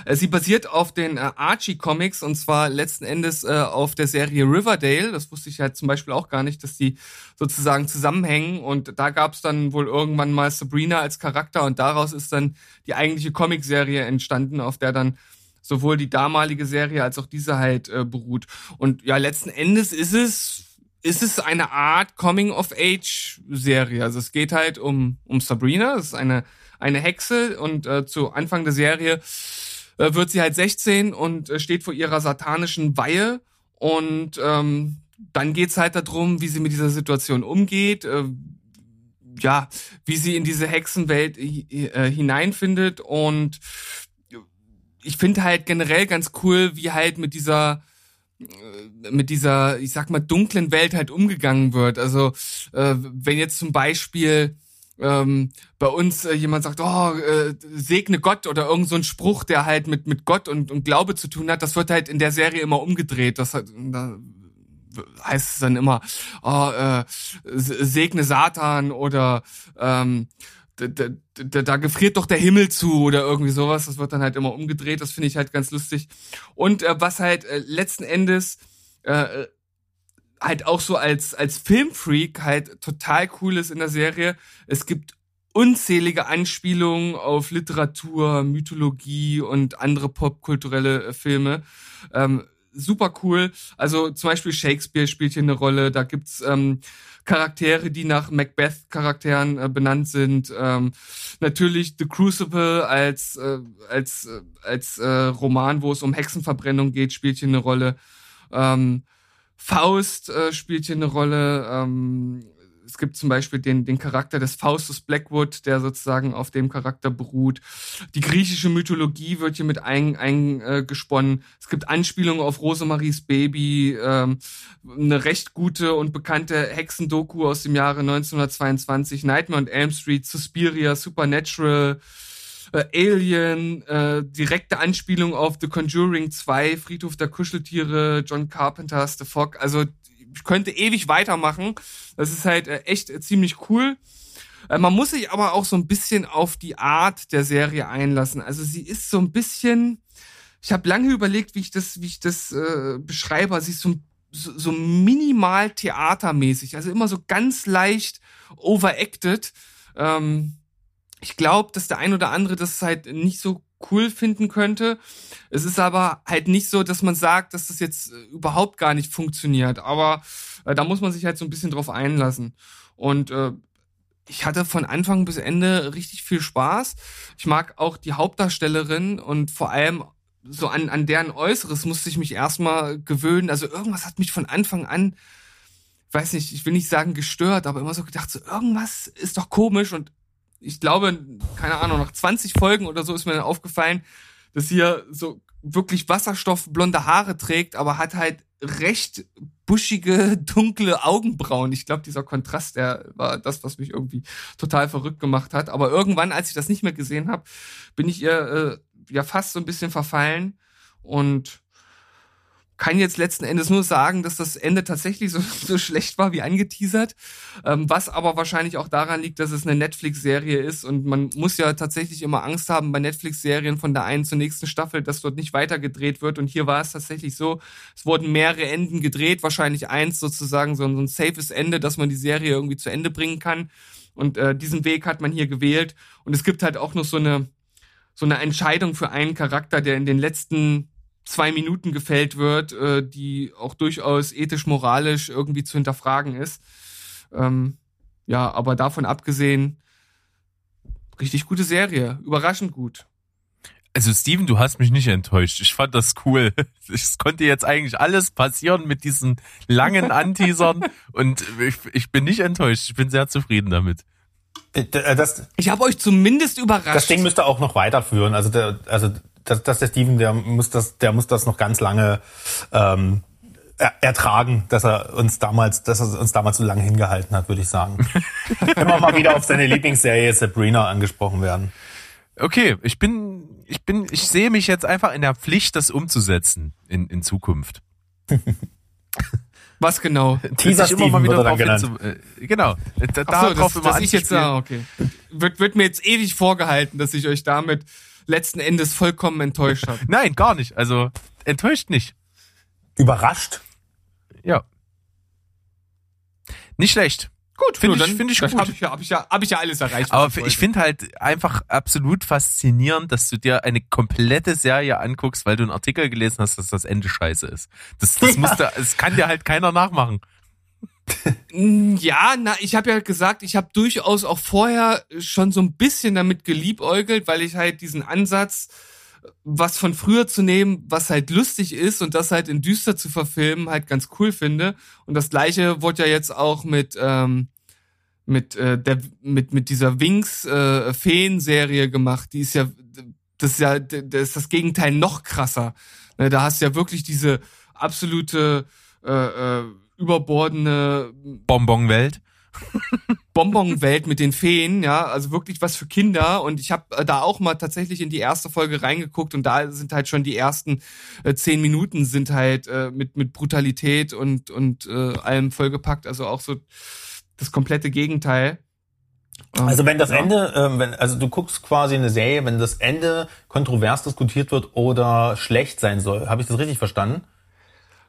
Äh, sie basiert auf den äh, Archie Comics und zwar letzten Endes äh, auf der Serie Riverdale. Das wusste ich halt zum Beispiel auch gar nicht, dass die sozusagen zusammenhängen. Und da gab es dann wohl irgendwann mal Sabrina als Charakter und daraus ist dann die eigentliche Comicserie entstanden, auf der dann sowohl die damalige Serie als auch diese halt beruht. Und ja, letzten Endes ist es ist es eine Art Coming-of-Age-Serie. Also es geht halt um, um Sabrina, das ist eine, eine Hexe und äh, zu Anfang der Serie äh, wird sie halt 16 und äh, steht vor ihrer satanischen Weihe und ähm, dann geht's halt darum, wie sie mit dieser Situation umgeht, äh, ja, wie sie in diese Hexenwelt äh, hineinfindet und ich finde halt generell ganz cool, wie halt mit dieser mit dieser, ich sag mal, dunklen Welt halt umgegangen wird. Also wenn jetzt zum Beispiel ähm, bei uns äh, jemand sagt, oh, äh, segne Gott oder irgend so ein Spruch, der halt mit, mit Gott und, und Glaube zu tun hat, das wird halt in der Serie immer umgedreht. Das hat, da heißt es dann immer, oh, äh, segne Satan oder ähm, da, da, da, gefriert doch der Himmel zu oder irgendwie sowas. Das wird dann halt immer umgedreht. Das finde ich halt ganz lustig. Und äh, was halt äh, letzten Endes äh, halt auch so als, als Filmfreak halt total cool ist in der Serie. Es gibt unzählige Anspielungen auf Literatur, Mythologie und andere popkulturelle äh, Filme. Ähm, super cool. Also zum Beispiel Shakespeare spielt hier eine Rolle. Da gibt's ähm, Charaktere, die nach Macbeth-Charakteren äh, benannt sind. Ähm, natürlich The Crucible als äh, als äh, als äh, Roman, wo es um Hexenverbrennung geht, spielt hier eine Rolle. Ähm, Faust äh, spielt hier eine Rolle. Ähm, es gibt zum Beispiel den, den Charakter des Faustus Blackwood, der sozusagen auf dem Charakter beruht. Die griechische Mythologie wird hier mit eingesponnen. Ein, äh, es gibt Anspielungen auf Rosemaries Baby, ähm, eine recht gute und bekannte Hexendoku aus dem Jahre 1922, Nightmare on Elm Street, Suspiria, Supernatural, äh, Alien, äh, direkte Anspielung auf The Conjuring 2, Friedhof der Kuscheltiere, John Carpenter's The Fog. Also ich könnte ewig weitermachen. Das ist halt äh, echt äh, ziemlich cool. Äh, man muss sich aber auch so ein bisschen auf die Art der Serie einlassen. Also sie ist so ein bisschen. Ich habe lange überlegt, wie ich das, wie ich das äh, beschreibe. Sie ist so, so, so minimal theatermäßig, also immer so ganz leicht overacted. Ähm, ich glaube, dass der ein oder andere das halt nicht so cool finden könnte. Es ist aber halt nicht so, dass man sagt, dass das jetzt äh, überhaupt gar nicht funktioniert. Aber äh, da muss man sich halt so ein bisschen drauf einlassen. Und äh, ich hatte von Anfang bis Ende richtig viel Spaß. Ich mag auch die Hauptdarstellerin und vor allem so an, an deren Äußeres musste ich mich erstmal gewöhnen. Also irgendwas hat mich von Anfang an, weiß nicht, ich will nicht sagen gestört, aber immer so gedacht, so irgendwas ist doch komisch und ich glaube, keine Ahnung, nach 20 Folgen oder so ist mir dann aufgefallen, dass hier so wirklich wasserstoffblonde Haare trägt, aber hat halt recht buschige, dunkle Augenbrauen. Ich glaube, dieser Kontrast, der war das, was mich irgendwie total verrückt gemacht hat. Aber irgendwann, als ich das nicht mehr gesehen habe, bin ich ihr äh, ja fast so ein bisschen verfallen und kann jetzt letzten Endes nur sagen, dass das Ende tatsächlich so, so schlecht war wie angeteasert, ähm, was aber wahrscheinlich auch daran liegt, dass es eine Netflix-Serie ist und man muss ja tatsächlich immer Angst haben bei Netflix-Serien von der einen zur nächsten Staffel, dass dort nicht weitergedreht wird. Und hier war es tatsächlich so, es wurden mehrere Enden gedreht, wahrscheinlich eins sozusagen so ein, so ein safes Ende, dass man die Serie irgendwie zu Ende bringen kann. Und äh, diesen Weg hat man hier gewählt. Und es gibt halt auch noch so eine so eine Entscheidung für einen Charakter, der in den letzten zwei Minuten gefällt wird, äh, die auch durchaus ethisch, moralisch irgendwie zu hinterfragen ist. Ähm, ja, aber davon abgesehen, richtig gute Serie, überraschend gut. Also Steven, du hast mich nicht enttäuscht. Ich fand das cool. Es konnte jetzt eigentlich alles passieren mit diesen langen Anteasern und ich, ich bin nicht enttäuscht. Ich bin sehr zufrieden damit. Äh, äh, das, ich habe euch zumindest überrascht. Das Ding müsste auch noch weiterführen. Also der, also dass, dass der Steven, der muss das, der muss das noch ganz lange ähm, ertragen, dass er uns damals, dass er uns damals so lange hingehalten hat, würde ich sagen. Immer mal wieder auf seine Lieblingsserie Sabrina angesprochen werden. Okay, ich bin, ich bin, ich sehe mich jetzt einfach in der Pflicht, das umzusetzen in, in Zukunft. Was genau? Teaser Steven immer mal wieder drauf genannt. Hinzu, äh, genau. Da, Ach so, das, immer dass ich jetzt, ah, okay. Wird, wird mir jetzt ewig vorgehalten, dass ich euch damit letzten Endes vollkommen enttäuscht hat. Nein, gar nicht. Also enttäuscht nicht. Überrascht? Ja. Nicht schlecht. Gut, finde ich, find ich gut. Habe ich, ja, hab ich, ja, hab ich ja alles erreicht. Aber ich, ich finde halt einfach absolut faszinierend, dass du dir eine komplette Serie anguckst, weil du einen Artikel gelesen hast, dass das Ende scheiße ist. Das, das, ja. musste, das kann dir halt keiner nachmachen. Ja, na, ich habe ja gesagt, ich habe durchaus auch vorher schon so ein bisschen damit geliebäugelt, weil ich halt diesen Ansatz, was von früher zu nehmen, was halt lustig ist und das halt in düster zu verfilmen, halt ganz cool finde. Und das gleiche wurde ja jetzt auch mit ähm, mit äh, der mit mit dieser Wings äh, Feen Serie gemacht. Die ist ja das ist ja das ist das Gegenteil noch krasser. Ne, da hast du ja wirklich diese absolute äh, äh, überbordene Bonbonwelt. Bonbonwelt mit den Feen, ja, also wirklich was für Kinder. Und ich habe äh, da auch mal tatsächlich in die erste Folge reingeguckt und da sind halt schon die ersten äh, zehn Minuten sind halt äh, mit mit Brutalität und und äh, allem vollgepackt. Also auch so das komplette Gegenteil. Ähm, also wenn das ja. Ende, äh, wenn, also du guckst quasi eine Serie, wenn das Ende kontrovers diskutiert wird oder schlecht sein soll, habe ich das richtig verstanden?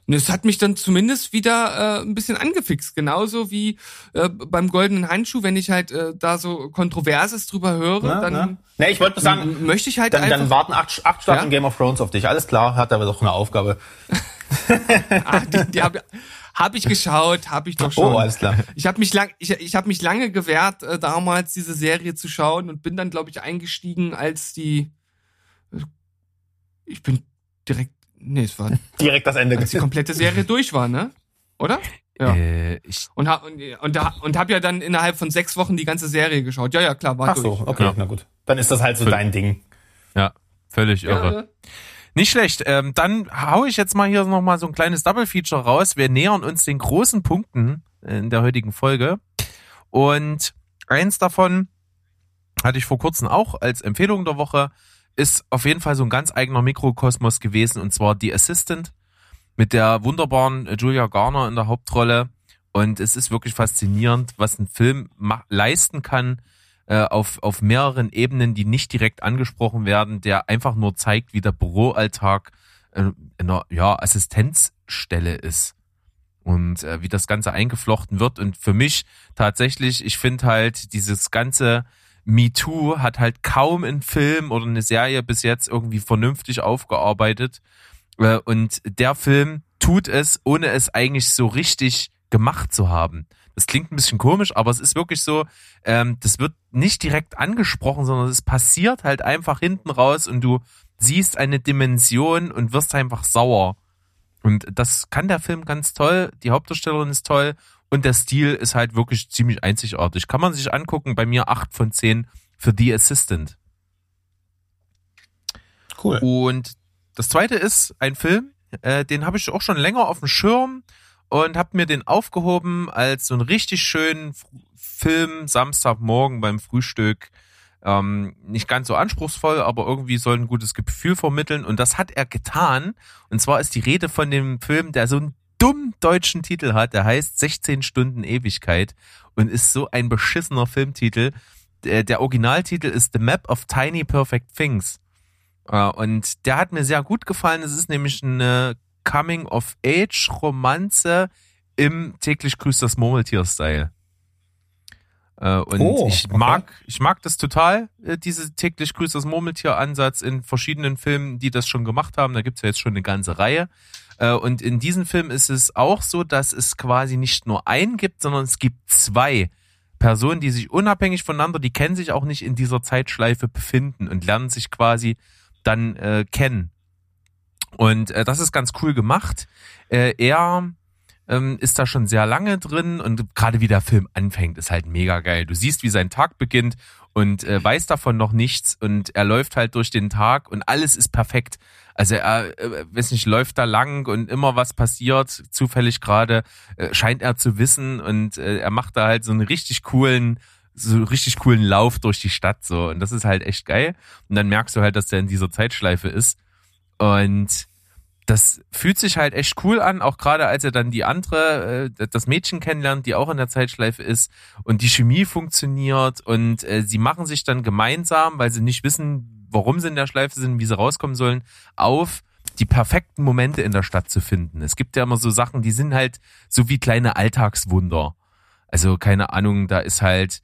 Und es hat mich dann zumindest wieder äh, ein bisschen angefixt, genauso wie äh, beim goldenen Handschuh, wenn ich halt äh, da so Kontroverses drüber höre, na, dann na. Nee, ich wollte sagen, möchte ich halt dann, einfach, dann warten acht, acht Staffeln ja? Game of Thrones auf dich. Alles klar, hat aber doch eine Aufgabe. Ach, die, die habe hab ich geschaut, habe ich doch schon. Oh, alles klar. Ich habe mich lang, ich, ich habe mich lange gewehrt, äh, damals diese Serie zu schauen und bin dann, glaube ich, eingestiegen, als die. Ich bin direkt. Nee, es war direkt das Ende. Als die komplette Serie durch war, ne? Oder? Ja. Äh, ich und ha und, und, und habe ja dann innerhalb von sechs Wochen die ganze Serie geschaut. Ja, ja, klar, war Ach durch. so, okay, ja. na gut. Dann ist das halt so dein Ding. Ja, völlig irre. Ja. Nicht schlecht. Ähm, dann hau ich jetzt mal hier nochmal so ein kleines Double Feature raus. Wir nähern uns den großen Punkten in der heutigen Folge. Und eins davon hatte ich vor kurzem auch als Empfehlung der Woche, ist auf jeden Fall so ein ganz eigener Mikrokosmos gewesen, und zwar The Assistant mit der wunderbaren Julia Garner in der Hauptrolle. Und es ist wirklich faszinierend, was ein Film leisten kann, äh, auf, auf mehreren Ebenen, die nicht direkt angesprochen werden, der einfach nur zeigt, wie der Büroalltag äh, in einer ja, Assistenzstelle ist und äh, wie das Ganze eingeflochten wird. Und für mich tatsächlich, ich finde halt dieses ganze MeToo hat halt kaum ein Film oder eine Serie bis jetzt irgendwie vernünftig aufgearbeitet. Äh, und der Film tut es, ohne es eigentlich so richtig gemacht zu haben. Das klingt ein bisschen komisch, aber es ist wirklich so, ähm, das wird nicht direkt angesprochen, sondern es passiert halt einfach hinten raus und du siehst eine Dimension und wirst einfach sauer. Und das kann der Film ganz toll, die Hauptdarstellerin ist toll und der Stil ist halt wirklich ziemlich einzigartig. Kann man sich angucken, bei mir acht von zehn für The Assistant. Cool. Und das zweite ist ein Film, äh, den habe ich auch schon länger auf dem Schirm und habe mir den aufgehoben als so einen richtig schönen Film Samstagmorgen beim Frühstück. Ähm, nicht ganz so anspruchsvoll, aber irgendwie soll ein gutes Gefühl vermitteln. Und das hat er getan. Und zwar ist die Rede von dem Film, der so einen dummen deutschen Titel hat. Der heißt 16 Stunden Ewigkeit und ist so ein beschissener Filmtitel. Der, der Originaltitel ist The Map of Tiny Perfect Things. Äh, und der hat mir sehr gut gefallen. Es ist nämlich eine Coming-of-Age-Romanze im täglich grüßt das Murmeltier-Style. Äh, und oh, ich mag, ich mag das total, äh, diese täglich grüßt das Murmeltier-Ansatz in verschiedenen Filmen, die das schon gemacht haben. Da gibt's ja jetzt schon eine ganze Reihe. Äh, und in diesem Film ist es auch so, dass es quasi nicht nur einen gibt, sondern es gibt zwei Personen, die sich unabhängig voneinander, die kennen sich auch nicht in dieser Zeitschleife befinden und lernen sich quasi dann äh, kennen. Und äh, das ist ganz cool gemacht. Äh, er ähm, ist da schon sehr lange drin und gerade wie der Film anfängt, ist halt mega geil. Du siehst, wie sein Tag beginnt und äh, weiß davon noch nichts und er läuft halt durch den Tag und alles ist perfekt. Also er, äh, weiß nicht, läuft da lang und immer was passiert, zufällig gerade, äh, scheint er zu wissen und äh, er macht da halt so einen richtig coolen so richtig coolen Lauf durch die Stadt so und das ist halt echt geil und dann merkst du halt, dass der in dieser Zeitschleife ist und das fühlt sich halt echt cool an, auch gerade als er dann die andere, äh, das Mädchen kennenlernt, die auch in der Zeitschleife ist und die Chemie funktioniert und äh, sie machen sich dann gemeinsam, weil sie nicht wissen, warum sie in der Schleife sind, wie sie rauskommen sollen, auf die perfekten Momente in der Stadt zu finden. Es gibt ja immer so Sachen, die sind halt so wie kleine Alltagswunder. Also keine Ahnung, da ist halt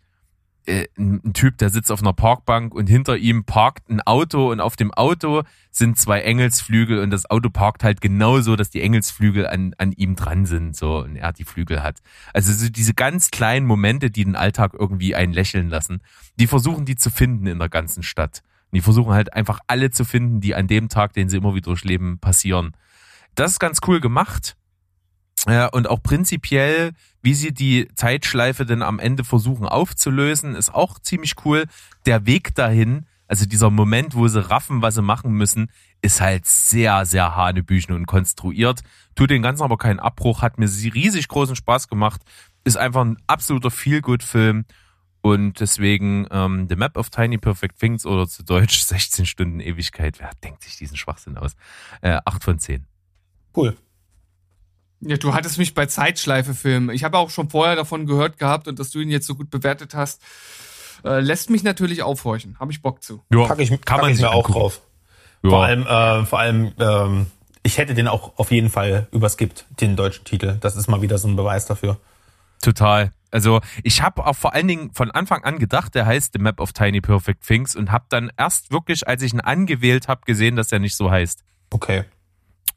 äh, ein Typ, der sitzt auf einer Parkbank und hinter ihm parkt ein Auto und auf dem Auto sind zwei Engelsflügel und das Auto parkt halt genauso, dass die Engelsflügel an, an ihm dran sind, so, und er die Flügel hat. Also so diese ganz kleinen Momente, die den Alltag irgendwie einen lächeln lassen, die versuchen die zu finden in der ganzen Stadt. Und die versuchen halt einfach alle zu finden, die an dem Tag, den sie immer wieder durchleben, passieren. Das ist ganz cool gemacht. Ja, und auch prinzipiell, wie sie die Zeitschleife denn am Ende versuchen aufzulösen, ist auch ziemlich cool. Der Weg dahin, also dieser Moment, wo sie raffen, was sie machen müssen, ist halt sehr, sehr hanebüchen und konstruiert. Tut den Ganzen aber keinen Abbruch, hat mir riesig großen Spaß gemacht. Ist einfach ein absoluter Feel-Good-Film. Und deswegen ähm, The Map of Tiny Perfect Things oder zu Deutsch 16 Stunden Ewigkeit. Wer denkt sich diesen Schwachsinn aus? Äh, 8 von 10. Cool. Ja, du hattest mich bei Zeitschleife-Filmen. Ich habe auch schon vorher davon gehört gehabt und dass du ihn jetzt so gut bewertet hast, äh, lässt mich natürlich aufhorchen. Habe ich Bock zu. Ja, pack ich, kann pack man ich mir auch drauf. Ja. Vor allem, äh, vor allem, ähm, ich hätte den auch auf jeden Fall überskippt, den deutschen Titel. Das ist mal wieder so ein Beweis dafür. Total. Also ich habe auch vor allen Dingen von Anfang an gedacht, der heißt The Map of Tiny Perfect Things und habe dann erst wirklich, als ich ihn angewählt habe, gesehen, dass er nicht so heißt. Okay.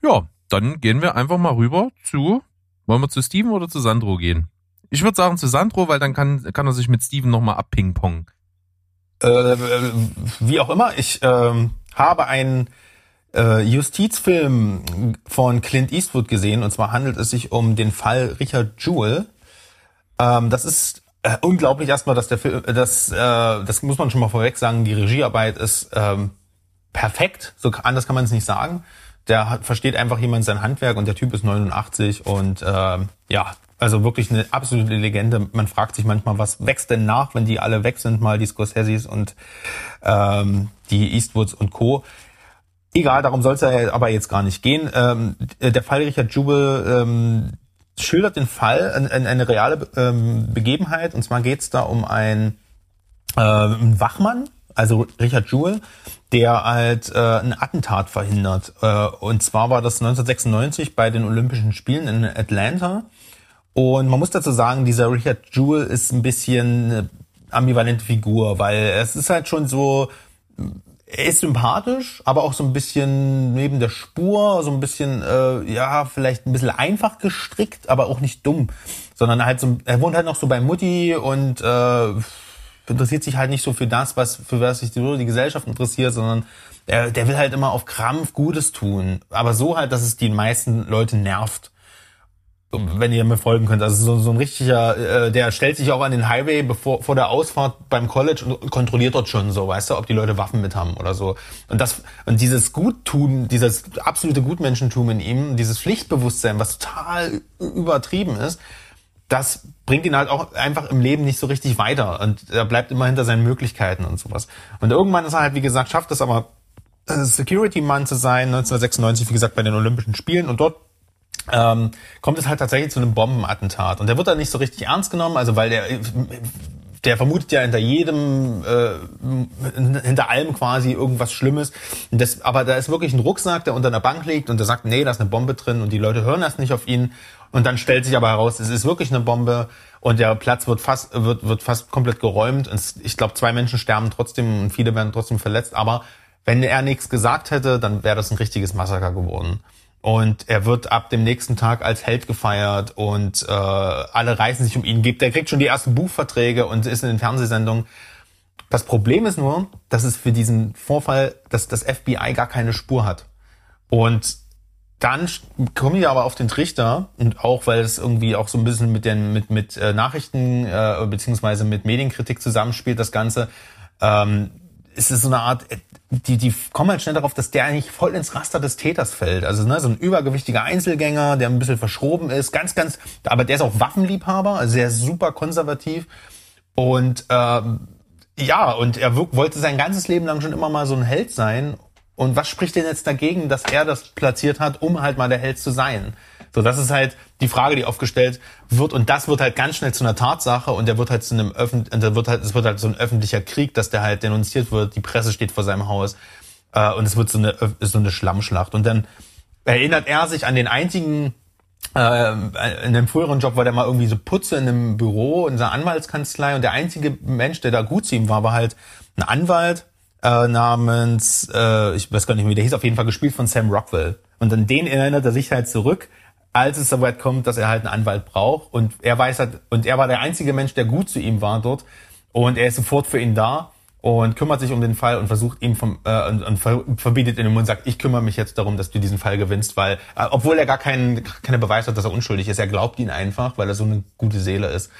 Ja, dann gehen wir einfach mal rüber zu, wollen wir zu Steven oder zu Sandro gehen? Ich würde sagen zu Sandro, weil dann kann, kann er sich mit Steven nochmal abpingpongen. Äh, wie auch immer, ich ähm, habe einen äh, Justizfilm von Clint Eastwood gesehen und zwar handelt es sich um den Fall Richard Jewell. Ähm, das ist äh, unglaublich erstmal, dass der Film, das, äh, das muss man schon mal vorweg sagen, die Regiearbeit ist ähm, perfekt, so anders kann man es nicht sagen. Der hat, versteht einfach jemand sein Handwerk und der Typ ist 89 und äh, ja, also wirklich eine absolute Legende. Man fragt sich manchmal, was wächst denn nach, wenn die alle weg sind, mal die Scorseses und ähm, die Eastwoods und Co. Egal, darum soll es ja aber jetzt gar nicht gehen. Ähm, der Fall Richard Jubel ähm, schildert den Fall, eine, eine reale ähm, Begebenheit. Und zwar geht es da um ein, äh, einen Wachmann, also Richard Jewell, der halt äh, ein Attentat verhindert. Äh, und zwar war das 1996 bei den Olympischen Spielen in Atlanta. Und man muss dazu sagen, dieser Richard Jewell ist ein bisschen ambivalente Figur, weil es ist halt schon so, er ist sympathisch, aber auch so ein bisschen neben der Spur, so ein bisschen, äh, ja, vielleicht ein bisschen einfach gestrickt, aber auch nicht dumm, sondern halt so, er wohnt halt noch so bei Mutti und äh, interessiert sich halt nicht so für das, was für was sich die, die Gesellschaft interessiert, sondern er, der will halt immer auf Krampf Gutes tun, aber so halt, dass es die meisten Leute nervt wenn ihr mir folgen könnt. Also so, so ein richtiger, äh, der stellt sich auch an den Highway bevor vor der Ausfahrt beim College und kontrolliert dort schon so, weißt du, ob die Leute Waffen mit haben oder so. Und das und dieses Guttun, dieses absolute Gutmenschentum in ihm, dieses Pflichtbewusstsein, was total übertrieben ist, das bringt ihn halt auch einfach im Leben nicht so richtig weiter und er bleibt immer hinter seinen Möglichkeiten und sowas. Und irgendwann ist er halt, wie gesagt, schafft es aber äh, Security-Mann zu sein, 1996, wie gesagt, bei den Olympischen Spielen und dort ähm, kommt es halt tatsächlich zu einem Bombenattentat. Und der wird dann nicht so richtig ernst genommen, also weil der der vermutet ja hinter jedem, äh, hinter allem quasi irgendwas Schlimmes. Das, aber da ist wirklich ein Rucksack, der unter einer Bank liegt und der sagt, nee, da ist eine Bombe drin und die Leute hören das nicht auf ihn. Und dann stellt sich aber heraus, es ist wirklich eine Bombe und der Platz wird fast, wird, wird fast komplett geräumt. Und ich glaube, zwei Menschen sterben trotzdem und viele werden trotzdem verletzt. Aber wenn er nichts gesagt hätte, dann wäre das ein richtiges Massaker geworden. Und er wird ab dem nächsten Tag als Held gefeiert und äh, alle reißen sich um ihn. Der kriegt schon die ersten Buchverträge und ist in den Fernsehsendungen. Das Problem ist nur, dass es für diesen Vorfall, dass das FBI gar keine Spur hat. Und dann kommen die aber auf den Trichter und auch weil es irgendwie auch so ein bisschen mit den mit mit äh, Nachrichten äh, beziehungsweise mit Medienkritik zusammenspielt das Ganze ähm, ist es so eine Art die, die kommen halt schnell darauf, dass der eigentlich voll ins Raster des Täters fällt. Also ne, so ein übergewichtiger Einzelgänger, der ein bisschen verschroben ist, ganz, ganz, aber der ist auch Waffenliebhaber, also ist super konservativ. Und ähm, ja, und er wollte sein ganzes Leben lang schon immer mal so ein Held sein. Und was spricht denn jetzt dagegen, dass er das platziert hat, um halt mal der Held zu sein? So, das ist halt die Frage, die aufgestellt wird. Und das wird halt ganz schnell zu einer Tatsache und der wird halt zu einem öffentlich, der wird halt, es wird halt so ein öffentlicher Krieg, dass der halt denunziert wird. Die Presse steht vor seinem Haus. Äh, und es wird so eine, so eine Schlammschlacht. Und dann erinnert er sich an den einzigen, äh, in einem früheren Job war der mal irgendwie so Putze in einem Büro, in seiner Anwaltskanzlei. Und der einzige Mensch, der da gut zu ihm war, war halt ein Anwalt, äh, namens, äh, ich weiß gar nicht mehr, der hieß auf jeden Fall gespielt von Sam Rockwell. Und an den erinnert er sich halt zurück, als es soweit kommt, dass er halt einen Anwalt braucht. Und er weiß halt, und er war der einzige Mensch, der gut zu ihm war dort. Und er ist sofort für ihn da und kümmert sich um den Fall und versucht ihm vom äh, und, und verbietet in den Mund, sagt, ich kümmere mich jetzt darum, dass du diesen Fall gewinnst, weil äh, obwohl er gar keinen keine Beweis hat, dass er unschuldig ist, er glaubt ihn einfach, weil er so eine gute Seele ist.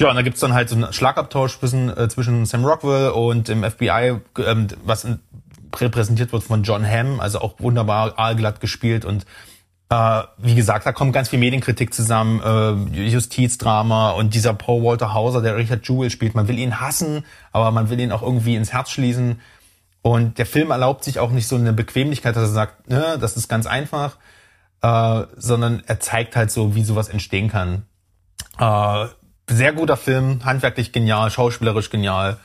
Ja, und da gibt's dann halt so einen Schlagabtausch zwischen, äh, zwischen Sam Rockwell und dem FBI, ähm, was repräsentiert wird von John Hamm, also auch wunderbar aalglatt gespielt und äh, wie gesagt, da kommt ganz viel Medienkritik zusammen, äh, Justizdrama und dieser Paul Walter Hauser, der Richard Jewell spielt. Man will ihn hassen, aber man will ihn auch irgendwie ins Herz schließen. Und der Film erlaubt sich auch nicht so eine Bequemlichkeit, dass er sagt, ne, das ist ganz einfach, äh, sondern er zeigt halt so, wie sowas entstehen kann. Äh, sehr guter Film, handwerklich genial, schauspielerisch genial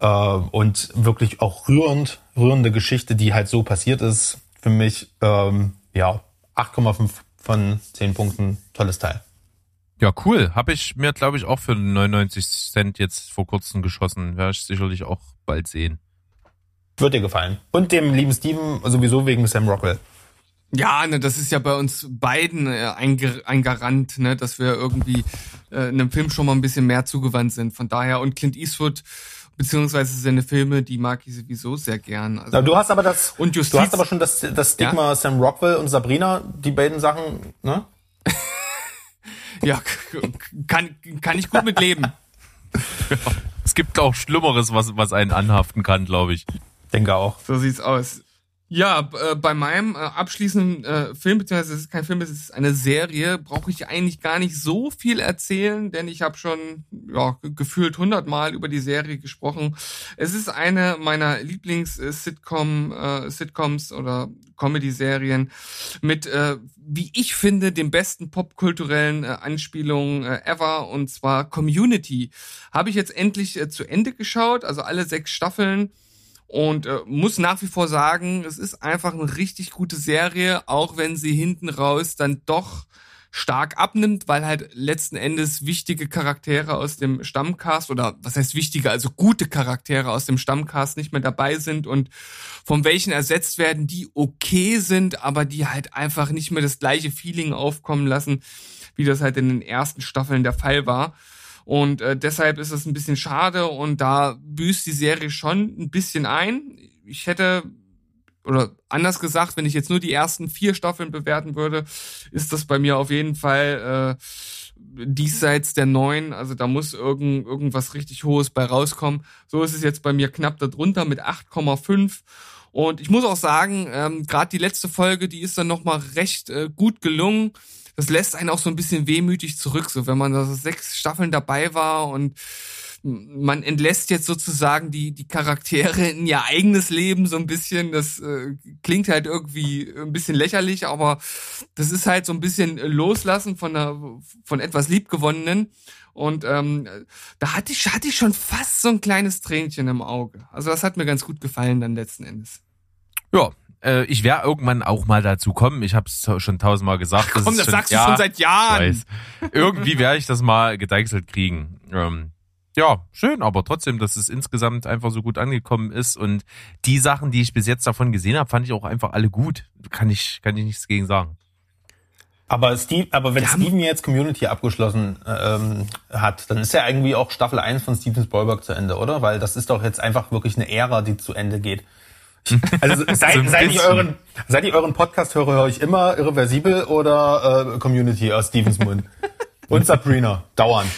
äh, und wirklich auch rührend, rührende Geschichte, die halt so passiert ist. Für mich, ähm, ja, 8,5 von 10 Punkten. Tolles Teil. Ja, cool. Habe ich mir, glaube ich, auch für 99 Cent jetzt vor kurzem geschossen. Werde ich sicherlich auch bald sehen. Wird dir gefallen. Und dem lieben Steven sowieso wegen Sam Rockwell. Ja, ne, das ist ja bei uns beiden äh, ein, ein Garant, ne, dass wir irgendwie äh, einem Film schon mal ein bisschen mehr zugewandt sind. Von daher und Clint Eastwood beziehungsweise seine Filme, die mag ich sowieso sehr gern. Also, du hast aber das, und Justiz, du hast aber schon das, das Stigma ja? Sam Rockwell und Sabrina, die beiden Sachen, ne? ja, kann, kann ich gut mit leben. Ja, es gibt auch Schlimmeres, was, was einen anhaften kann, glaube ich. Denke auch. So sieht's aus. Ja, äh, bei meinem äh, abschließenden äh, Film, beziehungsweise es ist kein Film, es ist eine Serie, brauche ich eigentlich gar nicht so viel erzählen, denn ich habe schon ja, gefühlt hundertmal über die Serie gesprochen. Es ist eine meiner Lieblings-Sitcom, äh, oder Comedy-Serien mit, äh, wie ich finde, den besten popkulturellen äh, Anspielungen ever, und zwar Community. Habe ich jetzt endlich zu Ende geschaut, also alle sechs Staffeln und äh, muss nach wie vor sagen, es ist einfach eine richtig gute Serie, auch wenn sie hinten raus dann doch stark abnimmt, weil halt letzten Endes wichtige Charaktere aus dem Stammcast oder was heißt wichtige, also gute Charaktere aus dem Stammcast nicht mehr dabei sind und von welchen ersetzt werden, die okay sind, aber die halt einfach nicht mehr das gleiche Feeling aufkommen lassen, wie das halt in den ersten Staffeln der Fall war. Und äh, deshalb ist es ein bisschen schade und da büßt die Serie schon ein bisschen ein. Ich hätte, oder anders gesagt, wenn ich jetzt nur die ersten vier Staffeln bewerten würde, ist das bei mir auf jeden Fall äh, diesseits der neun. Also da muss irgend, irgendwas richtig Hohes bei rauskommen. So ist es jetzt bei mir knapp darunter mit 8,5. Und ich muss auch sagen, ähm, gerade die letzte Folge, die ist dann nochmal recht äh, gut gelungen das lässt einen auch so ein bisschen wehmütig zurück, so wenn man da so sechs Staffeln dabei war und man entlässt jetzt sozusagen die, die Charaktere in ihr eigenes Leben so ein bisschen. Das äh, klingt halt irgendwie ein bisschen lächerlich, aber das ist halt so ein bisschen Loslassen von, einer, von etwas Liebgewonnenen. Und ähm, da hatte ich, hatte ich schon fast so ein kleines Tränchen im Auge. Also das hat mir ganz gut gefallen dann letzten Endes. Ja, äh, ich werde irgendwann auch mal dazu kommen. Ich habe es schon tausendmal gesagt. Ach, komm, das, das schon, sagst ja, du schon seit Jahren. Irgendwie werde ich das mal gedeichselt kriegen. Ähm, ja, schön, aber trotzdem, dass es insgesamt einfach so gut angekommen ist und die Sachen, die ich bis jetzt davon gesehen habe, fand ich auch einfach alle gut. Kann ich, kann ich nichts gegen sagen. Aber Steve, aber wenn Steven jetzt Community abgeschlossen ähm, hat, dann ist ja irgendwie auch Staffel 1 von Steven Spielberg zu Ende, oder? Weil das ist doch jetzt einfach wirklich eine Ära, die zu Ende geht. Also seit, so seit, ich euren, seit ich euren Podcast höre, höre ich immer Irreversibel oder äh, Community aus Stevens Mund. Und Sabrina, dauernd.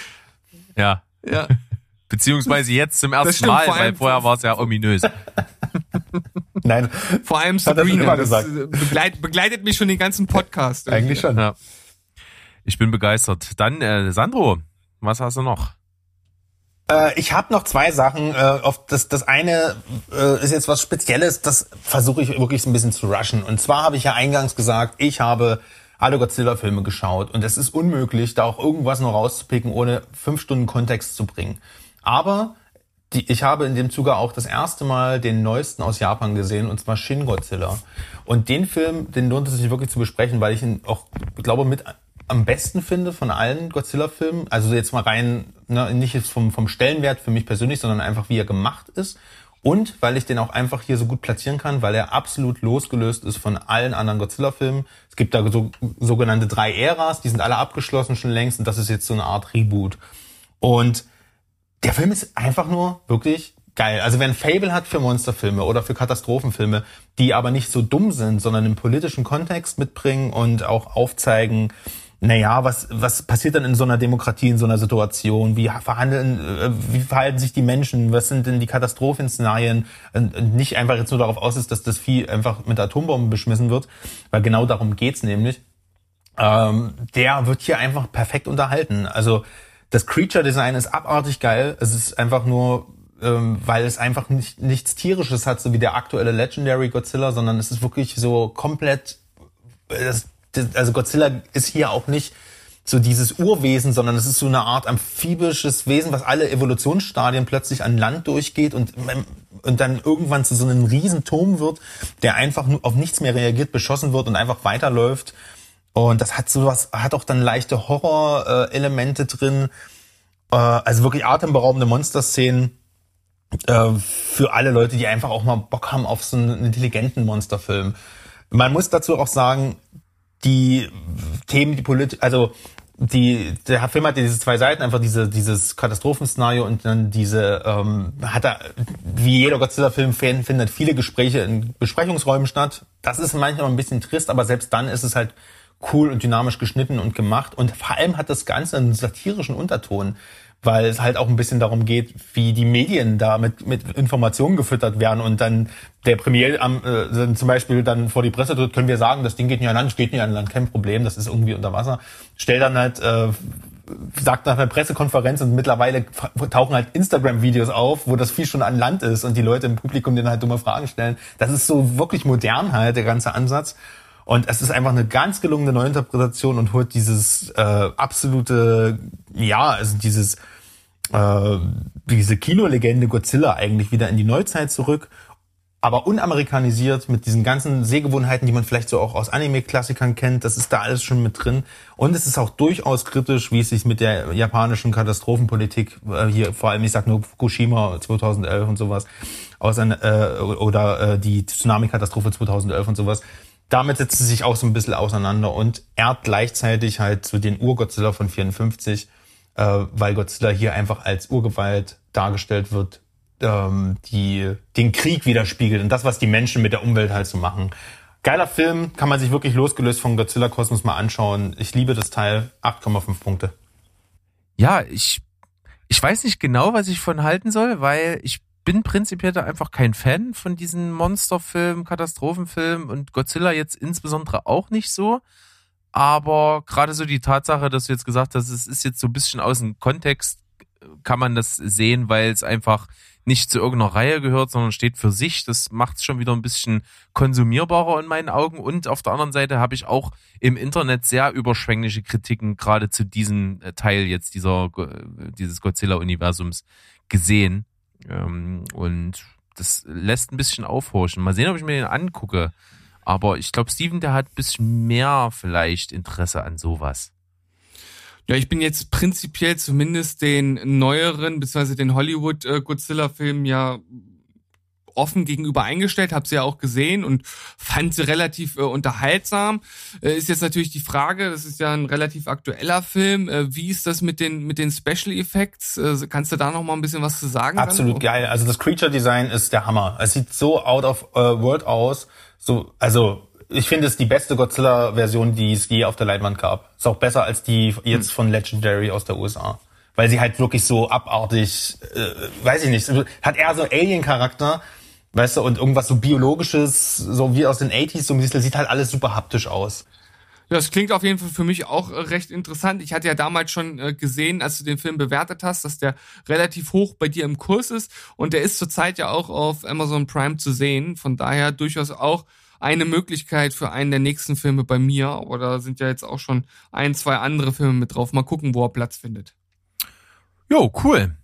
Ja. Ja. Beziehungsweise jetzt zum ersten stimmt, Mal, weil vorher war es ja ominös. Nein. Vor allem Sabrina, das, das begleitet, begleitet mich schon den ganzen Podcast. Eigentlich schon. Ja. Ich bin begeistert. Dann, äh, Sandro, was hast du noch? Äh, ich habe noch zwei Sachen. Äh, auf das, das eine äh, ist jetzt was Spezielles, das versuche ich wirklich ein bisschen zu rushen. Und zwar habe ich ja eingangs gesagt, ich habe alle Godzilla-Filme geschaut und es ist unmöglich, da auch irgendwas noch rauszupicken, ohne fünf Stunden Kontext zu bringen. Aber die, ich habe in dem Zuge auch das erste Mal den neuesten aus Japan gesehen, und zwar Shin Godzilla. Und den Film, den lohnt es sich wirklich zu besprechen, weil ich ihn auch, glaube, mit am besten finde von allen Godzilla-Filmen, also jetzt mal rein, ne, nicht jetzt vom, vom Stellenwert für mich persönlich, sondern einfach wie er gemacht ist. Und weil ich den auch einfach hier so gut platzieren kann, weil er absolut losgelöst ist von allen anderen Godzilla-Filmen. Es gibt da so sogenannte drei Äras, die sind alle abgeschlossen schon längst und das ist jetzt so eine Art Reboot. Und der Film ist einfach nur wirklich geil. Also wer ein Fable hat für Monsterfilme oder für Katastrophenfilme, die aber nicht so dumm sind, sondern einen politischen Kontext mitbringen und auch aufzeigen, naja, was, was passiert dann in so einer Demokratie, in so einer Situation? Wie verhandeln, äh, wie verhalten sich die Menschen? Was sind denn die Katastrophenszenarien? Und nicht einfach jetzt nur darauf aus ist, dass das Vieh einfach mit Atombomben beschmissen wird, weil genau darum geht's nämlich. Ähm, der wird hier einfach perfekt unterhalten. Also das Creature Design ist abartig geil. Es ist einfach nur, ähm, weil es einfach nicht, nichts tierisches hat, so wie der aktuelle Legendary Godzilla, sondern es ist wirklich so komplett, das also Godzilla ist hier auch nicht so dieses Urwesen, sondern es ist so eine Art amphibisches Wesen, was alle Evolutionsstadien plötzlich an Land durchgeht und, und dann irgendwann zu so einem Riesenturm wird, der einfach nur auf nichts mehr reagiert, beschossen wird und einfach weiterläuft. Und das hat sowas, hat auch dann leichte Horror-Elemente drin. Äh, also wirklich atemberaubende Monsterszenen äh, für alle Leute, die einfach auch mal Bock haben auf so einen intelligenten Monsterfilm. Man muss dazu auch sagen, die Themen, die politisch, also die, der Film hat diese zwei Seiten, einfach diese, dieses Katastrophenszenario und dann diese, ähm, hat er, wie jeder Godzilla-Film findet viele Gespräche in Besprechungsräumen statt. Das ist manchmal ein bisschen trist, aber selbst dann ist es halt cool und dynamisch geschnitten und gemacht. Und vor allem hat das Ganze einen satirischen Unterton weil es halt auch ein bisschen darum geht, wie die Medien da mit, mit Informationen gefüttert werden und dann der Premier am, äh, zum Beispiel dann vor die Presse tritt, können wir sagen, das Ding geht nicht an Land, steht nicht an Land, kein Problem, das ist irgendwie unter Wasser. Stellt dann halt, äh, sagt nach einer Pressekonferenz und mittlerweile tauchen halt Instagram-Videos auf, wo das Vieh schon an Land ist und die Leute im Publikum denen halt dumme Fragen stellen. Das ist so wirklich modern halt, der ganze Ansatz. Und es ist einfach eine ganz gelungene Neuinterpretation und holt dieses äh, absolute, ja, also dieses äh, diese Kinolegende Godzilla eigentlich wieder in die Neuzeit zurück, aber unamerikanisiert mit diesen ganzen Sehgewohnheiten, die man vielleicht so auch aus Anime-Klassikern kennt. Das ist da alles schon mit drin. Und es ist auch durchaus kritisch, wie es sich mit der japanischen Katastrophenpolitik äh, hier, vor allem ich sag nur Fukushima 2011 und sowas, aus äh, oder äh, die Tsunami-Katastrophe 2011 und sowas damit setzt sie sich auch so ein bisschen auseinander und ehrt gleichzeitig halt so den Ur-Godzilla von 54, äh, weil Godzilla hier einfach als Urgewalt dargestellt wird, ähm, die den Krieg widerspiegelt und das, was die Menschen mit der Umwelt halt so machen. Geiler Film, kann man sich wirklich losgelöst von Godzilla Kosmos mal anschauen. Ich liebe das Teil, 8,5 Punkte. Ja, ich, ich weiß nicht genau, was ich von halten soll, weil ich bin prinzipiell da einfach kein Fan von diesen Monsterfilmen, Katastrophenfilmen und Godzilla jetzt insbesondere auch nicht so. Aber gerade so die Tatsache, dass du jetzt gesagt hast, es ist jetzt so ein bisschen aus dem Kontext, kann man das sehen, weil es einfach nicht zu irgendeiner Reihe gehört, sondern steht für sich. Das macht es schon wieder ein bisschen konsumierbarer in meinen Augen. Und auf der anderen Seite habe ich auch im Internet sehr überschwängliche Kritiken gerade zu diesem äh, Teil jetzt dieser, dieses Godzilla-Universums gesehen. Ähm, und das lässt ein bisschen aufhorchen. Mal sehen, ob ich mir den angucke. Aber ich glaube, Steven, der hat ein bisschen mehr vielleicht Interesse an sowas. Ja, ich bin jetzt prinzipiell zumindest den neueren, beziehungsweise den Hollywood-Godzilla-Film äh, ja offen gegenüber eingestellt, habe sie ja auch gesehen und fand sie relativ äh, unterhaltsam. Äh, ist jetzt natürlich die Frage, das ist ja ein relativ aktueller Film, äh, wie ist das mit den mit den Special Effects? Äh, kannst du da noch mal ein bisschen was zu sagen? Absolut dann? geil. Also das Creature Design ist der Hammer. Es sieht so out of uh, world aus. So also ich finde es die beste Godzilla-Version, die es je auf der Leinwand gab. Ist auch besser als die jetzt hm. von Legendary aus der USA weil sie halt wirklich so abartig, äh, weiß ich nicht, hat eher so Alien-Charakter, Weißt du, und irgendwas so biologisches, so wie aus den 80s, so ein bisschen, sieht halt alles super haptisch aus. Ja, das klingt auf jeden Fall für mich auch äh, recht interessant. Ich hatte ja damals schon äh, gesehen, als du den Film bewertet hast, dass der relativ hoch bei dir im Kurs ist und der ist zurzeit ja auch auf Amazon Prime zu sehen. Von daher durchaus auch eine Möglichkeit für einen der nächsten Filme bei mir. Oder sind ja jetzt auch schon ein, zwei andere Filme mit drauf. Mal gucken, wo er Platz findet. Jo, cool.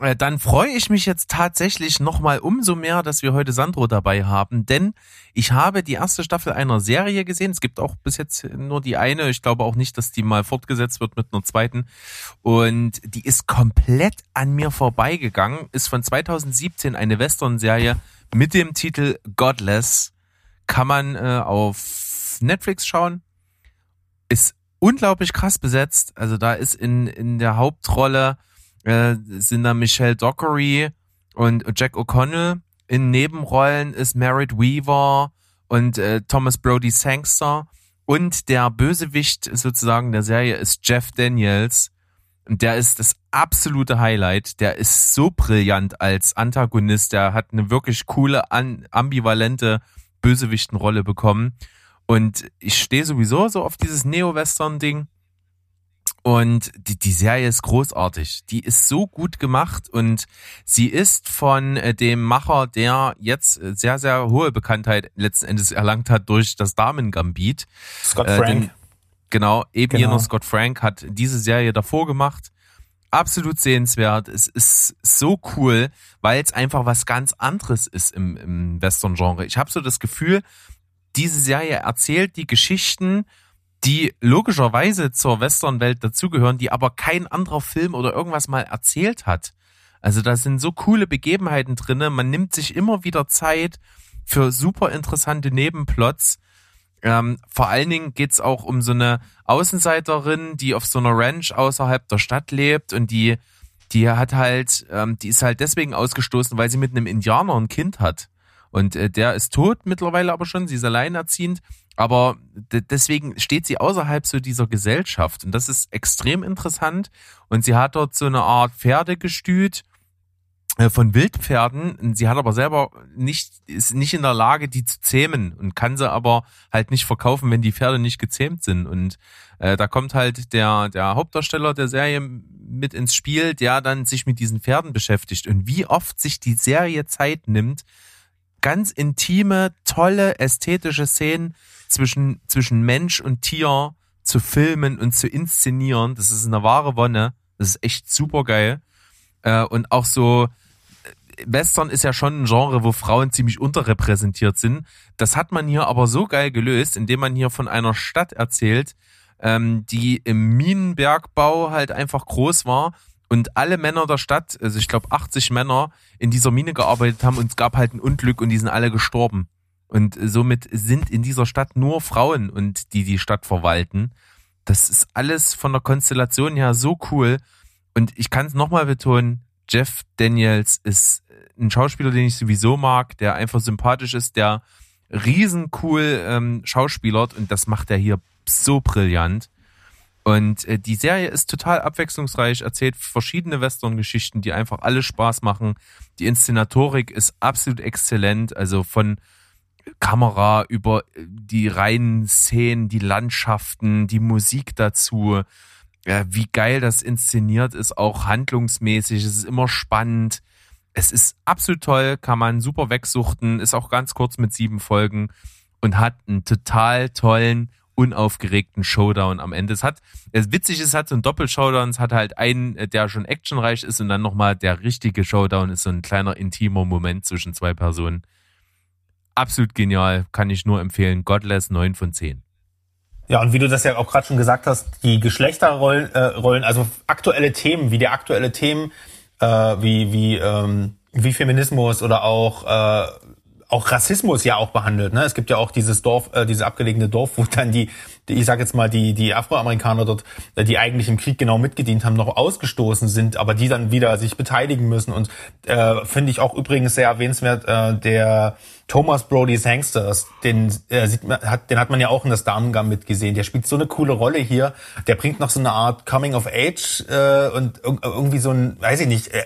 Äh, dann freue ich mich jetzt tatsächlich nochmal umso mehr, dass wir heute Sandro dabei haben, denn ich habe die erste Staffel einer Serie gesehen. Es gibt auch bis jetzt nur die eine. Ich glaube auch nicht, dass die mal fortgesetzt wird mit einer zweiten. Und die ist komplett an mir vorbeigegangen. Ist von 2017 eine Western-Serie mit dem Titel Godless. Kann man äh, auf Netflix schauen. Ist unglaublich krass besetzt. Also da ist in, in der Hauptrolle äh, sind da Michelle Dockery und Jack O'Connell. In Nebenrollen ist Merritt Weaver und äh, Thomas Brody Sangster. Und der Bösewicht sozusagen der Serie ist Jeff Daniels. Und der ist das absolute Highlight. Der ist so brillant als Antagonist. Der hat eine wirklich coole, ambivalente Bösewichtenrolle bekommen. Und ich stehe sowieso so auf dieses Neo-Western-Ding. Und die, die Serie ist großartig. Die ist so gut gemacht und sie ist von äh, dem Macher, der jetzt äh, sehr, sehr hohe Bekanntheit letzten Endes erlangt hat durch das Damen-Gambit. Scott Frank. Äh, den, genau, eben genau. jener Scott Frank hat diese Serie davor gemacht. Absolut sehenswert. Es ist so cool, weil es einfach was ganz anderes ist im, im Western-Genre. Ich habe so das Gefühl, diese Serie erzählt die Geschichten die logischerweise zur Westernwelt dazugehören, die aber kein anderer Film oder irgendwas mal erzählt hat. Also da sind so coole Begebenheiten drinne. Man nimmt sich immer wieder Zeit für super interessante Nebenplots. Ähm, vor allen Dingen geht's auch um so eine Außenseiterin, die auf so einer Ranch außerhalb der Stadt lebt und die, die hat halt, ähm, die ist halt deswegen ausgestoßen, weil sie mit einem Indianer ein Kind hat. Und äh, der ist tot mittlerweile aber schon, sie ist alleinerziehend, aber deswegen steht sie außerhalb so dieser Gesellschaft und das ist extrem interessant und sie hat dort so eine Art Pferdegestüt äh, von Wildpferden. Sie hat aber selber nicht, ist nicht in der Lage, die zu zähmen und kann sie aber halt nicht verkaufen, wenn die Pferde nicht gezähmt sind. Und äh, da kommt halt der, der Hauptdarsteller der Serie mit ins Spiel, der dann sich mit diesen Pferden beschäftigt. Und wie oft sich die Serie Zeit nimmt, ganz intime, tolle, ästhetische Szenen zwischen, zwischen Mensch und Tier zu filmen und zu inszenieren. Das ist eine wahre Wonne. Das ist echt super geil. Äh, und auch so, Western ist ja schon ein Genre, wo Frauen ziemlich unterrepräsentiert sind. Das hat man hier aber so geil gelöst, indem man hier von einer Stadt erzählt, ähm, die im Minenbergbau halt einfach groß war und alle Männer der Stadt, also ich glaube 80 Männer, in dieser Mine gearbeitet haben und es gab halt ein Unglück und die sind alle gestorben. Und somit sind in dieser Stadt nur Frauen und die die Stadt verwalten. Das ist alles von der Konstellation her so cool. Und ich kann es nochmal betonen, Jeff Daniels ist ein Schauspieler, den ich sowieso mag, der einfach sympathisch ist, der riesencool ähm, schauspielert und das macht er hier so brillant. Und äh, die Serie ist total abwechslungsreich, erzählt verschiedene Western-Geschichten, die einfach alle Spaß machen. Die Inszenatorik ist absolut exzellent, also von Kamera über äh, die reinen Szenen, die Landschaften, die Musik dazu, ja, wie geil das inszeniert ist, auch handlungsmäßig. Es ist immer spannend. Es ist absolut toll, kann man super wegsuchten, ist auch ganz kurz mit sieben Folgen und hat einen total tollen, unaufgeregten Showdown am Ende. Es hat, es witzig ist, es hat so einen Doppelshowdown, es hat halt einen, äh, der schon actionreich ist und dann nochmal der richtige Showdown ist so ein kleiner intimer Moment zwischen zwei Personen. Absolut genial, kann ich nur empfehlen. Godless 9 von 10. Ja, und wie du das ja auch gerade schon gesagt hast, die Geschlechterrollen, äh, Rollen, also aktuelle Themen, wie die aktuelle Themen, äh, wie, wie, ähm, wie Feminismus oder auch äh, auch Rassismus ja auch behandelt. Ne? Es gibt ja auch dieses Dorf, äh, dieses abgelegene Dorf, wo dann die, die ich sage jetzt mal, die, die Afroamerikaner dort, äh, die eigentlich im Krieg genau mitgedient haben, noch ausgestoßen sind, aber die dann wieder sich beteiligen müssen. Und äh, finde ich auch übrigens sehr erwähnenswert, äh, der Thomas Brody's Hangsters, den, äh, sieht man, hat, den hat man ja auch in das Damen-Gambit gesehen. Der spielt so eine coole Rolle hier. Der bringt noch so eine Art Coming of Age äh, und irgendwie so ein, weiß ich nicht, äh,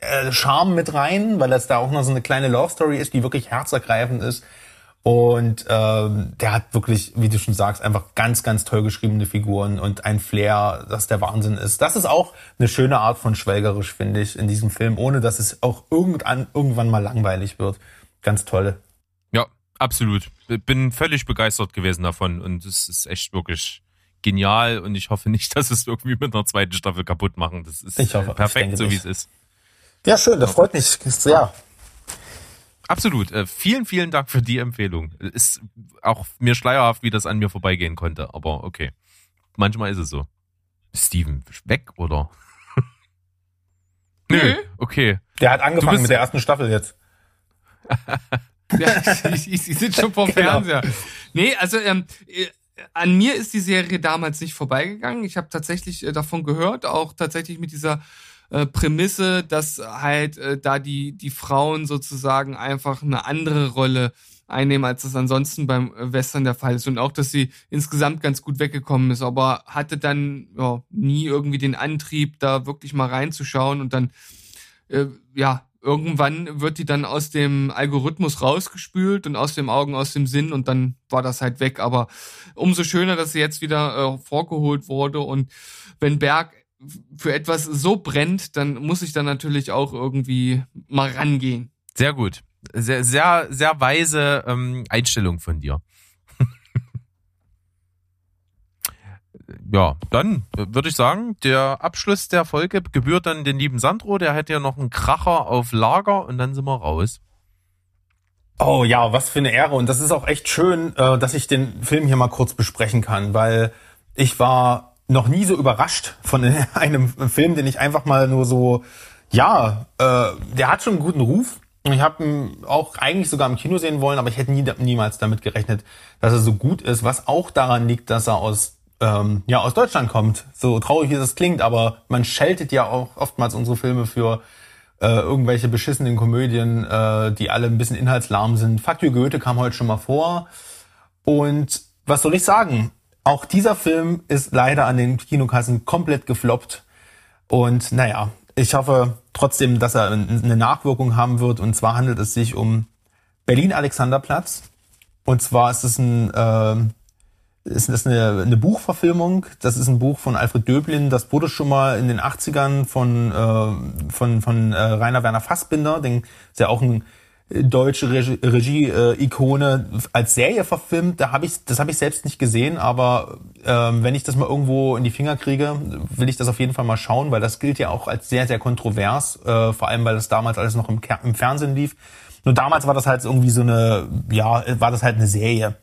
äh, Charme mit rein, weil das da auch noch so eine kleine Love Story ist, die wirklich herzergreifend ist. Und ähm, der hat wirklich, wie du schon sagst, einfach ganz, ganz toll geschriebene Figuren und ein Flair, das der Wahnsinn ist. Das ist auch eine schöne Art von schwelgerisch, finde ich, in diesem Film, ohne dass es auch irgendwann, irgendwann mal langweilig wird. Ganz tolle. Ja, absolut. Bin völlig begeistert gewesen davon und es ist echt wirklich genial und ich hoffe nicht, dass es irgendwie mit einer zweiten Staffel kaputt machen. Das ist hoffe, perfekt, so wie es ist. Ja, schön, das freut mich sehr. Absolut. Äh, vielen, vielen Dank für die Empfehlung. Ist auch mir schleierhaft, wie das an mir vorbeigehen konnte, aber okay. Manchmal ist es so. Steven, weg oder? Nö, okay. Der hat angefangen mit der ersten Staffel jetzt. ja, ich, ich, ich sitze schon vorm genau. Fernseher. Nee, also ähm, äh, an mir ist die Serie damals nicht vorbeigegangen. Ich habe tatsächlich äh, davon gehört, auch tatsächlich mit dieser äh, Prämisse, dass halt äh, da die, die Frauen sozusagen einfach eine andere Rolle einnehmen, als das ansonsten beim Western der Fall ist. Und auch, dass sie insgesamt ganz gut weggekommen ist, aber hatte dann ja, nie irgendwie den Antrieb, da wirklich mal reinzuschauen und dann, äh, ja, irgendwann wird die dann aus dem Algorithmus rausgespült und aus dem Augen, aus dem Sinn und dann war das halt weg. Aber umso schöner, dass sie jetzt wieder äh, vorgeholt wurde und wenn Berg für etwas so brennt, dann muss ich dann natürlich auch irgendwie mal rangehen. Sehr gut. Sehr, sehr, sehr weise ähm, Einstellung von dir. ja, dann würde ich sagen, der Abschluss der Folge gebührt dann den lieben Sandro. Der hat ja noch einen Kracher auf Lager und dann sind wir raus. Oh ja, was für eine Ehre. Und das ist auch echt schön, äh, dass ich den Film hier mal kurz besprechen kann, weil ich war noch nie so überrascht von einem Film, den ich einfach mal nur so, ja, äh, der hat schon einen guten Ruf. Ich habe ihn auch eigentlich sogar im Kino sehen wollen, aber ich hätte nie, niemals damit gerechnet, dass er so gut ist, was auch daran liegt, dass er aus ähm, ja aus Deutschland kommt. So traurig wie das klingt, aber man scheltet ja auch oftmals unsere Filme für äh, irgendwelche beschissenen Komödien, äh, die alle ein bisschen inhaltslahm sind. Fuck Goethe kam heute schon mal vor. Und was soll ich sagen? Auch dieser Film ist leider an den Kinokassen komplett gefloppt. Und naja, ich hoffe trotzdem, dass er eine Nachwirkung haben wird. Und zwar handelt es sich um Berlin-Alexanderplatz. Und zwar ist es ein, äh, ist das eine, eine Buchverfilmung. Das ist ein Buch von Alfred Döblin. Das wurde schon mal in den 80ern von, äh, von, von äh, Rainer Werner Fassbinder, den ist ja auch ein deutsche Regie-Ikone als Serie verfilmt. Da habe ich, das habe ich selbst nicht gesehen, aber ähm, wenn ich das mal irgendwo in die Finger kriege, will ich das auf jeden Fall mal schauen, weil das gilt ja auch als sehr, sehr kontrovers, äh, vor allem weil das damals alles noch im, im Fernsehen lief. Nur damals war das halt irgendwie so eine, ja, war das halt eine Serie.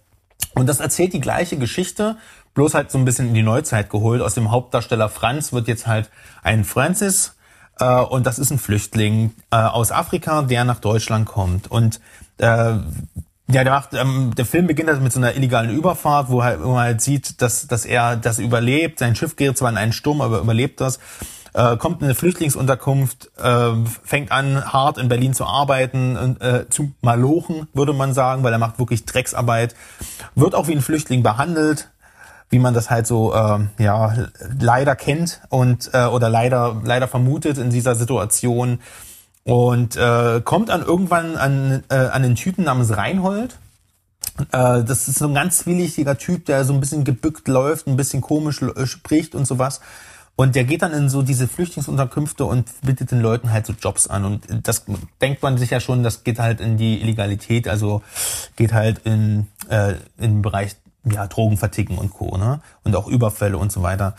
Und das erzählt die gleiche Geschichte, bloß halt so ein bisschen in die Neuzeit geholt. Aus dem Hauptdarsteller Franz wird jetzt halt ein Francis, äh, und das ist ein Flüchtling äh, aus Afrika, der nach Deutschland kommt. Und äh, ja, der, macht, ähm, der Film beginnt halt mit so einer illegalen Überfahrt, wo, halt, wo man halt sieht, dass, dass er das überlebt. Sein Schiff gerät zwar in einen Sturm, aber überlebt das. Äh, kommt in eine Flüchtlingsunterkunft, äh, fängt an, hart in Berlin zu arbeiten, äh, zu malochen, würde man sagen, weil er macht wirklich Drecksarbeit. Wird auch wie ein Flüchtling behandelt, wie man das halt so äh, ja leider kennt und äh, oder leider leider vermutet in dieser Situation und äh, kommt dann irgendwann an äh, an den Typen namens Reinhold. Äh, das ist so ein ganz zwielichtiger Typ, der so ein bisschen gebückt läuft, ein bisschen komisch äh, spricht und sowas. Und der geht dann in so diese Flüchtlingsunterkünfte und bietet den Leuten halt so Jobs an. Und das denkt man sich ja schon, das geht halt in die Illegalität, also geht halt in, äh, in den Bereich ja, Drogen verticken und Co. Ne? Und auch Überfälle und so weiter.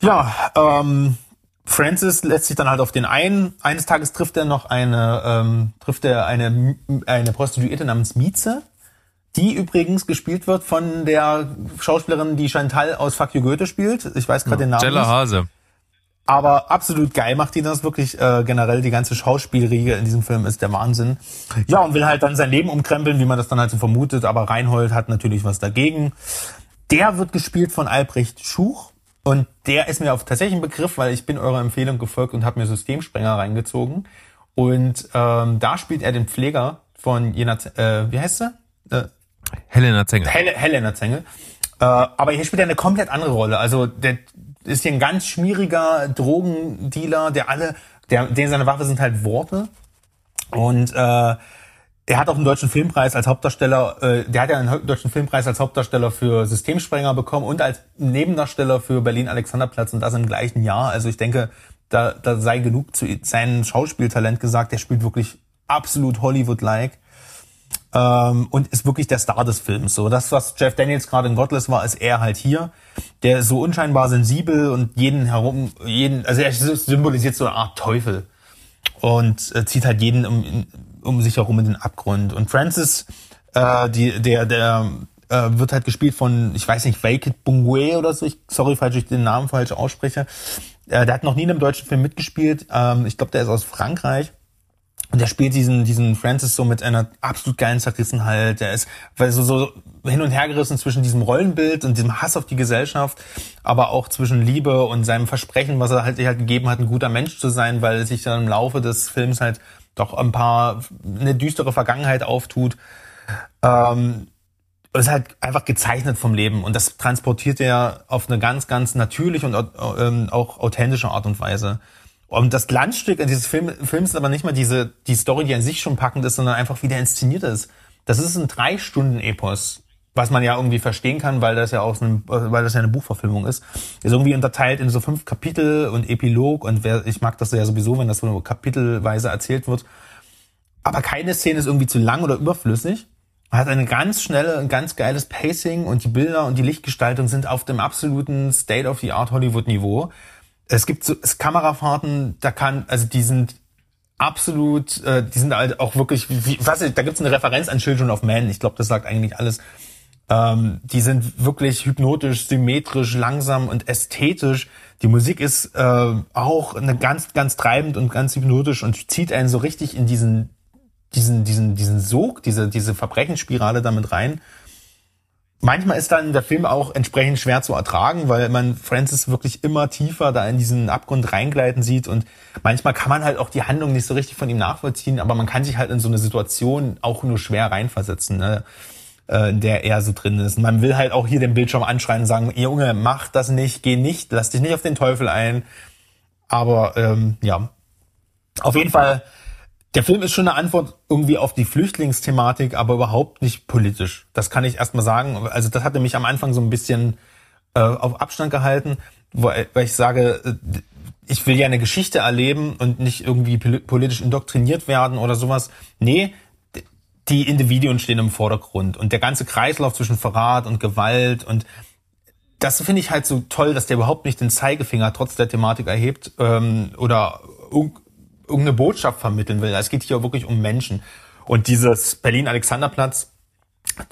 Ja, ähm, Francis lässt sich dann halt auf den ein. Eines Tages trifft er noch eine, ähm, trifft er eine, eine Prostituierte namens Mieze, die übrigens gespielt wird von der Schauspielerin, die Chantal aus Fuck You Goethe spielt. Ich weiß gerade ja, den Namen Jella Hase. Aber absolut geil macht die das wirklich äh, generell. Die ganze Schauspielriege in diesem Film ist der Wahnsinn. Ja, und will halt dann sein Leben umkrempeln, wie man das dann halt so vermutet. Aber Reinhold hat natürlich was dagegen. Der wird gespielt von Albrecht Schuch. Und der ist mir auf tatsächlich ein Begriff, weil ich bin eurer Empfehlung gefolgt und habe mir Systemsprenger reingezogen. Und ähm, da spielt er den Pfleger von Jena, äh, wie heißt er? Äh, Helena Zengel. Hel Helena Zengel. Äh, aber hier spielt er eine komplett andere Rolle. Also der ist hier ein ganz schmieriger Drogendealer, der alle, der, den seine Waffe sind halt Worte. Und äh, der hat auch einen deutschen Filmpreis als Hauptdarsteller, äh, der hat ja einen deutschen Filmpreis als Hauptdarsteller für Systemsprenger bekommen und als Nebendarsteller für Berlin Alexanderplatz und das im gleichen Jahr. Also ich denke, da, da sei genug zu seinem Schauspieltalent gesagt. Der spielt wirklich absolut Hollywood-like ähm, und ist wirklich der Star des Films. So das, was Jeff Daniels gerade in Godless war, ist er halt hier. Der ist so unscheinbar sensibel und jeden herum, jeden, also er symbolisiert so eine Art Teufel und äh, zieht halt jeden um, um sich herum in den Abgrund. Und Francis, äh, die, der, der äh, wird halt gespielt von, ich weiß nicht, Vaked Bungwe oder so. Ich, sorry, falls ich den Namen falsch ausspreche. Äh, der hat noch nie in einem deutschen Film mitgespielt. Ähm, ich glaube, der ist aus Frankreich. Und der spielt diesen, diesen Francis so mit einer absolut geilen Zerrissenheit. Der ist weil so, so hin und her gerissen zwischen diesem Rollenbild und diesem Hass auf die Gesellschaft, aber auch zwischen Liebe und seinem Versprechen, was er halt sich halt gegeben hat, ein guter Mensch zu sein, weil sich dann im Laufe des Films halt doch ein paar, eine düstere Vergangenheit auftut. Ähm, ist halt einfach gezeichnet vom Leben und das transportiert er auf eine ganz, ganz natürliche und ähm, auch authentische Art und Weise. Und das Glanzstück in dieses Film, Films ist aber nicht mal diese, die Story, die an sich schon packend ist, sondern einfach, wie der inszeniert ist. Das ist ein drei Stunden Epos, was man ja irgendwie verstehen kann, weil das ja auch so ein, weil das ja eine Buchverfilmung ist. Ist irgendwie unterteilt in so fünf Kapitel und Epilog und wer, ich mag das ja sowieso, wenn das so kapitelweise erzählt wird. Aber keine Szene ist irgendwie zu lang oder überflüssig. Man hat eine ganz schnelle, ein ganz geiles Pacing und die Bilder und die Lichtgestaltung sind auf dem absoluten State-of-the-Art Hollywood-Niveau es gibt so es Kamerafahrten, da kann, also die sind absolut, äh, die sind halt auch wirklich, wie, was, da gibt es eine Referenz an Children of Men, ich glaube, das sagt eigentlich alles. Ähm, die sind wirklich hypnotisch, symmetrisch, langsam und ästhetisch. Die Musik ist äh, auch eine ganz, ganz treibend und ganz hypnotisch und zieht einen so richtig in diesen diesen, diesen, diesen Sog, diese, diese Verbrechensspirale damit rein. Manchmal ist dann der Film auch entsprechend schwer zu ertragen, weil man Francis wirklich immer tiefer da in diesen Abgrund reingleiten sieht und manchmal kann man halt auch die Handlung nicht so richtig von ihm nachvollziehen, aber man kann sich halt in so eine Situation auch nur schwer reinversetzen, ne? äh, in der er so drin ist. man will halt auch hier den Bildschirm anschreien und sagen, Junge, mach das nicht, geh nicht, lass dich nicht auf den Teufel ein. Aber ähm, ja, auf jeden Fall der Film ist schon eine Antwort irgendwie auf die Flüchtlingsthematik, aber überhaupt nicht politisch. Das kann ich erstmal sagen. Also das hatte mich am Anfang so ein bisschen äh, auf Abstand gehalten, weil, ich sage, äh, ich will ja eine Geschichte erleben und nicht irgendwie politisch indoktriniert werden oder sowas. Nee, die Individuen stehen im Vordergrund und der ganze Kreislauf zwischen Verrat und Gewalt und das finde ich halt so toll, dass der überhaupt nicht den Zeigefinger trotz der Thematik erhebt ähm, oder irgendeine Botschaft vermitteln will. Es geht hier wirklich um Menschen. Und dieses Berlin-Alexanderplatz,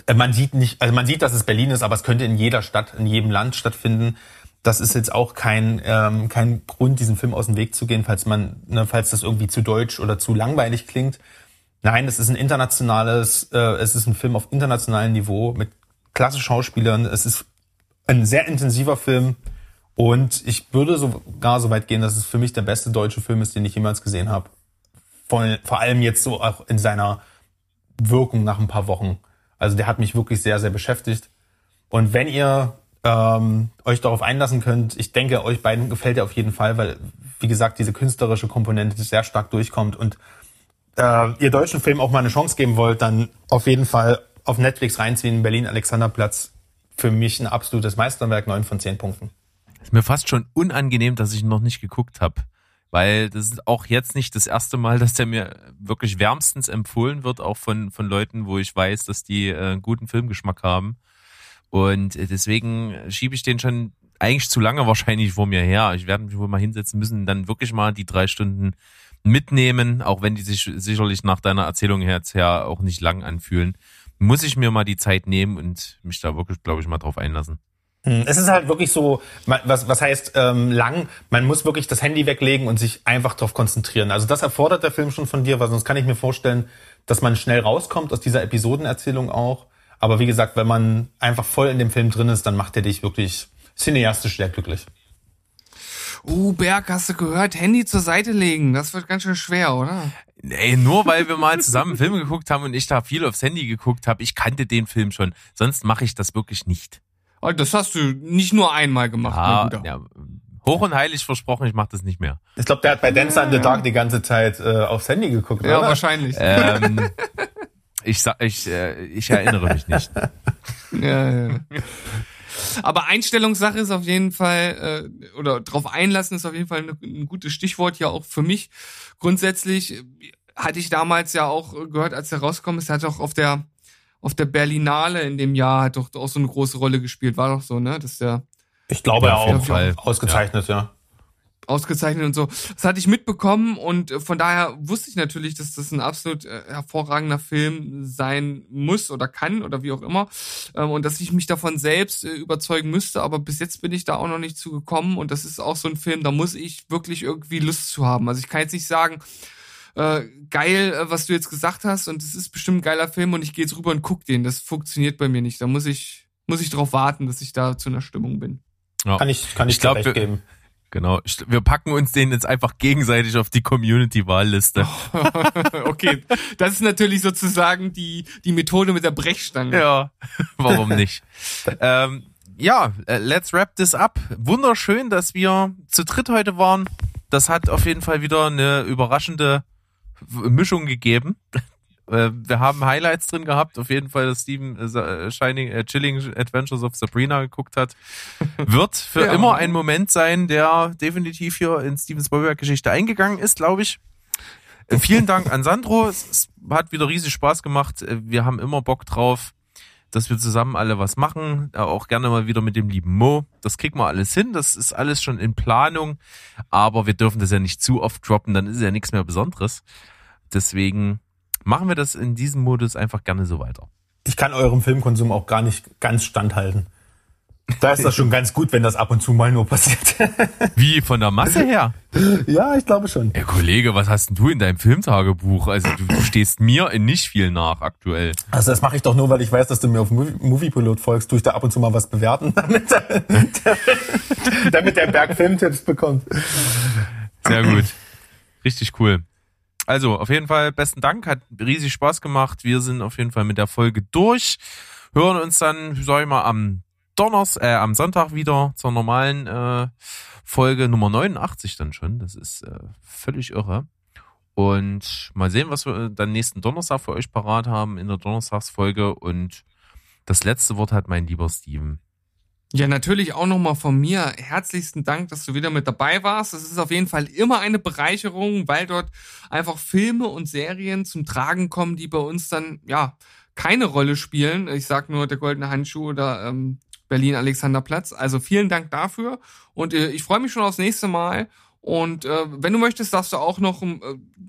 äh, man sieht nicht, also man sieht, dass es Berlin ist, aber es könnte in jeder Stadt, in jedem Land stattfinden. Das ist jetzt auch kein, ähm, kein Grund, diesen Film aus dem Weg zu gehen, falls man, ne, falls das irgendwie zu deutsch oder zu langweilig klingt. Nein, es ist ein internationales, äh, es ist ein Film auf internationalem Niveau mit klasse Schauspielern. Es ist ein sehr intensiver Film, und ich würde sogar so weit gehen, dass es für mich der beste deutsche Film ist, den ich jemals gesehen habe. Vor, vor allem jetzt so auch in seiner Wirkung nach ein paar Wochen. Also der hat mich wirklich sehr, sehr beschäftigt. Und wenn ihr ähm, euch darauf einlassen könnt, ich denke, euch beiden gefällt er auf jeden Fall, weil, wie gesagt, diese künstlerische Komponente sehr stark durchkommt und äh, ihr deutschen Film auch mal eine Chance geben wollt, dann auf jeden Fall auf Netflix reinziehen, Berlin Alexanderplatz. Für mich ein absolutes Meisterwerk, neun von zehn Punkten. Ist mir fast schon unangenehm, dass ich ihn noch nicht geguckt habe. Weil das ist auch jetzt nicht das erste Mal, dass der mir wirklich wärmstens empfohlen wird, auch von, von Leuten, wo ich weiß, dass die äh, guten Filmgeschmack haben. Und deswegen schiebe ich den schon eigentlich zu lange wahrscheinlich vor mir her. Ich werde mich wohl mal hinsetzen müssen, dann wirklich mal die drei Stunden mitnehmen, auch wenn die sich sicherlich nach deiner Erzählung jetzt her auch nicht lang anfühlen. Muss ich mir mal die Zeit nehmen und mich da wirklich, glaube ich, mal drauf einlassen. Hm, es ist halt wirklich so, was, was heißt ähm, lang, man muss wirklich das Handy weglegen und sich einfach darauf konzentrieren. Also das erfordert der Film schon von dir, weil sonst kann ich mir vorstellen, dass man schnell rauskommt aus dieser Episodenerzählung auch. Aber wie gesagt, wenn man einfach voll in dem Film drin ist, dann macht er dich wirklich cineastisch sehr glücklich. Uh, Berg, hast du gehört? Handy zur Seite legen. Das wird ganz schön schwer, oder? Ey, nur weil wir mal zusammen Filme geguckt haben und ich da viel aufs Handy geguckt habe, ich kannte den Film schon. Sonst mache ich das wirklich nicht. Oh, das hast du nicht nur einmal gemacht, ja, mein ja, Hoch und heilig versprochen, ich mache das nicht mehr. Ich glaube, der hat bei Dance in the Dark die ganze Zeit äh, aufs Handy geguckt, ja, oder? Ja, wahrscheinlich. Ähm, ich, sag, ich, äh, ich erinnere mich nicht. ja, ja. Aber Einstellungssache ist auf jeden Fall, äh, oder drauf einlassen ist auf jeden Fall eine, ein gutes Stichwort ja auch für mich. Grundsätzlich hatte ich damals ja auch gehört, als er rausgekommen ist, er hat auch auf der auf der Berlinale in dem Jahr hat doch auch so eine große Rolle gespielt. War doch so, ne? Dass der. Ich glaube ja, auch. Fall. Ausgezeichnet, ja. ja. Ausgezeichnet und so. Das hatte ich mitbekommen und äh, von daher wusste ich natürlich, dass das ein absolut äh, hervorragender Film sein muss oder kann oder wie auch immer. Ähm, und dass ich mich davon selbst äh, überzeugen müsste, aber bis jetzt bin ich da auch noch nicht zugekommen und das ist auch so ein Film, da muss ich wirklich irgendwie Lust zu haben. Also ich kann jetzt nicht sagen, äh, geil, äh, was du jetzt gesagt hast und es ist bestimmt ein geiler Film und ich gehe jetzt rüber und guck den. Das funktioniert bei mir nicht. Da muss ich, muss ich drauf warten, dass ich da zu einer Stimmung bin. Ja. Kann ich, kann ich, ich glaub, recht geben. Genau. Wir packen uns den jetzt einfach gegenseitig auf die Community-Wahlliste. okay. Das ist natürlich sozusagen die, die Methode mit der Brechstange. Ja. Warum nicht? ähm, ja, äh, let's wrap this up. Wunderschön, dass wir zu dritt heute waren. Das hat auf jeden Fall wieder eine überraschende Mischung gegeben. Äh, wir haben Highlights drin gehabt, auf jeden Fall, dass Steven äh, Shining, äh, Chilling Adventures of Sabrina geguckt hat. Wird für ja. immer ein Moment sein, der definitiv hier in Steven Spielberg Geschichte eingegangen ist, glaube ich. Äh, vielen Dank an Sandro. Es hat wieder riesig Spaß gemacht. Äh, wir haben immer Bock drauf, dass wir zusammen alle was machen. Auch gerne mal wieder mit dem lieben Mo. Das kriegen wir alles hin. Das ist alles schon in Planung. Aber wir dürfen das ja nicht zu oft droppen. Dann ist ja nichts mehr Besonderes. Deswegen machen wir das in diesem Modus einfach gerne so weiter. Ich kann eurem Filmkonsum auch gar nicht ganz standhalten. Da ist das schon ganz gut, wenn das ab und zu mal nur passiert. Wie, von der Masse her? Ja, ich glaube schon. Ey, Kollege, was hast denn du in deinem Filmtagebuch? Also du, du stehst mir in nicht viel nach aktuell. Also das mache ich doch nur, weil ich weiß, dass du mir auf Moviepilot folgst, tue ich da ab und zu mal was bewerten, damit, der, damit der Berg Filmtipps bekommt. Sehr gut. Richtig cool. Also, auf jeden Fall besten Dank, hat riesig Spaß gemacht. Wir sind auf jeden Fall mit der Folge durch. Hören uns dann, sag ich mal, am Donners, äh, am Sonntag wieder zur normalen äh, Folge Nummer 89 dann schon. Das ist äh, völlig irre. Und mal sehen, was wir dann nächsten Donnerstag für euch parat haben in der Donnerstagsfolge. Und das letzte Wort hat mein lieber Steven. Ja, natürlich auch nochmal von mir herzlichsten Dank, dass du wieder mit dabei warst. Es ist auf jeden Fall immer eine Bereicherung, weil dort einfach Filme und Serien zum Tragen kommen, die bei uns dann, ja, keine Rolle spielen. Ich sag nur der Goldene Handschuh oder ähm, Berlin Alexanderplatz. Also vielen Dank dafür und äh, ich freue mich schon aufs nächste Mal. Und äh, wenn du möchtest, darfst du auch noch äh,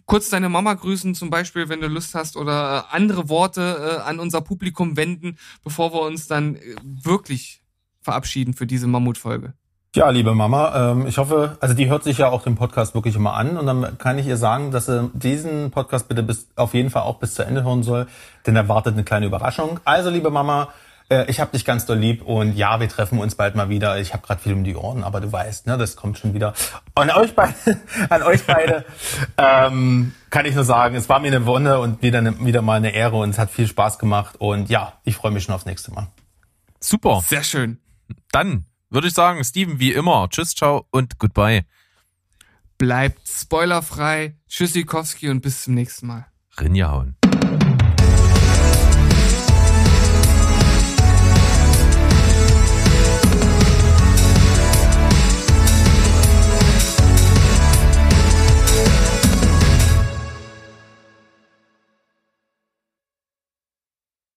kurz deine Mama grüßen, zum Beispiel, wenn du Lust hast, oder äh, andere Worte äh, an unser Publikum wenden, bevor wir uns dann äh, wirklich verabschieden für diese Mammutfolge. Ja, liebe Mama, ähm, ich hoffe, also die hört sich ja auch den Podcast wirklich immer an und dann kann ich ihr sagen, dass sie diesen Podcast bitte bis, auf jeden Fall auch bis zu Ende hören soll, denn er wartet eine kleine Überraschung. Also, liebe Mama, äh, ich habe dich ganz doll lieb und ja, wir treffen uns bald mal wieder. Ich habe gerade viel um die Ohren, aber du weißt, ne, das kommt schon wieder. Und an euch beide, an euch beide ähm, kann ich nur sagen, es war mir eine Wonne und wieder, eine, wieder mal eine Ehre und es hat viel Spaß gemacht und ja, ich freue mich schon aufs nächste Mal. Super. Sehr schön. Dann würde ich sagen, Steven, wie immer, tschüss, ciao und goodbye. Bleibt spoilerfrei. Tschüssikowski und bis zum nächsten Mal. Rinjahauen.